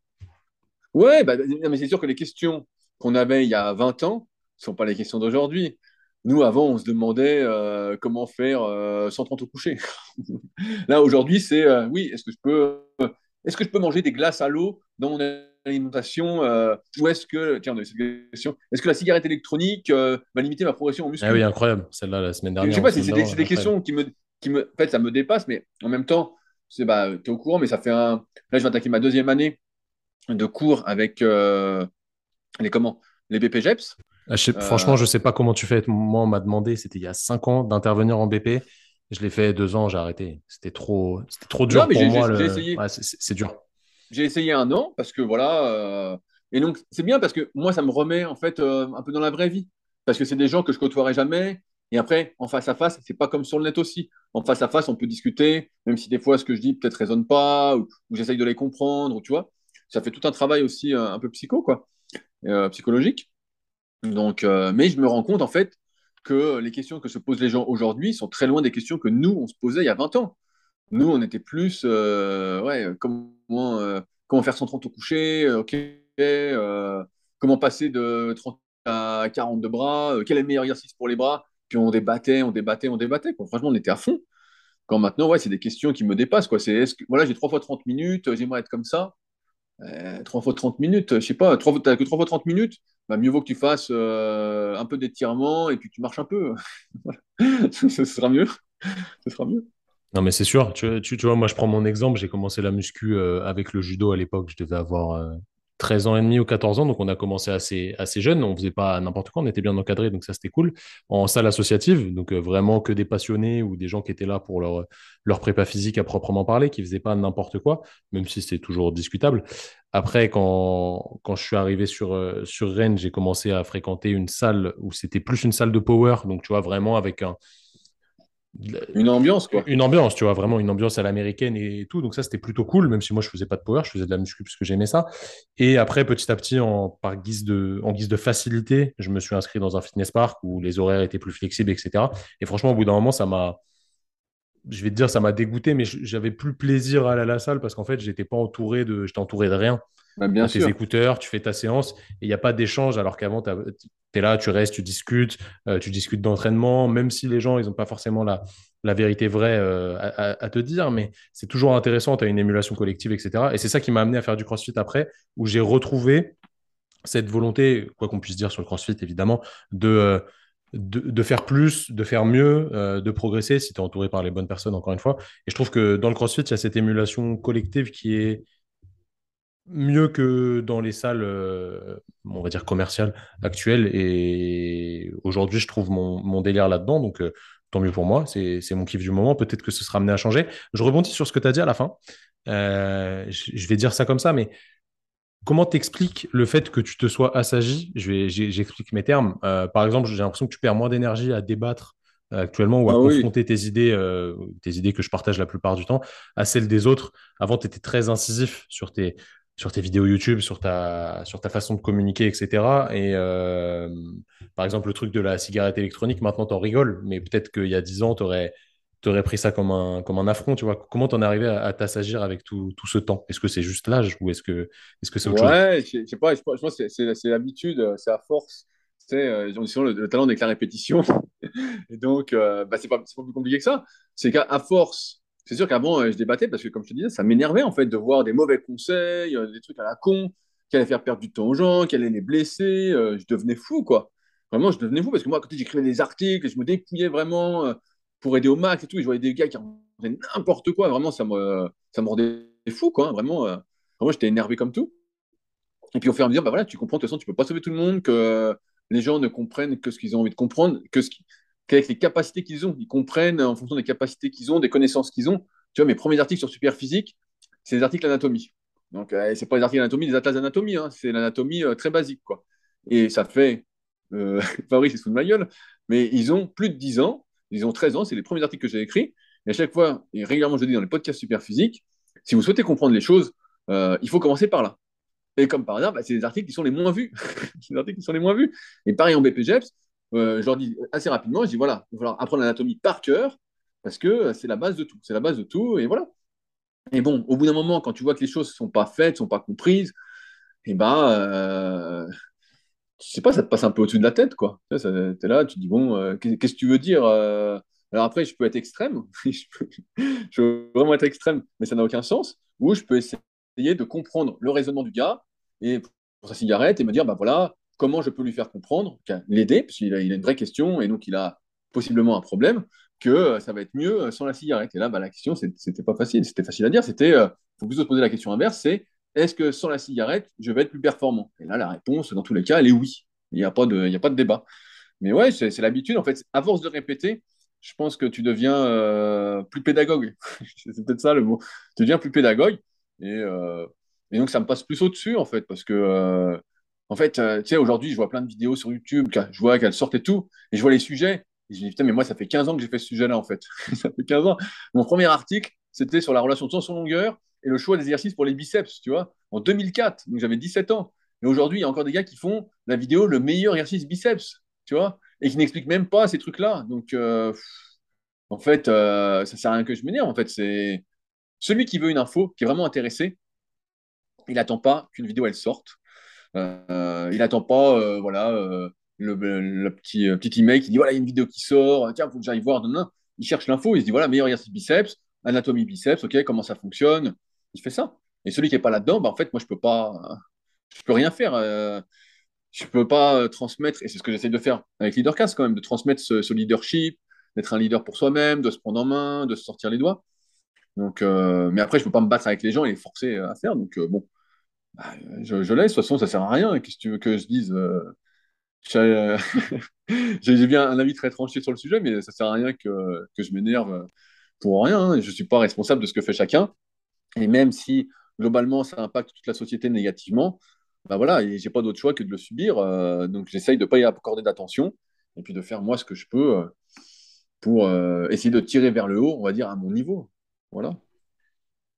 Ouais, bah, mais c'est sûr que les questions qu'on avait il y a 20 ans ne sont pas les questions d'aujourd'hui. Nous, avant, on se demandait euh, comment faire euh, 130 au coucher. (laughs) Là, aujourd'hui, c'est euh, oui, est-ce que je peux, est-ce que je peux manger des glaces à l'eau dans mon alimentation ou est-ce que, tiens, on avait cette question, est-ce que la cigarette électronique va limiter ma progression en Ah oui, incroyable. Celle-là, la semaine Je dernière sais ou la pas, c'est semaine c'est des, c'est des questions qui me, qui me, en fait, ça me dépasse, mais en même temps, c'est bah, tu es au courant, mais ça fait un, là, je vais attaquer ma deuxième année de cours avec euh, les comment, les BPGEPS. Ah, je sais- franchement, Euh, je sais pas comment tu fais. Moi, on m'a demandé, c'était il y a cinq ans, d'intervenir en BP. Je l'ai fait deux ans, j'ai arrêté. C'était trop, c'était trop non, dur mais pour moi. Le... Ouais, c'est dur. J'ai essayé un an parce que voilà. euh, et donc, c'est bien parce que moi, ça me remet en fait euh, un peu dans la vraie vie. Parce que c'est des gens que je côtoierai jamais. Et après, en face à face, c'est pas comme sur le net aussi. En face à face, on peut discuter, même si des fois ce que je dis peut-être résonne pas, ou, j'essaye de les comprendre, ou tu vois. Ça fait tout un travail aussi euh, un peu psycho, quoi, euh, psychologique. Donc, euh, mais je me rends compte en fait que les questions que se posent les gens aujourd'hui sont très loin des questions que nous, on se posait il y a 20 ans. Nous, on était plus, ouais, comment, faire 130 au coucher, ok, comment passer de 30 à 40 de bras, quel est le meilleur exercice pour les bras, puis on débattait, on débattait, on débattait. Franchement, on était à fond. Quand maintenant, ouais, c'est des questions qui me dépassent, quoi. C'est, est-ce voilà, j'ai 3 fois 30 minutes, euh, j'aimerais être comme ça. Euh, 3 fois 30 minutes, je sais pas, 3 fois, t'as que 3 fois 30 minutes, bah, mieux vaut que tu fasses euh, un peu d'étirement et puis tu marches un peu. (laughs) Ce sera mieux. Ce sera mieux. Non, mais c'est sûr. Tu, tu, vois, moi, je prends mon exemple. J'ai commencé la muscu euh, avec le judo à l'époque. Je devais avoir 13 ans et demi ou 14 ans. Donc, on a commencé assez, assez jeune. On faisait pas n'importe quoi. On était bien encadré. Donc, ça, c'était cool. En salle associative. Donc, euh, vraiment que des passionnés ou des gens qui étaient là pour leur, leur prépa physique à proprement parler, qui faisaient pas n'importe quoi, même si c'était toujours discutable. Après, quand, quand je suis arrivé sur, euh, sur Rennes, j'ai commencé à fréquenter une salle où c'était plus une salle de power. Donc, tu vois, vraiment avec un Une ambiance, quoi. une ambiance, tu vois, vraiment une ambiance à l'américaine et tout. Donc ça, c'était plutôt cool, même si moi, je faisais pas de power, je faisais de la muscu parce que j'aimais ça. Et après, petit à petit, en, par guise de, en guise de facilité, je me suis inscrit dans un fitness park où les horaires étaient plus flexibles, etc. Et franchement, au bout d'un moment, ça m'a, je vais te dire, ça m'a dégoûté, mais j'avais plus plaisir à aller à la salle parce qu'en fait, j'étais pas entouré de, j'étais entouré de rien. Bah, Tu bien as tes sûr. écouteurs, tu fais ta séance et il n'y a pas d'échange alors qu'avant, tu es là, tu restes, tu discutes, euh, tu discutes d'entraînement, même si les gens, ils n'ont pas forcément la, la vérité vraie euh, à, à- à te dire, mais c'est toujours intéressant, tu as une émulation collective, etc. Et c'est ça qui m'a amené à faire du CrossFit après, où j'ai retrouvé cette volonté, quoi qu'on puisse dire sur le CrossFit, évidemment, de, euh, de, de faire plus, de faire mieux, euh, de progresser si tu es entouré par les bonnes personnes, encore une fois. Et je trouve que dans le CrossFit, il y a cette émulation collective qui est mieux que dans les salles, euh, on va dire, commerciales actuelles. Et aujourd'hui, je trouve mon, mon délire là-dedans. Donc, euh, tant mieux pour moi, c'est mon kiff du moment, peut-être que ce sera amené à changer. Je rebondis sur ce que tu as dit à la fin. Euh, je vais dire ça comme ça, mais comment t'expliques le fait que tu te sois assagi? Je vais, j'explique mes termes. Par exemple, j'ai l'impression que tu perds moins d'énergie à débattre actuellement ou à Ah oui. confronter tes idées, tes idées que je partage la plupart du temps, à celles des autres. Avant, tu étais très incisif sur tes, sur tes vidéos YouTube, sur ta, sur ta façon de communiquer, etc. Et par exemple, le truc de la cigarette électronique, maintenant, t'en rigoles, mais peut-être qu'il y a 10 ans, tu aurais, pris ça comme un, comme un affront, tu vois. Comment t'en es arrivé à, t'assagir avec tout, tout, ce temps? Est-ce que c'est juste l'âge ou est-ce que est-ce que c'est autre chose? Ouais, je sais pas, je pense que c'est l'habitude, c'est à force. Tu sais, euh, le, le, talent n'est que la répétition. (laughs) Et donc, euh, bah, c'est pas, pas plus compliqué que ça. C'est qu'à force, c'est sûr qu'avant, euh, je débattais parce que, comme je te disais, ça m'énervait en fait de voir des mauvais conseils, euh, des trucs à la con, qui allaient faire perdre du temps aux gens, qui allaient les blesser. Euh, je devenais fou, quoi. Vraiment, je devenais fou parce que moi, à côté, j'écrivais des articles, je me dépouillais vraiment pour aider au max et tout. Et je voyais des gars qui faisaient n'importe quoi. Vraiment, ça me, ça me rendait fou, quoi. Vraiment, euh, vraiment j'étais énervé comme tout. Et puis, au fur et à mesure, bah voilà, tu comprends, de toute façon, tu peux pas sauver tout le monde, que les gens ne comprennent que ce qu'ils ont envie de comprendre, que qu'avec les capacités qu'ils ont. Ils comprennent en fonction des capacités qu'ils ont, des connaissances qu'ils ont. Tu vois, mes premiers articles sur Superphysique, c'est des articles d'anatomie. Donc, euh, c'est pas des articles d'anatomie, des atlas d'anatomie, hein. c'est l'anatomie euh, très basique, quoi. Et ça fait, euh, (laughs) Fabrice, c'est sous de ma gueule, mais ils ont plus de 10 ans, ils ont 13 ans, c'est les premiers articles que j'ai écrits. Et à chaque fois, et régulièrement, je dis dans les podcasts Superphysique, si vous souhaitez comprendre les choses, euh, il faut commencer par là. Et comme par hasard, bah, c'est les articles qui sont les moins vus. (laughs) les articles qui sont les moins vus. Et pareil en BPGEPS, je leur dis assez rapidement, je dis voilà, il va falloir apprendre l'anatomie par cœur, parce que c'est la base de tout. C'est la base de tout, et voilà. Et bon, au bout d'un moment, quand tu vois que les choses ne sont pas faites, ne sont pas comprises, et eh ben, euh, sais pas, ça te passe un peu au-dessus de la tête, quoi. Tu es là, tu te dis, bon, euh, qu'est-ce que tu veux dire euh Alors après, je peux être extrême, (laughs) je, peux, vraiment être extrême, mais ça n'a aucun sens, ou je peux essayer de comprendre le raisonnement du gars, et pour sa cigarette, et me dire, ben voilà, comment je peux lui faire comprendre, l'aider, parce qu'il a, une vraie question et donc il a possiblement un problème, que euh, ça va être mieux euh, sans la cigarette. Et là, bah, la question, c'était pas facile, c'était facile à dire, c'était, euh, faut plutôt se poser la question inverse, c'est est-ce que sans la cigarette, je vais être plus performant? Et là, la réponse, dans tous les cas, elle est oui. Il n'y a, pas de, a pas de débat. Mais ouais, c'est l'habitude, en fait, à force de répéter, je pense que tu deviens plus pédagogue. (laughs) c'est peut-être ça le mot. Tu deviens plus pédagogue. Et, donc, ça me passe plus au-dessus, en fait, parce que en fait, euh, tu sais, aujourd'hui, je vois plein de vidéos sur YouTube, je vois qu'elles sortent et tout, et je vois les sujets, et je me dis, putain, mais moi, ça fait 15 ans que j'ai fait ce sujet-là, en fait. (laughs) ça fait 15 ans. Mon premier article, c'était sur la relation de tension-longueur et le choix des exercices pour les biceps, tu vois, en 2004, donc j'avais 17 ans. Et aujourd'hui, il y a encore des gars qui font la vidéo le meilleur exercice biceps, tu vois, et qui n'expliquent même pas ces trucs-là. Donc, euh, en fait, euh, ça sert à rien que je m'énerve. En fait, c'est celui qui veut une info, qui est vraiment intéressé, il n'attend pas qu'une vidéo elle sorte. Euh, il n'attend pas, euh, voilà, euh, le, petit, petit email qui dit voilà, il y a une vidéo qui sort, tiens, il faut que j'aille voir demain. Il cherche l'info, il se dit voilà, meilleur exercice biceps, anatomie biceps, ok, comment ça fonctionne. Il fait ça. Et celui qui n'est pas là-dedans, bah, en fait, moi, je peux peux rien faire. Euh, je peux pas transmettre, et c'est ce que j'essaie de faire avec Leadercast quand même, de transmettre ce, leadership, d'être un leader pour soi-même, de se prendre en main, de se sortir les doigts. Donc, mais après, je peux pas me battre avec les gens et les forcer à faire. Donc, bon, bah, je, je, laisse. De toute façon, ça sert à rien. Qu'est-ce que tu veux que je dise euh, (laughs) J'ai bien un avis très tranché sur le sujet, mais ça sert à rien que, que je m'énerve pour rien. Hein. Je suis pas responsable de ce que fait chacun. Et même si globalement ça impacte toute la société négativement, bah voilà, et j'ai pas d'autre choix que de le subir. Euh, donc j'essaye de pas y accorder d'attention et puis de faire moi ce que je peux euh, pour euh, essayer de tirer vers le haut, on va dire à mon niveau. Voilà.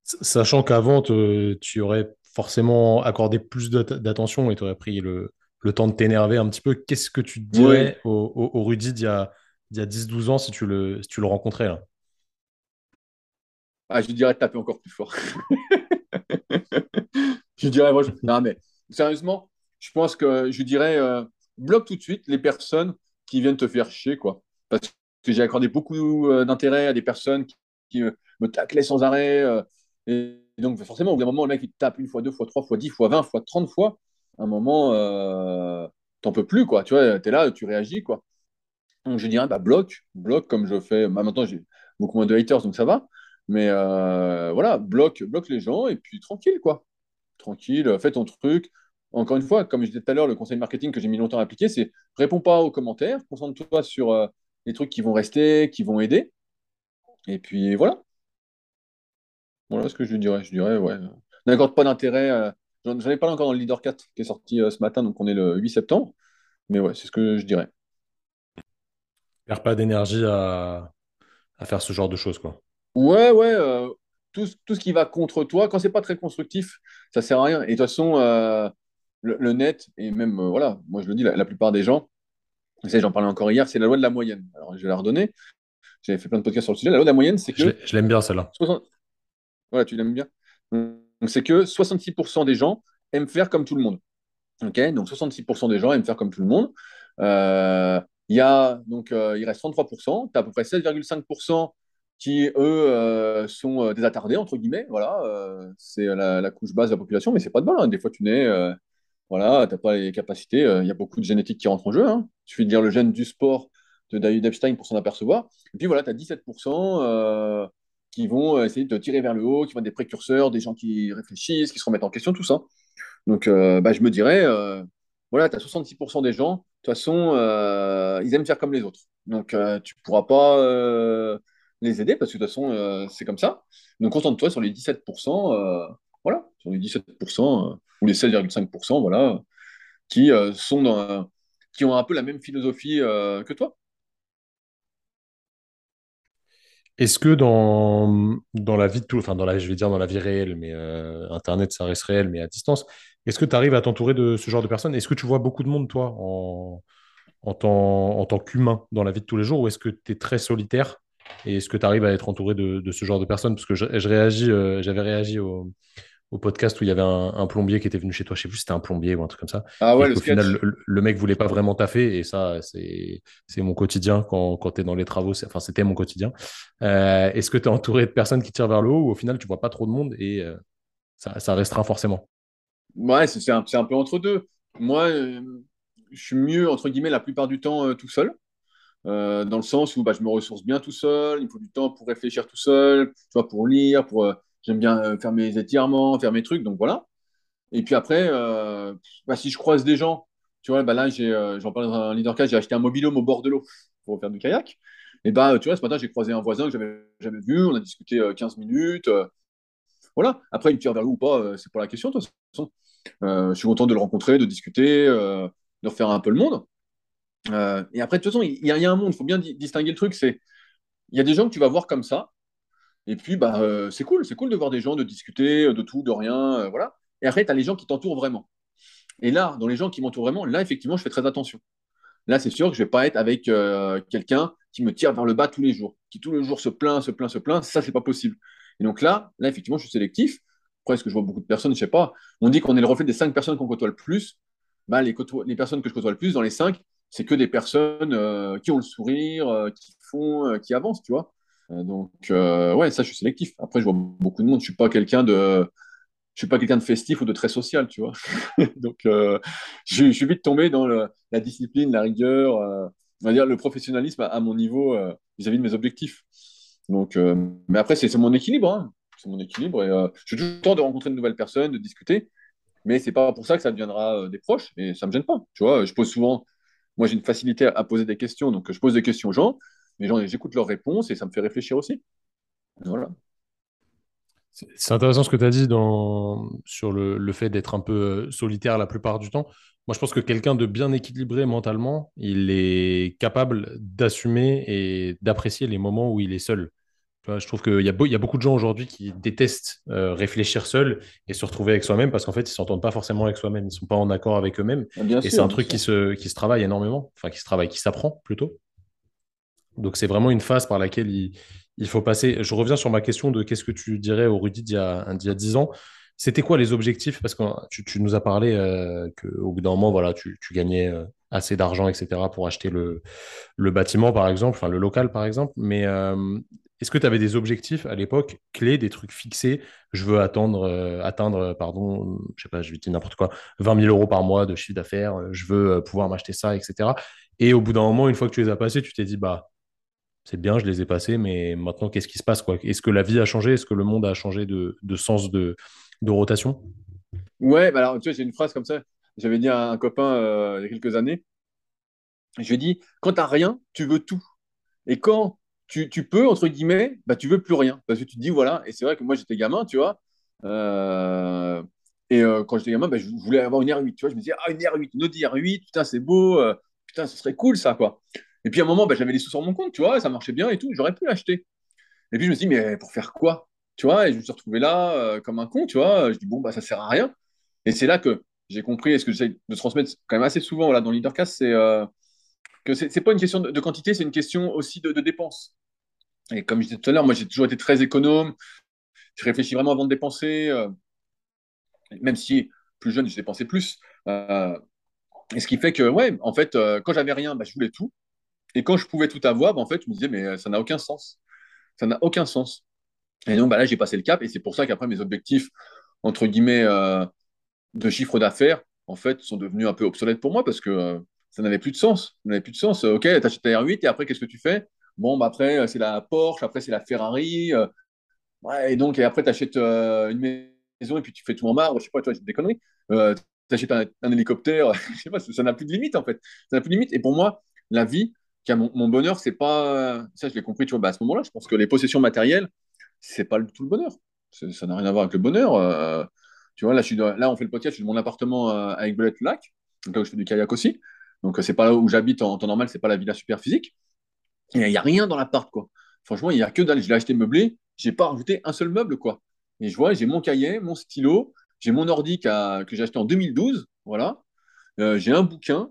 Sachant qu'avant, tu aurais forcément accordé plus d'attention et tu aurais pris le, le temps de t'énerver un petit peu. Qu'est-ce que tu dirais oui. au, au, au, Rudy d'il y a, a 10-12 ans si tu, le, si tu le rencontrais là? Ah, Je dirais de taper encore plus fort. (laughs) je dirais, moi, je... non, mais sérieusement, je pense que je dirais euh, bloque tout de suite les personnes qui viennent te faire chier, quoi. Parce que j'ai accordé beaucoup euh, d'intérêt à des personnes qui, qui me, me taclaient sans arrêt. Euh, et donc, forcément, au bout d'un moment, le mec, il te tape une fois, deux fois, trois fois, dix fois, vingt fois, trente fois. À un moment, euh, t'en peux plus, quoi. Tu vois, t'es là, tu réagis, quoi. Donc, je dirais, bah, bloque, bloque comme je fais. Bah, maintenant, j'ai beaucoup moins de haters, donc ça va. Mais euh, voilà, bloque, bloque les gens et puis tranquille, quoi. Tranquille, fais ton truc. Encore une fois, comme je disais tout à l'heure, le conseil marketing que j'ai mis longtemps à appliquer, c'est réponds pas aux commentaires, concentre-toi sur euh, les trucs qui vont rester, qui vont aider. Et puis voilà. Voilà ce que je dirais. Je dirais, ouais. N'accorde pas d'intérêt. euh, J'en ai parlé encore dans le Leader 4 qui est sorti euh, ce matin, donc on est le 8 septembre. Mais ouais, c'est ce que je dirais. Perds pas d'énergie à, à faire ce genre de choses, quoi. Ouais, ouais. euh, tout, ce- tout ce qui va contre toi, quand c'est pas très constructif, ça sert à rien. Et de toute façon, euh, le, le net, et même, voilà, moi je le dis, la, la plupart des gens, j'en parlais encore hier, c'est la loi de la moyenne. Alors je vais la redonner. J'avais fait plein de podcasts sur le sujet. La loi de la moyenne, c'est que je l'aime bien, celle-là. 60 Voilà, tu l'aimes bien. Donc, c'est que 66% des gens aiment faire comme tout le monde. Ok, donc 66% des gens aiment faire comme tout le monde. Euh, y a, donc, euh, il reste 33%. Tu as à peu près 16,5% qui, eux, euh, sont euh, des attardés, entre guillemets. Voilà, c'est la, couche basse de la population, mais c'est pas de mal. hein. Des fois, tu euh, voilà, tu n'as pas les capacités. Il y a beaucoup de génétique qui rentre en jeu. Hein. Il suffit de dire le gène du sport de David Epstein pour s'en apercevoir. Et puis voilà, tu as 17% euh, qui vont euh, essayer de tirer vers le haut, qui vont être des précurseurs, des gens qui réfléchissent, qui se remettent en question, tout ça. Donc, euh, bah, je me dirais, euh, voilà, tu as 66% des gens, de toute façon, ils aiment faire comme les autres. Donc, tu ne pourras pas les aider parce que de toute façon, c'est comme ça. Donc, concentre-toi sur les 17%, euh, voilà, sur les 17% euh, ou les 16,5%, voilà, qui, sont dans, qui ont un peu la même philosophie que toi. Est-ce que dans, la vie de tout, enfin dans la, je dans la vie réelle, mais euh, Internet, ça reste réel, mais à distance, est-ce que tu arrives à t'entourer de ce genre de personnes? Est-ce que tu vois beaucoup de monde, toi, en, tant, qu'humain dans la vie de tous les jours, ou est-ce que tu es très solitaire? Et est-ce que tu arrives à être entouré de, ce genre de personnes? Parce que je, euh, j'avais réagi au, au podcast où il y avait un, un plombier qui était venu chez toi, je sais plus c'était un plombier ou un truc comme ça, Ah ouais, le qu'au final, le, le mec voulait pas vraiment taffer, et ça, c'est, mon quotidien quand, quand tu es dans les travaux, enfin, c'était mon quotidien. Euh, est-ce que tu es entouré de personnes qui tirent vers le haut, ou au final, tu vois pas trop de monde et euh, ça, ça restreint forcément? Ouais, c'est un, peu entre deux. Moi, euh, je suis mieux, entre guillemets, la plupart du temps tout seul. dans le sens où bah, je me ressource bien tout seul, il me faut du temps pour réfléchir tout seul, tu vois, pour lire, pour, j'aime bien euh, faire mes étirements, faire mes trucs, donc voilà. Et puis après, euh, bah, si je croise des gens, tu vois, bah là, j'ai, euh, j'en parle dans un leader j'ai acheté un mobilhome au bord de l'eau pour faire du kayak. Et bah, tu vois, ce matin, j'ai croisé un voisin que j'avais jamais vu, on a discuté euh, 15 minutes, voilà. Après, il me tire vers le haut ou pas, c'est pas la question, de toute façon. Je suis content de le rencontrer, de discuter, de refaire un peu le monde. Et après, de toute façon, il y, y a un monde, il faut bien di- distinguer le truc. C'est, il y a des gens que tu vas voir comme ça, et puis bah, euh, c'est cool, c'est cool de voir des gens, de discuter euh, de tout, de rien, euh, voilà. Et après, tu as les gens qui t'entourent vraiment. Et là, dans les gens qui m'entourent vraiment, là, effectivement, je fais très attention. Là, c'est sûr que je vais pas être avec quelqu'un qui me tire vers le bas tous les jours, qui tous les jours se plaint, se plaint, se plaint. Ça, c'est pas possible. Et donc là, là, effectivement, je suis sélectif. Après, est-ce que je vois beaucoup de personnes? Je sais pas. On dit qu'on est le reflet des cinq personnes qu'on côtoie le plus. Bah, les, les personnes que je côtoie le plus, dans les cinq, c'est que des personnes qui ont le sourire, qui font, qui avancent, tu vois. Euh, donc, euh, ouais, ça, je suis sélectif. Après, je vois beaucoup de monde. Je suis pas quelqu'un de, je suis pas quelqu'un de festif ou de très social, tu vois. (laughs) Donc, euh, je, suis vite tombé dans la discipline, la rigueur, euh, on va dire le professionnalisme à, mon niveau vis-à-vis de mes objectifs. Donc, mais après, c'est mon équilibre. hein. C'est mon équilibre. Et, je suis toujours content de rencontrer de nouvelles personnes, de discuter, mais c'est pas pour ça que ça deviendra des proches et ça me gêne pas. Tu vois, je pose souvent, moi j'ai une facilité à poser des questions, donc je pose des questions aux gens, les gens, j'écoute leurs réponses et ça me fait réfléchir aussi. Voilà. C'est intéressant ce que tu as dit dans, sur le, le fait d'être un peu euh, solitaire la plupart du temps. Moi, je pense que quelqu'un de bien équilibré mentalement, il est capable d'assumer et d'apprécier les moments où il est seul. Je trouve qu'il y a, beau- il y a beaucoup de gens aujourd'hui qui détestent euh, réfléchir seul et se retrouver avec soi-même parce qu'en fait, ils s'entendent pas forcément avec soi-même. Ils sont pas en accord avec eux-mêmes. Ah, Et c'est un truc qui se, qui se travaille énormément, enfin, qui se travaille, qui s'apprend plutôt. Donc, c'est vraiment une phase par laquelle il, il faut passer. Je reviens sur ma question de qu'est-ce que tu dirais au Rudy d'il y a, a 10 ans. C'était quoi les objectifs? Parce que tu, tu nous as parlé euh, qu'au bout d'un moment, voilà, tu, tu gagnais euh, assez d'argent, etc., pour acheter le, le bâtiment, par exemple, enfin le local, par exemple. Mais euh, est-ce que tu avais des objectifs à l'époque clés, des trucs fixés? Je veux attendre, euh, atteindre, pardon, je sais pas, je vais dire n'importe quoi, 20 000 euros par mois de chiffre d'affaires. Je veux pouvoir m'acheter ça, etc. Et au bout d'un moment, une fois que tu les as passés, tu t'es dit, bah, c'est bien, je les ai passés, mais maintenant, qu'est-ce qui se passe? Est-ce que la vie a changé? Est-ce que le monde a changé de, sens de, rotation? Ouais, bah alors, tu vois, j'ai une phrase comme ça. J'avais dit à un copain euh, il y a quelques années. Je lui ai dit, quand t'as rien, tu veux tout. Et quand tu, tu peux, entre guillemets, bah, tu veux plus rien. Parce que tu te dis, voilà, et c'est vrai que moi, j'étais gamin, tu vois. euh, et euh, quand j'étais gamin, bah, je voulais avoir une R8, tu vois. Je me disais, ah, une R8, une Audi R8, putain, c'est beau, putain, ce serait cool, ça, quoi. Et puis à un moment, bah, j'avais les sous sur mon compte, tu vois, ça marchait bien et tout, j'aurais pu l'acheter. Et puis je me suis dit, mais pour faire quoi? Tu vois, et je me suis retrouvé là euh, comme un con, tu vois. Je dis, bon, bah, ça sert à rien. Et c'est là que j'ai compris, et ce que j'essaie de transmettre quand même assez souvent dans le Leadercast, c'est euh, que c'est c'est pas une question de, quantité, c'est une question aussi de, de dépenses. Et comme je disais tout à l'heure, moi j'ai toujours été très économe, je réfléchis vraiment avant de dépenser, euh, même si plus jeune, je dépensais plus. Et ce qui fait que, ouais, en fait, quand j'avais rien, bah, je voulais tout. Et quand je pouvais tout avoir, bah, en fait, je me disais, mais euh, ça n'a aucun sens. Ça n'a aucun sens. Et donc, bah, là, j'ai passé le cap. Et c'est pour ça qu'après, mes objectifs, entre guillemets, euh, de chiffre d'affaires, en fait, sont devenus un peu obsolètes pour moi parce que euh, ça n'avait plus de sens. Ça n'avait plus de sens. Ok, tu achètes ta R8 et après, qu'est-ce que tu fais? Bon, bah, après, c'est la Porsche, après, c'est la Ferrari. ouais, et donc, et après, tu achètes une maison et puis tu fais tout en marbre. Je sais pas, toi, c'est des conneries. Euh, tu achètes un, un hélicoptère. (laughs) je sais pas, ça n'a plus de limite, en fait. Ça n'a plus de limite. Et pour moi, la vie, mon, bonheur, c'est pas. Ça, je l'ai compris, tu vois, bah, à ce moment-là, je pense que les possessions matérielles, c'est pas tout le bonheur. Ça n'a rien à voir avec le bonheur. Euh, tu vois, là, je on fait le podcast, je suis dans mon appartement euh, avec Belette-le-Lac, donc là où je fais du kayak aussi. Donc, euh, c'est pas là où j'habite en temps normal, c'est pas la villa super physique. Et il n'y a rien dans l'appart, quoi. Franchement, il n'y a que dalle. Je l'ai acheté meublé, j'ai pas rajouté un seul meuble, quoi. Et je vois, j'ai mon cahier, mon stylo, j'ai mon ordi que j'ai acheté en 2012, voilà. J'ai un bouquin,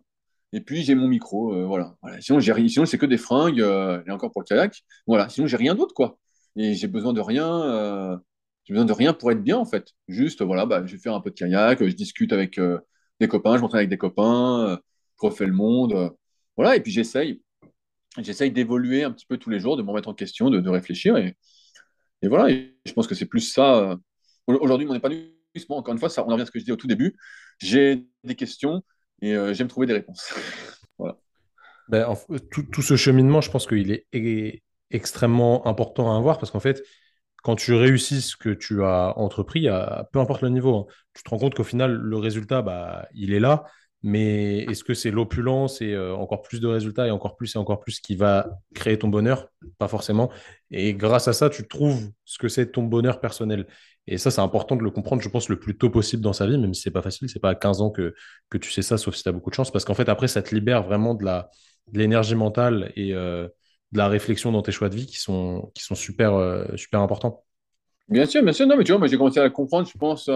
et puis j'ai mon micro, euh, voilà. Sinon, j'ai sinon c'est que des fringues, euh, et encore pour le kayak. Voilà. Sinon, j'ai rien d'autre, quoi. Et j'ai besoin de rien, euh, j'ai besoin de rien pour être bien, en fait. Juste, voilà, bah, je vais faire un peu de kayak, je discute avec euh, des copains, je m'entraîne avec des copains, je refais le monde, voilà. Et puis j'essaye, j'essaye d'évoluer un petit peu tous les jours, de me remettre en question, de, réfléchir, et, voilà. Je pense que c'est plus ça. Aujourd'hui, mon épanouissement, encore une fois, ça, on revient à ce que je disais au tout début. J'ai des questions et euh, j'aime trouver des réponses. (laughs) Voilà. Ben, en tout, tout ce cheminement, je pense qu'il est e- extrêmement important à avoir parce qu'en fait, quand tu réussis ce que tu as entrepris, à, peu importe le niveau, hein, tu te rends compte qu'au final, le résultat, bah, il est là. Mais est-ce que c'est l'opulence et euh, encore plus de résultats et encore plus et encore plus qui va créer ton bonheur? Pas forcément. Et grâce à ça, tu trouves ce que c'est ton bonheur personnel. Et ça, c'est important de le comprendre, je pense, le plus tôt possible dans sa vie, même si c'est pas facile. C'est pas à 15 ans que, que tu sais ça, sauf si tu as beaucoup de chance. Parce qu'en fait, après, ça te libère vraiment de la, de l'énergie mentale et euh, de la réflexion dans tes choix de vie qui sont, qui sont super, euh, super importants. Bien sûr, bien sûr. Non, mais tu vois, moi, j'ai commencé à le comprendre, je pense,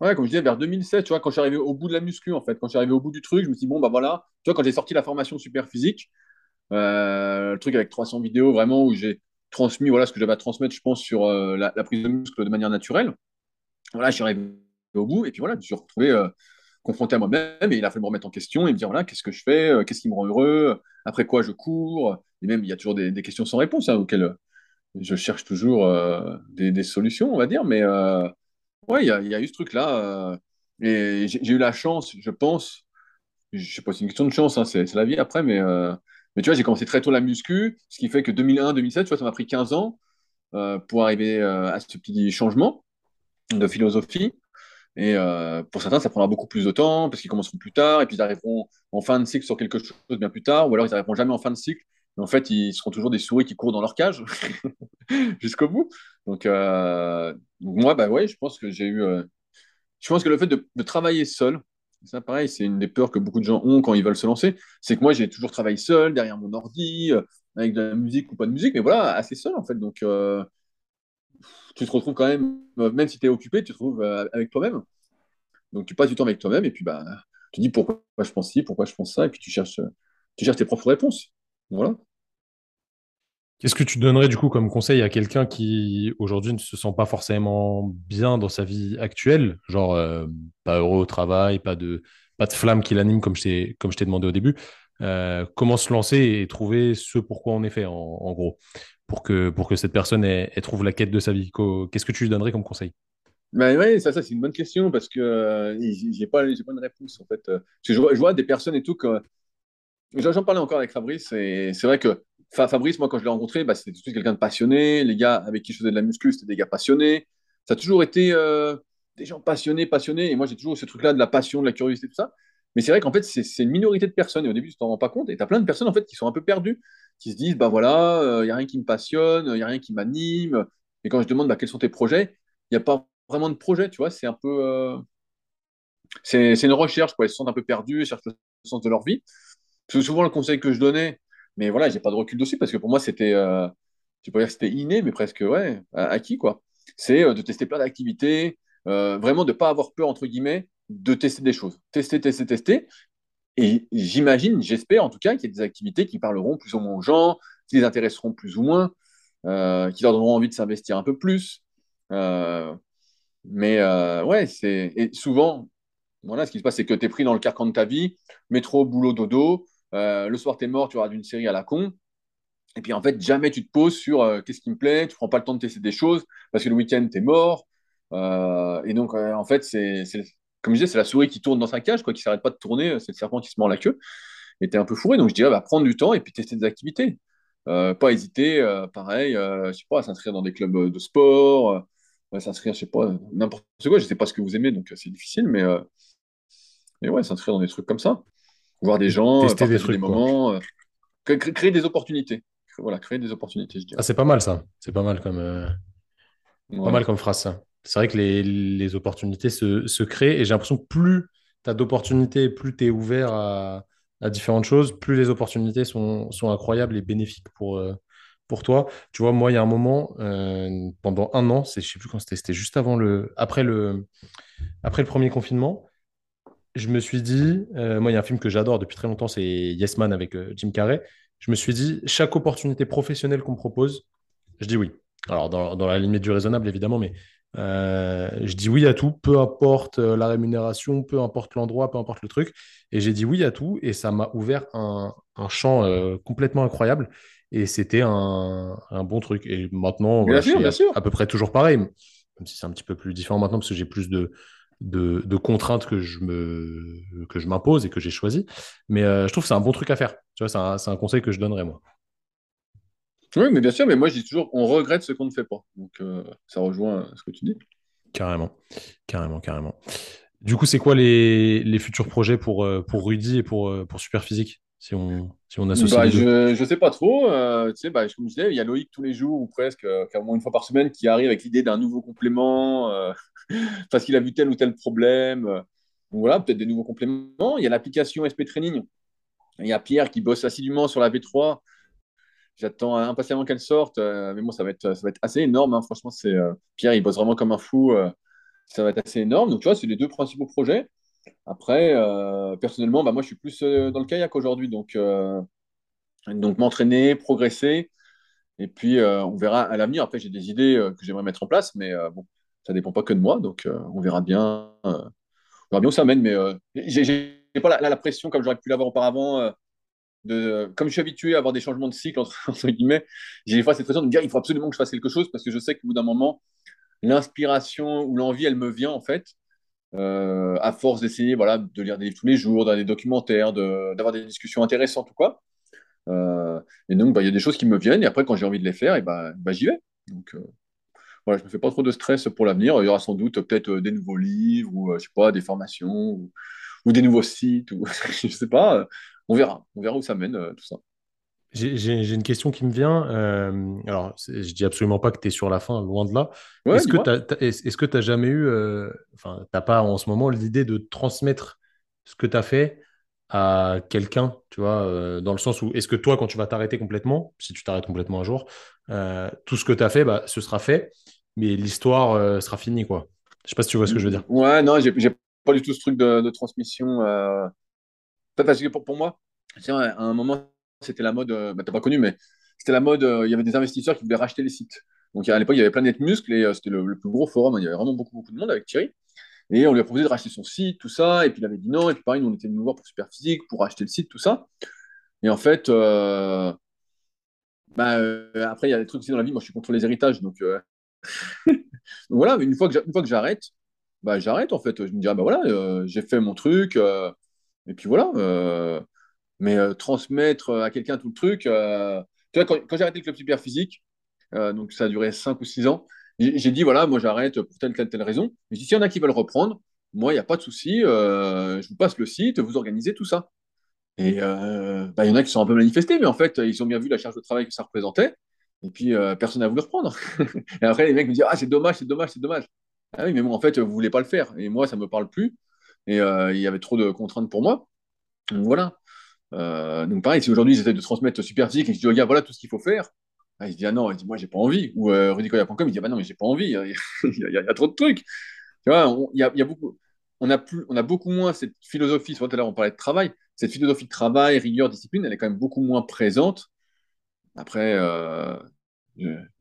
ouais, comme je disais, vers 2007, tu vois, quand je suis arrivé au bout de la muscu, en fait. Quand je suis arrivé au bout du truc, je me suis dit, bon, bah voilà, tu vois, quand j'ai sorti la formation super physique, euh, le truc avec 300 vidéos, vraiment, où j'ai transmis, voilà, ce que j'avais à transmettre, je pense, sur euh, la, prise de muscle de manière naturelle. Voilà, je suis arrivé au bout, et puis voilà, je me suis retrouvé euh, confronté à moi-même, et il a fallu me remettre en question et me dire, voilà, qu'est-ce que je fais, qu'est-ce qui me rend heureux, après quoi je cours, et même, il y a toujours des, questions sans réponse, hein, auxquelles je cherche toujours des, des solutions, on va dire, mais ouais, il y a, eu ce truc-là, euh, et j'ai eu la chance, je pense, je sais pas, si c'est une question de chance, hein, c'est la vie après, mais, euh, mais tu vois, j'ai commencé très tôt la muscu, ce qui fait que 2001-2007, tu vois, ça m'a pris 15 ans euh, pour arriver à ce petit changement de philosophie. Et pour certains, ça prendra beaucoup plus de temps parce qu'ils commenceront plus tard et puis ils arriveront en fin de cycle sur quelque chose bien plus tard, ou alors ils n'arriveront jamais en fin de cycle. En fait, ils seront toujours des souris qui courent dans leur cage (laughs) jusqu'au bout. Donc, euh, moi, bah je pense que j'ai eu. euh, je pense que le fait de, travailler seul, ça, pareil, c'est une des peurs que beaucoup de gens ont quand ils veulent se lancer. C'est que moi, j'ai toujours travaillé seul, derrière mon ordi, euh, avec de la musique ou pas de musique, mais voilà, assez seul en fait. Donc, tu te retrouves quand même, même si tu es occupé, tu te retrouves avec toi-même. Donc, tu passes du temps avec toi-même et puis bah, tu dis pourquoi je pense ci, pourquoi je pense ça, et puis tu cherches, tu cherches tes propres réponses. Voilà. Qu'est-ce que tu donnerais du coup comme conseil à quelqu'un qui aujourd'hui ne se sent pas forcément bien dans sa vie actuelle, genre euh, pas heureux au travail, pas de, pas de flamme qui l'anime comme je t'ai, comme je t'ai demandé au début. Euh, comment se lancer et trouver ce pourquoi on est fait en, gros, pour que, pour que cette personne elle, trouve la quête de sa vie? Qu'est-ce que tu lui donnerais comme conseil? Mais ouais, ça, ça c'est une bonne question parce que euh, j'ai pas, j'ai pas une réponse en fait. Euh, je je vois des personnes et tout que J'en parlais encore avec Fabrice, et c'est vrai que Fa- Fabrice, moi, quand je l'ai rencontré, bah, c'était tout de suite quelqu'un de passionné. Les gars avec qui je faisais de la muscu, c'était des gars passionnés. Ça a toujours été euh, des gens passionnés, passionnés. Et moi, j'ai toujours ce truc-là de la passion, de la curiosité, tout ça. Mais c'est vrai qu'en fait, c'est une minorité de personnes. Et au début, tu t'en rends pas compte. Et tu as plein de personnes en fait, qui sont un peu perdues, qui se disent bah voilà, il euh, n'y a rien qui me passionne, il n'y a rien qui m'anime. Et quand je demande bah, quels sont tes projets, il n'y a pas vraiment de projet, tu vois. C'est un peu. Euh, c'est une recherche, quoi. Ils se sentent un peu perdus, ils cherchent le sens de leur vie. C'est souvent le conseil que je donnais, mais voilà, j'ai pas de recul dessus parce que pour moi, c'était. Euh, peux dire que c'était inné, mais presque, ouais, acquis, quoi. C'est de tester plein d'activités, vraiment de ne pas avoir peur, entre guillemets, de tester des choses. Tester, tester, tester. Et j'imagine, j'espère en tout cas, qu'il y a des activités qui parleront plus ou moins aux gens, qui les intéresseront plus ou moins, euh, qui leur donneront envie de s'investir un peu plus. Euh, mais euh, ouais, c'est et souvent, voilà, ce qui se passe, c'est que tu es pris dans le carcan de ta vie, métro, boulot, dodo. Le soir, tu mort, tu auras d'une série à la con. Et puis en fait, jamais tu te poses sur qu'est-ce qui me plaît, tu prends pas le temps de tester des choses parce que le week-end, tu es mort. et donc, en fait, c'est comme je disais, c'est la souris qui tourne dans sa cage, quoi, qui s'arrête pas de tourner, c'est le serpent qui se mord la queue. Et tu es un peu fourré. Donc je dirais, bah, prendre du temps et puis tester des activités. Euh, pas hésiter, euh, pareil, euh, je sais pas, à s'inscrire dans des clubs de sport, s'inscrire, je sais pas, n'importe quoi. Je sais pas ce que vous aimez, donc c'est difficile, mais, mais ouais, s'inscrire dans des trucs comme ça. Voir des gens, tester des, trucs, des moments, créer, des opportunités. Voilà, créer des opportunités, je dirais. Ah, c'est pas mal ça. C'est pas mal comme, pas mal comme phrase ça c'est vrai que les, opportunités se, créent et j'ai l'impression que plus tu as d'opportunités, plus tu es ouvert à, différentes choses, plus les opportunités sont, incroyables et bénéfiques pour, euh, pour toi. Tu vois, moi, il y a un moment, euh, pendant un an, je ne sais plus quand c'était, c'était juste avant le, après, le, après le premier confinement, je me suis dit, euh, moi, il y a un film que j'adore depuis très longtemps, c'est Yes Man avec Jim Carrey. Je me suis dit, chaque opportunité professionnelle qu'on me propose, je dis oui. Alors, dans, dans la limite du raisonnable, évidemment, mais euh, je dis oui à tout, peu importe euh, la rémunération, peu importe l'endroit, peu importe le truc. Et j'ai dit oui à tout et ça m'a ouvert un, champ euh, complètement incroyable. Et c'était un, bon truc. Et maintenant, à, peu près toujours pareil, même si c'est un petit peu plus différent maintenant parce que j'ai plus de, de, contraintes que je me que je m'impose et que j'ai choisi. Mais je trouve que c'est un bon truc à faire. Tu vois, c'est un, un, conseil que je donnerais moi. Oui, mais bien sûr, mais moi je dis toujours, on regrette ce qu'on ne fait pas. Donc euh, ça rejoint ce que tu dis. Carrément, carrément, carrément. Du coup, c'est quoi les, les, futurs projets pour, euh, pour Rudy et pour, euh, pour Superphysique? Si on, si on associe bah, Je ne sais pas trop. tu sais, bah, comme je disais, il y a Loïc tous les jours ou presque, carrément une fois par semaine, qui arrive avec l'idée d'un nouveau complément (laughs) parce qu'il a vu tel ou tel problème. Donc, voilà, peut-être des nouveaux compléments. Il y a l'application SP Training. Il y a Pierre qui bosse assidûment sur la V3 J'attends impatiemment qu'elle sorte, euh, mais bon, ça va être, ça va être assez énorme. Hein. Franchement, c'est euh, Pierre, il bosse vraiment comme un fou. Euh, ça va être assez énorme. Donc, tu vois, c'est les deux principaux projets. Après, personnellement, bah, moi, je suis plus dans le kayak aujourd'hui. Donc, donc m'entraîner, progresser. Et puis, on verra à l'avenir. Après, j'ai des idées que j'aimerais mettre en place, mais bon, ça dépend pas que de moi. Donc, on verra bien. on verra bien où ça mène. Mais j'ai pas la, la, pression comme j'aurais pu l'avoir auparavant comme je suis habitué à avoir des changements de cycle, (laughs) entre, guillemets, j'ai des fois cette pression de me dire il faut absolument que je fasse quelque chose parce que je sais qu'au bout d'un moment, l'inspiration ou l'envie, elle me vient en fait, euh, à force d'essayer voilà, de lire des livres tous les jours, d'avoir des documentaires, d'avoir des discussions intéressantes ou quoi. Euh, et donc, bah, il y a des choses qui me viennent et après, quand j'ai envie de les faire, bah, bah, j'y vais. Donc, euh, voilà, je me fais pas trop de stress pour l'avenir. Il y aura sans doute peut-être des nouveaux livres ou je sais pas, des formations ou, ou des nouveaux sites ou (laughs) je sais pas on verra. On verra où ça mène, tout ça. J'ai une question qui me vient. Euh, alors, je dis absolument pas que tu es sur la fin, loin de là. est-ce que tu n'as jamais eu, euh, enfin, tu n'as pas en ce moment l'idée de transmettre ce que tu as fait à quelqu'un, tu vois, dans le sens où, est-ce que toi, quand tu vas t'arrêter complètement, si tu t'arrêtes complètement un jour, tout ce que tu as fait, bah, ce sera fait, mais l'histoire sera finie, quoi. Je sais pas si tu vois ce que je veux dire. Ouais, non, j'ai pas du tout ce truc de, de transmission parce que pour, moi, à un moment, c'était la mode, euh, bah, tu n'as pas connu, mais c'était la mode, euh, il y avait des investisseurs qui voulaient racheter les sites. Donc à l'époque, il y avait Planète Muscle et euh, c'était le, plus gros forum, il y avait vraiment beaucoup, beaucoup de monde avec Thierry. Et on lui a proposé de racheter son site, tout ça, et puis il avait dit non, et puis pareil, nous on était venus voir pour Superphysique, pour racheter le site, tout ça. Et en fait, bah, après, il y a des trucs aussi dans la vie, moi je suis contre les héritages, donc, (laughs) voilà, une fois que j'arrête, bah, j'arrête en fait. Je me dis, ah, bah voilà, j'ai fait mon truc, et puis voilà. Euh, mais euh, transmettre à quelqu'un tout le truc. Euh, tu vois, quand, j'ai arrêté le club super physique, donc ça a duré 5 ou 6 ans, j'ai dit voilà, moi j'arrête pour telle, telle, telle raison. Mais s'il y en a qui veulent reprendre, moi, il n'y a pas de souci, euh, je vous passe le site, vous organisez tout ça. Et euh, bah, il y en a qui sont un peu manifestés, mais en fait, ils ont bien vu la charge de travail que ça représentait. Et puis, euh, personne n'a voulu reprendre. (laughs) et après, les mecs me disent Ah, c'est dommage, c'est dommage, c'est dommage. Ah oui, mais bon, en fait, vous ne voulez pas le faire. Et moi, ça ne me parle plus. Et euh, il y avait trop de contraintes pour moi. Donc voilà. Euh, donc pareil, si aujourd'hui j'essaie de transmettre super physique et je dis gars, voilà tout ce qu'il faut faire, ah, il se dit, ah non, il dit, moi, j'ai pas envie. Ou euh, rudicoya.com, il dit, ah bah non, mais j'ai pas envie. (laughs) Il y, a, trop de trucs. Tu vois, on, il y a, beaucoup, on, a plus, on a beaucoup moins cette philosophie, tout à l'heure on parlait de travail, cette philosophie de travail, rigueur, discipline, elle est quand même beaucoup moins présente. Après, euh,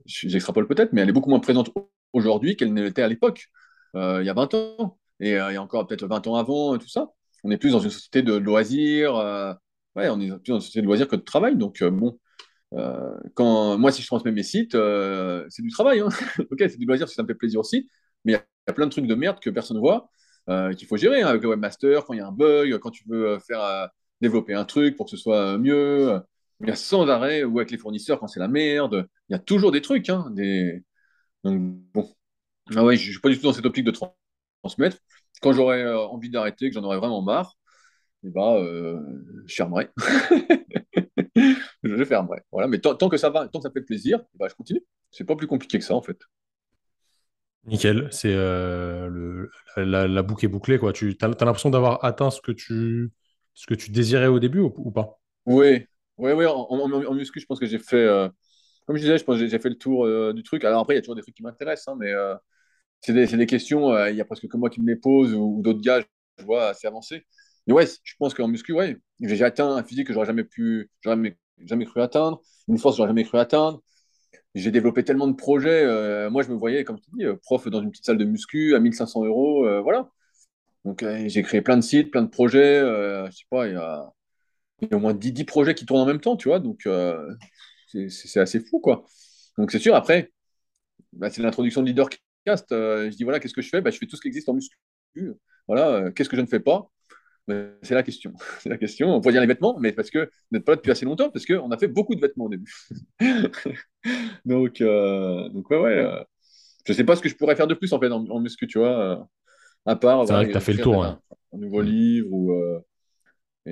j'extrapole peut-être, mais elle est beaucoup moins présente aujourd'hui qu'elle ne l'était à l'époque, euh, il y a 20 ans, et encore peut-être 20 ans avant, tout ça. On est plus dans une société de loisirs, ouais, on est plus dans une société de loisirs que de travail, donc euh, bon. Euh, quand moi, si je transmets mes sites, c'est du travail. Hein. (laughs) ok, c'est du loisir que ça me fait plaisir aussi, mais il y, a plein de trucs de merde que personne ne voit. Euh, qu'il faut gérer hein, avec le webmaster, quand il y a un bug, quand tu veux euh, faire euh, développer un truc pour que ce soit mieux. Il y a sans arrêt, ou avec les fournisseurs quand c'est la merde. Il y a toujours des trucs. Hein. Donc, bon. Ah ouais, je ne suis pas du tout dans cette optique de transmettre. Quand j'aurai envie d'arrêter, que j'en aurai vraiment marre, eh ben, euh, je fermerai. (laughs) je fermerai. Voilà. Mais tant, que ça va, tant que ça fait plaisir, bah, je continue. C'est pas plus compliqué que ça, en fait. Nickel, c'est euh, le, la, boucle est bouclée. Quoi. Tu as, l'impression d'avoir atteint ce que, tu, ce que tu désirais au début ou, pas? Oui, oui, oui. En, en, muscu, je pense que j'ai fait, euh, comme je disais, je pense j'ai fait le tour euh, du truc. Alors après, il y a toujours des trucs qui m'intéressent, hein, mais c'est des, des, questions, il y a presque que moi qui me les pose ou, d'autres gars, je vois, assez avancés. Ouais, je pense qu'en muscu, ouais, j'ai atteint un physique que j'aurais jamais pu, jamais, jamais cru atteindre, une force que j'aurais jamais cru atteindre j'ai développé tellement de projets. Euh, moi, je me voyais, comme tu dis, euh, prof dans une petite salle de muscu à 1500 euros. Euh, voilà. Donc, j'ai créé plein de sites, plein de projets. je sais pas, il y a, au moins 10, 10, projets qui tournent en même temps, tu vois. Donc, c'est assez fou, quoi. Donc, c'est sûr, après, bah, c'est l'introduction de Leadercast. je dis, voilà, qu'est-ce que je fais? Bah, Je fais tout ce qui existe en muscu. Voilà, qu'est-ce que je ne fais pas? C'est la question. (laughs) C'est la question. On pourrait dire les vêtements, mais parce que vous n'êtes pas là depuis assez longtemps, parce qu'on a fait beaucoup de vêtements au début. (laughs) donc, euh, donc, ouais, ouais. Euh, je sais pas ce que je pourrais faire de plus en fait en, muscu, tu vois, euh, à part. C'est vrai que tu as fait le tour. Un, nouveau livre ou.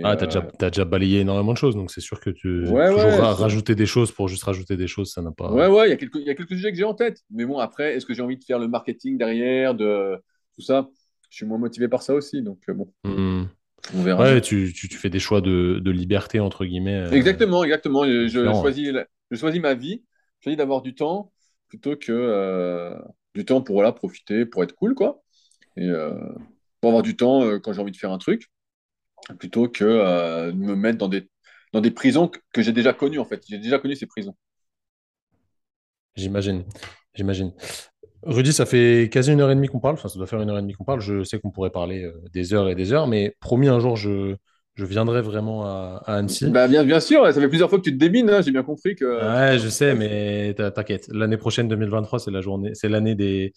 ah, tu as, déjà balayé énormément de choses, donc c'est sûr que tu ouais, toujours rajouter des choses pour juste rajouter des choses, ça n'a pas. Ouais, ouais, il y, a quelques, y a quelques sujets que j'ai en tête. Mais bon, après, est-ce que j'ai envie de faire le marketing derrière, de tout ça? Je suis moins motivé par ça aussi, donc bon. Mmh. On verra. Ouais, tu, tu, tu, fais des choix de, de liberté, entre guillemets. Euh, exactement, exactement. Je, je choisis, je choisis ma vie. Je choisis d'avoir du temps plutôt que euh, du temps pour profiter, pour être cool, quoi. Et euh, pour avoir du temps quand j'ai envie de faire un truc, plutôt que de me mettre dans des, dans des prisons que, que j'ai déjà connues, en fait. J'ai déjà connu ces prisons. J'imagine. J'imagine. Rudy, ça fait quasi une heure et demie qu'on parle. Enfin, ça doit faire une heure et demie qu'on parle. Je sais qu'on pourrait parler euh, des heures et des heures, mais promis, un jour, je, je viendrai vraiment à, Annecy. Bah, bien, bien sûr, ça fait plusieurs fois que tu te débines, hein, j'ai bien compris que. Ouais, je sais, mais t'inquiète. L'année prochaine, 2023, c'est la journée, c'est l'année des,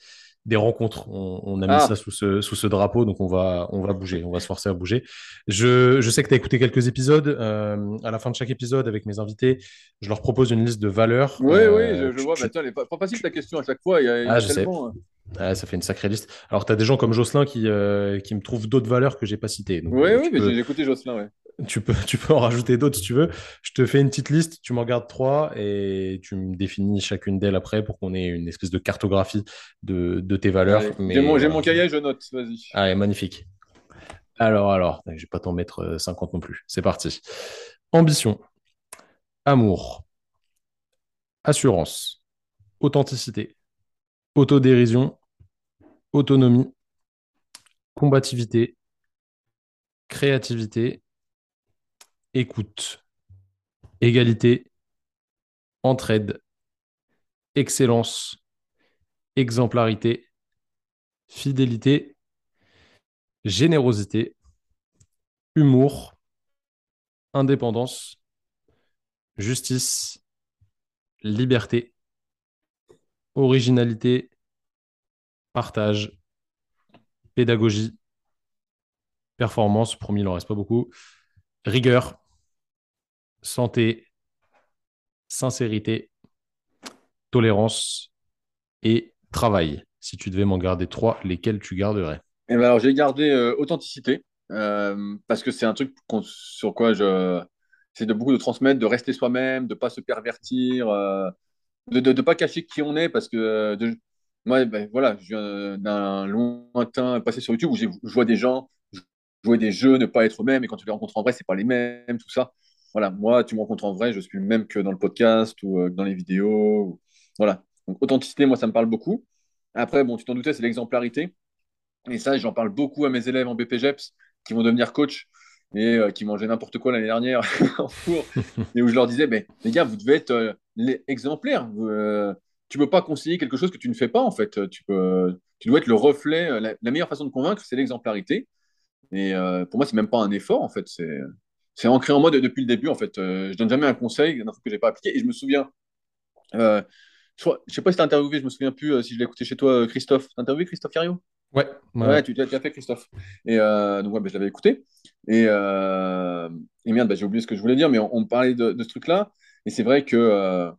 des rencontres. On, a mis ah. ça sous ce, sous ce drapeau, donc on va, on va bouger, on va se forcer à bouger. Je, je sais que tu as écouté quelques épisodes. Euh, à la fin de chaque épisode, avec mes invités, je leur propose une liste de valeurs. Oui, oui, euh, je, vois. Tu... Bah, pas, pas, facile ta question à chaque fois. Il y a, ah, je sais. Hein. ça fait une sacrée liste. Alors, tu as des gens comme Jocelyn qui, euh, qui me trouvent d'autres valeurs que j'ai pas citées. oui, oui, mais j'ai écouté Jocelyn, ouais. Tu peux, tu peux en rajouter d'autres si tu veux. Je te fais une petite liste, tu m'en gardes trois et tu me définis chacune d'elles après pour qu'on ait une espèce de cartographie de, de tes valeurs. J'ai mon, mon, cahier, je note, vas-y. Allez, magnifique. Alors, alors, je vais pas t'en mettre 50 euh, non plus. C'est parti. Ambition, amour, assurance, authenticité, autodérision, autonomie, combativité, créativité, écoute, égalité, entraide, excellence, exemplarité, fidélité, générosité, humour, indépendance, justice, liberté, originalité, partage, pédagogie, performance, promis, il n'en reste pas beaucoup, rigueur, santé, sincérité, tolérance et travail. Si tu devais m'en garder trois, lesquels tu garderais? Et ben alors, j'ai gardé euh, authenticité euh, parce que c'est un truc sur quoi je c'est de beaucoup de transmettre, de rester soi-même, de pas se pervertir, euh, de ne pas cacher qui on est parce que moi, ben, voilà, je viens d'un lointain passé sur YouTube où je vois des gens jouer des jeux, ne pas être eux-mêmes, et quand tu les rencontres en vrai, c'est pas les mêmes, tout ça. Voilà, moi, tu me rencontres en vrai, je suis le même que dans le podcast ou dans les vidéos. Voilà. Donc, authenticité, moi, ça me parle beaucoup. Après, bon, tu t'en doutais, c'est l'exemplarité. Et ça, j'en parle beaucoup à mes élèves en BPGEPS qui vont devenir coach et euh, qui mangeaient n'importe quoi l'année dernière (laughs) en cours. et où je leur disais, mais, les gars, vous devez être euh, exemplaires. Euh, tu ne peux pas conseiller quelque chose que tu ne fais pas, en fait. Tu, peux, tu dois être le reflet. La, meilleure façon de convaincre, c'est l'exemplarité. Et pour moi, c'est même pas un effort, en fait. C'est, c'est ancré en moi depuis le début, en fait. je donne jamais un conseil, un truc que j'ai pas appliqué. Et je me souviens, je ne sais pas si tu as interviewé, je me souviens plus si je l'ai écouté chez toi, Christophe. Tu as interviewé Christophe Cario Ouais, ouais, tu, as fait Christophe. Et euh, donc, ouais, bah, je l'avais écouté. Et, euh, et merde, bah, j'ai oublié ce que je voulais dire, mais on, parlait de, ce truc-là. Et c'est vrai que, euh,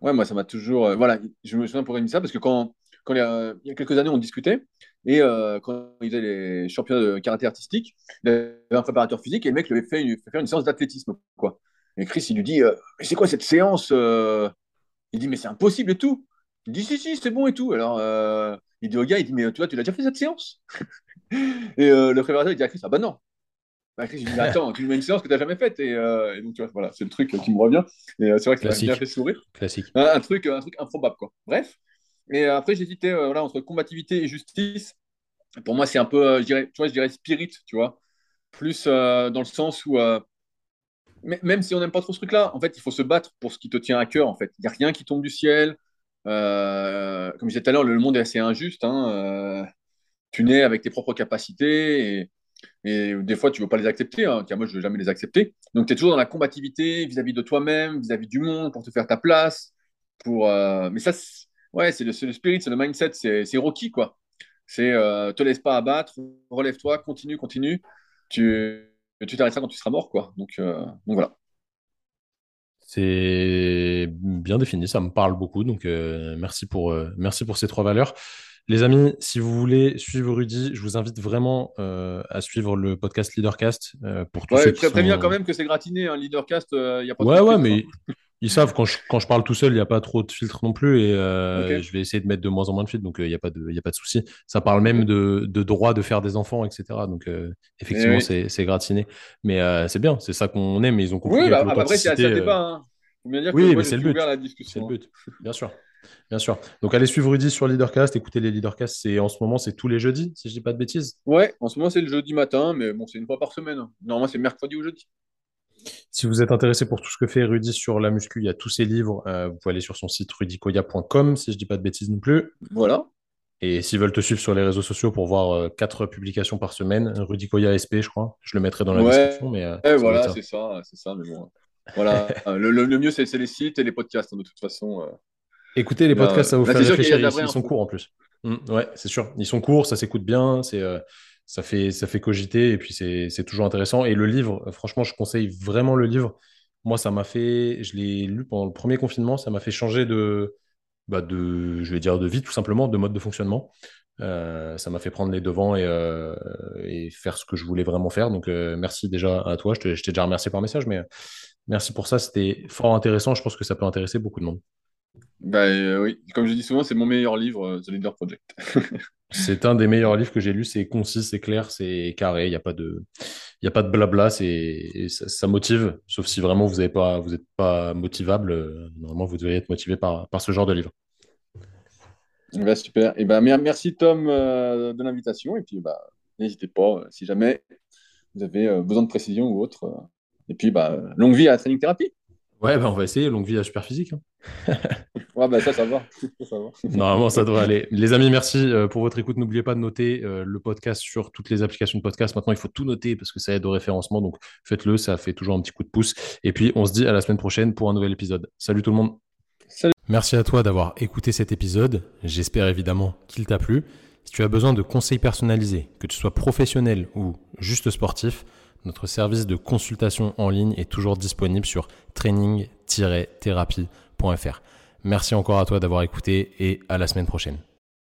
ouais, moi, ça m'a toujours. voilà, je me souviens pour dire ça parce que quand, quand il, y a, quelques années, on discutait. Et quand il faisait les championnats de karaté artistique, il avait un préparateur physique et le mec lui avait fait, une, faire une séance d'athlétisme. Quoi. Et Chris, il lui dit Mais c'est quoi cette séance Il dit Mais c'est impossible et tout. Il dit Si, si, c'est bon et tout. Alors il dit au gars, il dit, mais tu vois, tu l'as déjà fait cette séance? (laughs) Et euh, le préparateur, il dit à Chris, ah bah non. Bah, Chris, il dit, attends, tu nous mets une séance que tu n'as jamais faite. Euh, et, donc, tu vois, voilà, c'est le truc qui me revient. Et euh, c'est vrai que ça m'a bien fait sourire. Classique. Un, truc, un truc improbable, quoi. Bref. Et après, j'hésitais voilà, entre combativité et justice. Pour moi, c'est un peu, je dirais, tu vois, je dirais spirit, tu vois. Plus dans le sens où même si on n'aime pas trop ce truc-là, en fait, il faut se battre pour ce qui te tient à cœur. En fait, il n'y a rien qui tombe du ciel. Euh, comme je disais tout à l'heure, le monde est assez injuste. Hein, euh, tu nais avec tes propres capacités et, des fois, tu ne veux pas les accepter. Hein. moi, je ne veux jamais les accepter. Donc, tu es toujours dans la combativité vis-à-vis de toi-même, vis-à-vis du monde, pour te faire ta place. Pour, euh, mais ça, ouais, c'est le, le, spirit, c'est le mindset, c'est Rocky, quoi. C'est te laisse pas abattre, relève-toi, continue, continue. Tu tu t'arrêteras quand tu seras mort, quoi. Donc, donc voilà. C'est bien défini, ça me parle beaucoup. Donc, euh, merci, pour, euh, merci pour ces trois valeurs. Les amis, si vous voulez suivre Rudy, je vous invite vraiment euh, à suivre le podcast Leadercast. pour tous ouais, ceux qui préviens quand même que c'est gratiné, un Leadercast, il n'y a pas ouais, de Ouais, mais hein. (laughs) ils savent, quand je, quand je parle tout seul, il n'y a pas trop de filtres non plus. Et je vais essayer de mettre de moins en moins de filtres, donc il n'y a pas de, y a pas de souci. Ça parle même de, de, droit de faire des enfants, etc. Donc effectivement, eh c'est gratiné. Mais c'est bien, c'est ça qu'on aime, mais ils ont compris. Oui, bah, après, c'est un débat. Hein oui, mais c'est le but. C'est le but, bien sûr. Bien sûr. Donc allez suivre Rudy sur Leadercast, écoutez les Leadercast, c'est en ce moment c'est tous les jeudis, si je dis pas de bêtises. Ouais, en ce moment c'est le jeudi matin, mais bon c'est une fois par semaine. Normalement c'est mercredi ou jeudi. Si vous êtes intéressé pour tout ce que fait Rudy sur la muscu, il y a tous ses livres. Euh, vous pouvez aller sur son site rudicoya.com si je dis pas de bêtises non plus. Voilà. Et s'ils veulent te suivre sur les réseaux sociaux pour voir euh, quatre publications par semaine, Rudy Koya SP, je crois. Je le mettrai dans la description. Mais, euh, voilà, c'est ça, c'est ça. Mais bon, voilà, (laughs) le, mieux, c'est les sites et les podcasts, hein, de toute façon. Euh. Écoutez les podcasts, ça vous fait réfléchir. Ils, sont courts en plus. Mmh, ouais, c'est sûr. Ils sont courts, ça s'écoute bien, c'est, euh, ça, fait, ça fait cogiter et puis c'est toujours intéressant. Et le livre, franchement, je conseille vraiment le livre. Moi, ça m'a fait, je l'ai lu pendant le premier confinement, ça m'a fait changer de, bah de, je vais dire, de vie tout simplement, de mode de fonctionnement. ça m'a fait prendre les devants et, et, faire ce que je voulais vraiment faire. Donc, merci déjà à toi. Je t'ai déjà remercié par message, mais Merci pour ça, c'était fort intéressant. Je pense que ça peut intéresser beaucoup de monde. Bah, euh, oui, comme je dis souvent, c'est mon meilleur livre, euh, The Leader Project. (laughs) c'est un des meilleurs livres que j'ai lu. C'est concis, c'est clair, c'est carré. Il n'y a pas de, il a pas de blabla. C'est, ça, motive. Sauf si vraiment vous n'êtes pas, vous êtes pas motivable. Euh, normalement, vous devez être motivé par, par ce genre de livre. Bah, super. Et ben merci Tom de l'invitation. Et puis, bah, n'hésitez pas si jamais vous avez besoin de précision ou autre et puis, bah, longue vie à la training thérapie. Ouais, bah, on va essayer, longue vie à super physique. Hein. (laughs) ouais, bah, ça, ça va. Normalement, ça devrait aller. Les amis, merci euh, pour votre écoute. N'oubliez pas de noter euh, le podcast sur toutes les applications de podcast. Maintenant, il faut tout noter parce que ça aide au référencement. Donc, faites-le, ça fait toujours un petit coup de pouce. Et puis, on se dit à la semaine prochaine pour un nouvel épisode. Salut tout le monde. Salut. Merci à toi d'avoir écouté cet épisode. J'espère évidemment qu'il t'a plu. Si tu as besoin de conseils personnalisés, que tu sois professionnel ou juste sportif, notre service de consultation en ligne est toujours disponible sur training-thérapie.fr. Merci encore à toi d'avoir écouté et à la semaine prochaine.